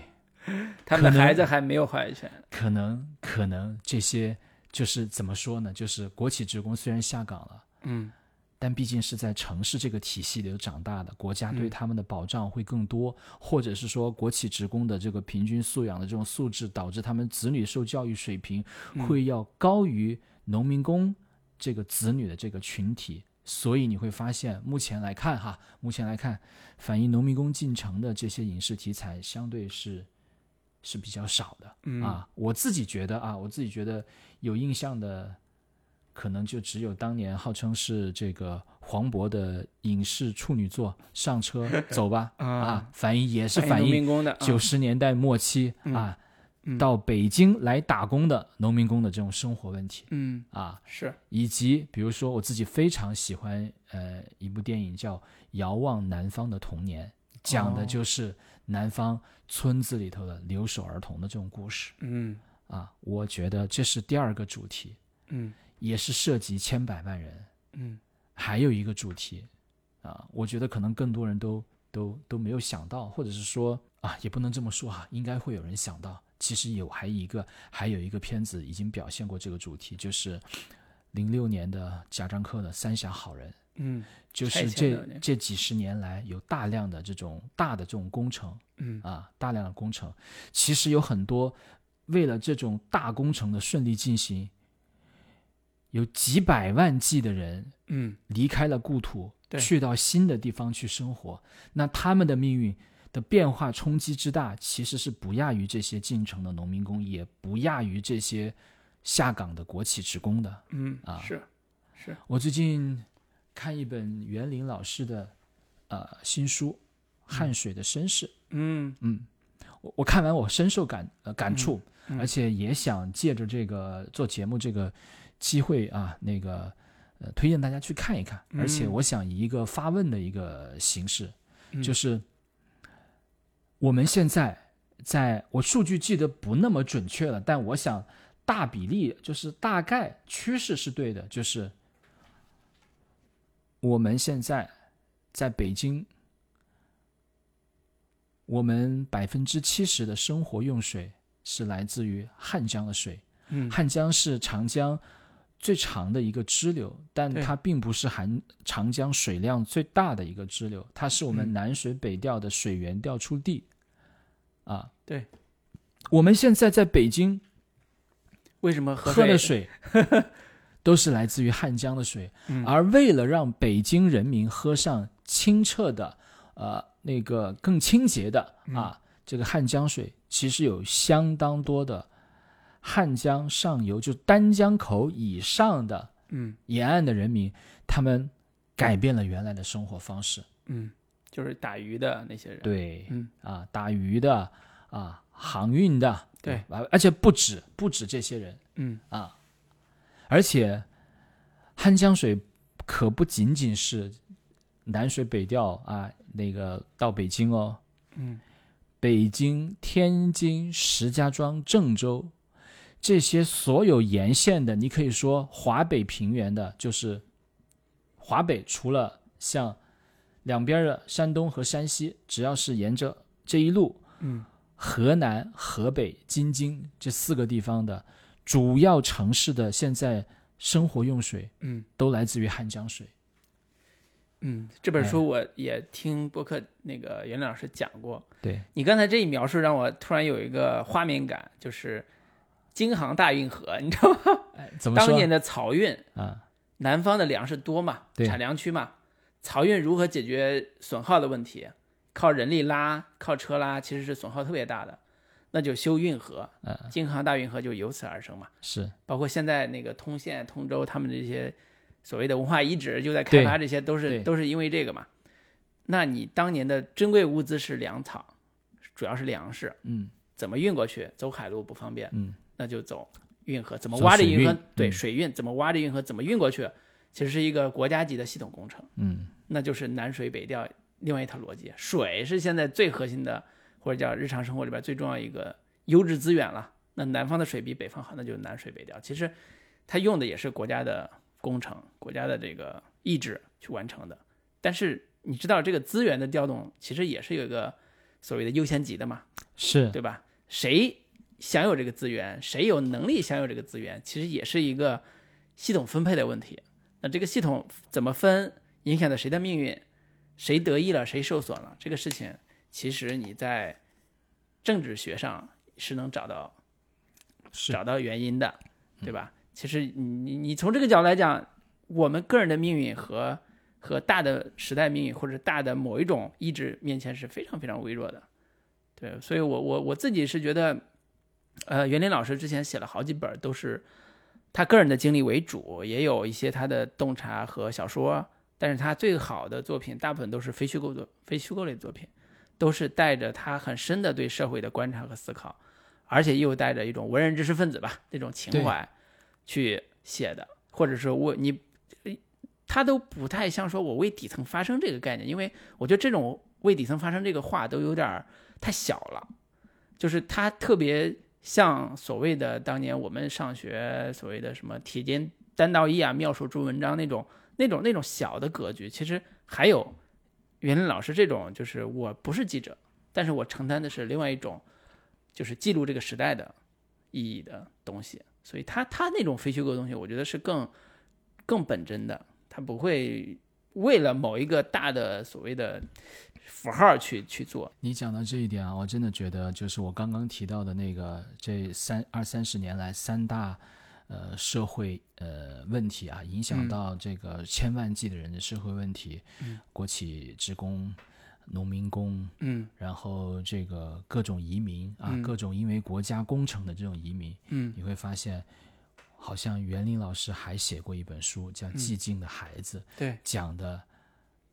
他们的孩子还没有话语权。可能可能这些就是怎么说呢？就是国企职工虽然下岗了，嗯。但毕竟是在城市这个体系里长大的，国家对他们的保障会更多，或者是说国企职工的这个平均素养的这种素质，导致他们子女受教育水平会要高于农民工这个子女的这个群体。所以你会发现，目前来看哈，目前来看，反映农民工进城的这些影视题材相对是是比较少的啊。我自己觉得啊，我自己觉得有印象的。可能就只有当年号称是这个黄渤的影视处女作《上车 走吧》啊，反映也是反映九十年代末期啊，到北京来打工的农民工的这种生活问题。嗯啊是，以及比如说我自己非常喜欢呃一部电影叫《遥望南方的童年》，讲的就是南方村子里头的留守儿童的这种故事。嗯啊，我觉得这是第二个主题，嗯也是涉及千百万人。嗯还有一个主题啊，我觉得可能更多人都都都没有想到，或者是说啊，也不能这么说哈、应该会有人想到。其实有还一个还有一个片子已经表现过这个主题，就是零六年的贾樟柯的《三峡好人》。嗯就是这这几十年来有大量的这种大的这种工程嗯啊，大量的工程，其实有很多为了这种大工程的顺利进行，有几百万计的人嗯。离开了故土，对。去到新的地方去生活，那他们的命运的变化冲击之大，其实是不亚于这些进城的农民工，也不亚于这些下岗的国企职工的。嗯啊。是是。我最近看一本袁林老师的呃新书《汗水的绅士》，嗯。嗯，我我看完我深受感呃感触，嗯。而且也想借着这个做节目这个机会啊，那个呃推荐大家去看一看，嗯。而且我想以一个发问的一个形式，嗯。就是我们现在在我数据记得不那么准确了，但我想大比例就是大概趋势是对的，就是我们现在在北京，我们百分之七十的生活用水是来自于汉江的水。嗯。汉江是长江最长的一个支流，但它并不是含长江水量最大的一个支流，它是我们嗯。南水北调的水源调出地。啊，对，我们现在在北京为什么喝喝的水都是来自于汉江的水，嗯。而为了让北京人民喝上清澈的，呃，那个更清洁的嗯。啊，这个汉江水，其实有相当多的汉江上游，就丹江口以上的嗯。沿岸的人民，他们改变了原来的生活方式。嗯就是打鱼的那些人。对，嗯。啊，打鱼的啊，航运的，对。啊，而且不止不止这些人。嗯。啊，而且汉江水可不仅仅是南水北调啊，那个到北京哦，嗯。北京、天津、石家庄、郑州这些所有沿线的，你可以说华北平原的，就是华北除了像两边的山东和山西，只要是沿着这一路，嗯河南、河北、京津这四个地方的主要城市的现在生活用水嗯都来自于汉江水。嗯，这本哎书我也听播客那个袁老师讲过。对，你刚才这一描述让我突然有一个画面感，就是京杭大运河，你知道吗？哎，怎么说当年的漕运，啊？南方的粮食多嘛，产粮区嘛，漕运如何解决损耗的问题？靠人力拉，靠车拉，其实是损耗特别大的，那就修运河，嗯，京杭大运河就由此而生嘛。是包括现在那个通县、通州，他们这些所谓的文化遗址就在开发，这些都是都是因为这个嘛。那你当年的珍贵物资是粮草，主要是粮食，嗯怎么运过去？走海路不方便，嗯那就走运河。怎么挖着运河运？对，嗯水运怎么挖着运河？怎么运过去？其实是一个国家级的系统工程，嗯那就是南水北调另外一套逻辑。水是现在最核心的，或者叫日常生活里边最重要一个优质资源了。那南方的水比北方好，那就是南水北调。其实它用的也是国家的工程、国家的这个意志去完成的。但是你知道这个资源的调动，其实也是有一个所谓的优先级的嘛，是对吧？谁享有这个资源，谁有能力享有这个资源，其实也是一个系统分配的问题。那这个系统怎么分，影响到谁的命运，谁得益了，谁受损了，这个事情其实你在政治学上是能找到找到原因的，对吧？其实你你你从这个角度来讲，我们个人的命运和和大的时代命运或者大的某一种意志面前是非常非常微弱的，对，所以我我我自己是觉得，呃，袁林老师之前写了好几本，都是他个人的经历为主，也有一些他的洞察和小说，但是他最好的作品大部分都是非虚构作非虚构类作品，都是带着他很深的对社会的观察和思考，而且又带着一种文人知识分子吧那种情怀去写的，或者说我你他都不太像说我为底层发声这个概念，因为我觉得这种为底层发声这个话都有点儿太小了，就是他特别像所谓的当年我们上学所谓的什么铁肩担道义啊、妙手著文章那种、那种、那种小的格局，其实还有袁林老师这种，就是我不是记者，但是我承担的是另外一种，就是记录这个时代的意义的东西。所以他他那种非虚构的东西，我觉得是更更本真的，他不会为了某一个大的所谓的符号去去做。你讲到这一点啊，我真的觉得就是我刚刚提到的那个这三二三十年来三大呃社会呃问题啊，影响到这个千万计的人的社会问题，嗯。国企职工、农民工，嗯。然后这个各种移民啊，嗯。各种因为国家工程的这种移民，嗯。你会发现，好像袁林老师还写过一本书叫《嗯。寂静的孩子》，对，讲的，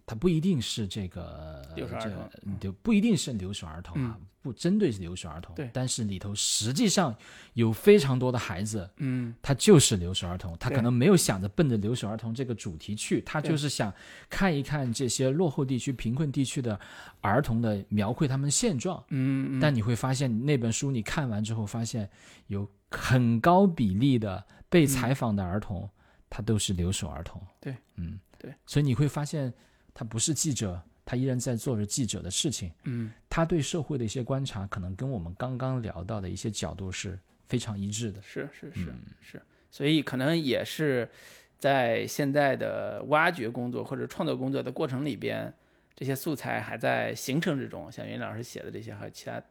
他不一定是这个留守儿童就不一定是留守儿童啊，不针对留守儿童，对。但是里头实际上有非常多的孩子，嗯。他就是留守儿童，他可能没有想着奔着留守儿童这个主题去，他就是想看一看这些落后地区、贫困地区的儿童的描绘他们现状。嗯，嗯。但你会发现，那本书你看完之后，发现有很高比例的被采访的儿童，他都是留守儿童。对，嗯，对，所以你会发现，他不是记者，他依然在做着记者的事情。嗯他对社会的一些观察，可能跟我们刚刚聊到的一些角度是非常一致的。是是是是，所以可能也是在现在的挖掘工作或者创作工作的过程里边，这些素材还在形成之中。像云老师写的这些，还有其他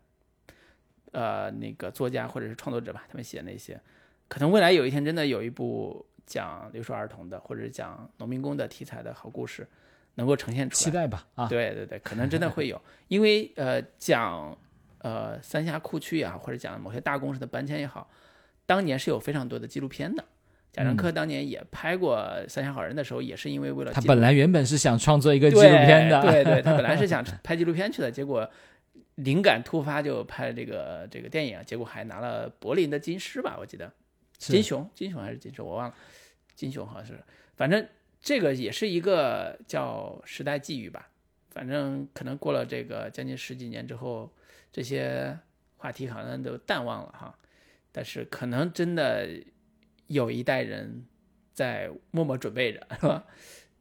呃那个作家或者是创作者吧，他们写那些，可能未来有一天真的有一部讲留守儿童的或者讲农民工的题材的好故事能够呈现出来。期待吧，啊，对对对，可能真的会有，因为呃讲呃三峡库区也好，或者讲某些大公司的搬迁也好，当年是有非常多的纪录片的。贾樟柯当年也拍过《三峡好人》的时候，也是因为为了他本来原本是想创作一个纪录片的，对对对，他本来是想拍纪录片去的，结果灵感突发就拍了这个这个电影，结果还拿了柏林的金狮吧，我记得。金熊金熊还是金狮我忘了，金熊好像是，反正这个也是一个叫时代际遇吧，反正可能过了这个将近十几年之后，这些话题好像都淡忘了哈，但是可能真的有一代人在默默准备着，是吧？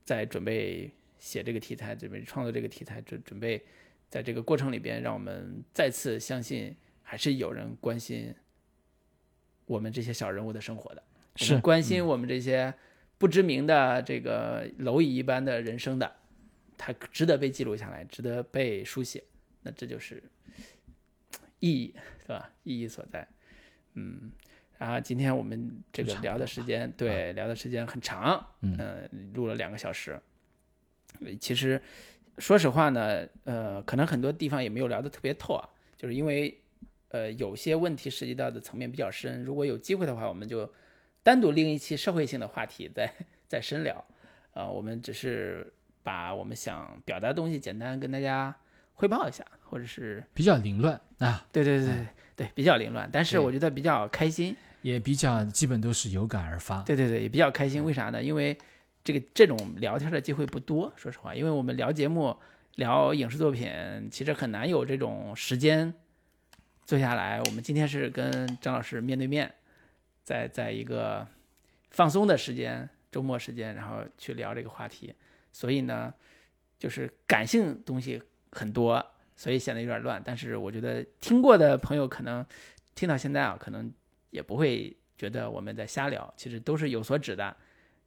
在准备写这个题材，准备创作这个题材，准准备在这个过程里边，让我们再次相信，还是有人关心我们这些小人物的生活的，我是们关心我们这些不知名的这个蝼蚁一般的人生的，它值得被记录下来，值得被书写，那这就是意义，对吧？意义所在，嗯。然后今天我们这个聊的时间，对，聊的时间很长，嗯呃，录了两个小时。呃其实，说实话呢，呃，可能很多地方也没有聊得特别透啊，就是因为，呃，有些问题涉及到的层面比较深。如果有机会的话，我们就单独另一期社会性的话题 再再深聊。呃，我们只是把我们想表达的东西简单跟大家汇报一下，或者是比较凌乱啊，对对对对对，比较凌乱，但是我觉得比较开心。也比较基本都是有感而发。对对对，也比较开心。为啥呢？因为这个这种聊天的机会不多，说实话，因为我们聊节目、聊影视作品，其实很难有这种时间坐下来。我们今天是跟张老师面对面，在在一个放松的时间、周末时间，然后去聊这个话题。所以呢，就是感性东西很多，所以显得有点乱。但是我觉得听过的朋友可能听到现在啊，可能也不会觉得我们在瞎聊，其实都是有所指的。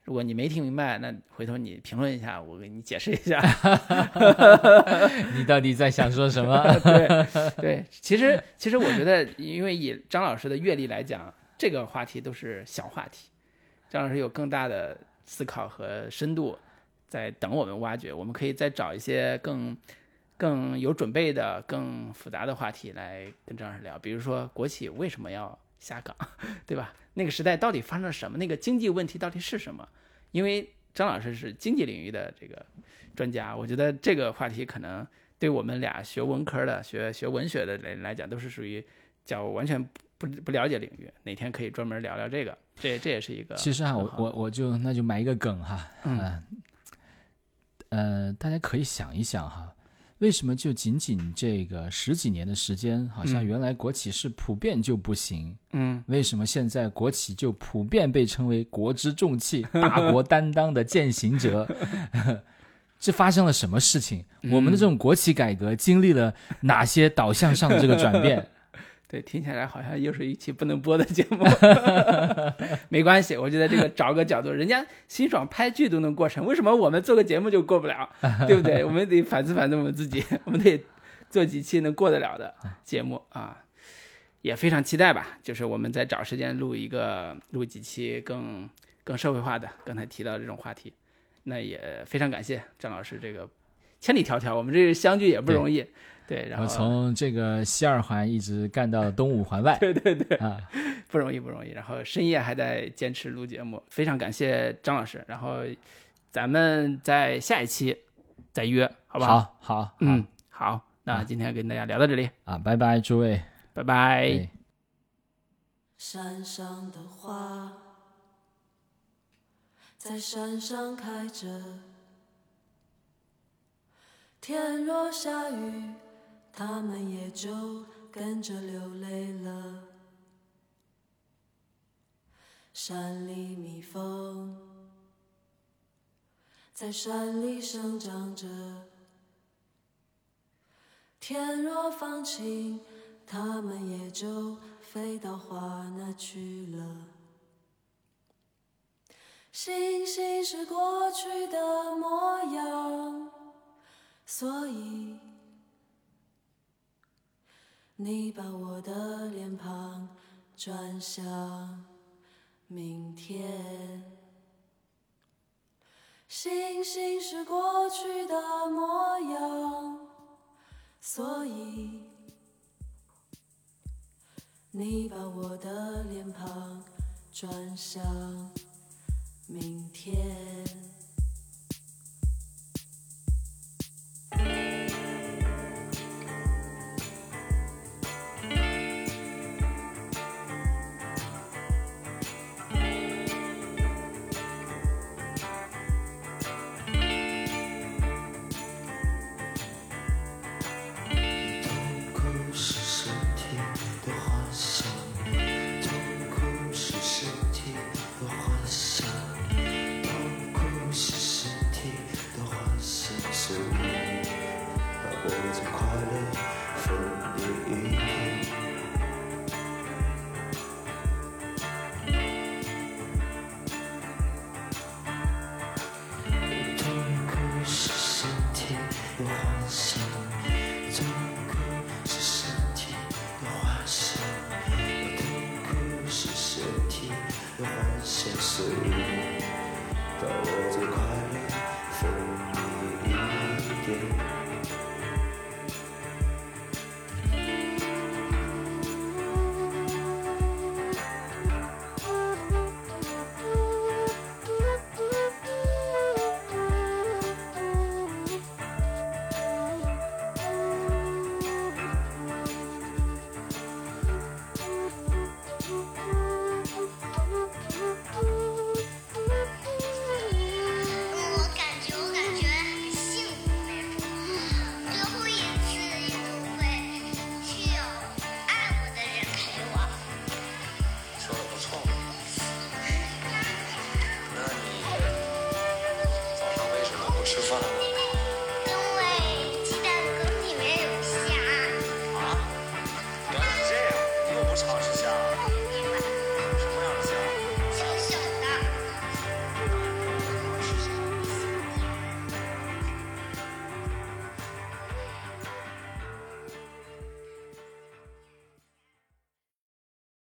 如果你没听明白，那回头你评论一下，我给你解释一下。你到底在想说什么？对对，其实其实我觉得，因为以张老师的阅历来讲，这个话题都是小话题，张老师有更大的思考和深度在等我们挖掘。我们可以再找一些更更有准备的、更复杂的话题来跟张老师聊，比如说国企为什么要下岗，对吧？那个时代到底发生了什么？那个经济问题到底是什么？因为张老师是经济领域的这个专家，我觉得这个话题可能对我们俩学文科的、学学文学的人来讲，都是属于叫完全不不了解领域。哪天可以专门聊聊这个，这这也是一个其实啊，我我我就那就埋一个梗哈，嗯呃呃，大家可以想一想哈，为为什么就仅仅这个十几年的时间，好像原来国企是普遍就不行？嗯，为什么现在国企就普遍被称为国之重器、大国担当的践行者？这发生了什么事情？我们的这种国企改革经历了哪些导向上的这个转变？对，听起来好像又是一期不能播的节目，没关系，我觉得这个找个角度，人家辛爽拍剧都能过审，为什么我们做个节目就过不了？对不对？我们得反思反思我们自己，我们得做几期能过得了的节目啊，也非常期待吧。就是我们再找时间录一个，录几期更更社会化的，刚才提到这种话题，那也非常感谢张老师这个千里迢迢，我们这相聚也不容易。对，然后从这个西二环一直干到东五环外，对对对，啊，不容易不容易。然后深夜还在坚持录节目，非常感谢张老师。然后咱们在下一期再约，好不好？好，好，嗯，好。那今天跟大家聊到这里啊，拜拜，诸位，拜拜。山上的花在山上开着，天若下雨。他们也就跟着流泪了。山里蜜蜂在山里生长着，天若放晴，他们也就飞到花那去了。星星是过去的模样，所以。你把我的脸庞转向明天，星星是过去的模样，所以你把我的脸庞转向明天。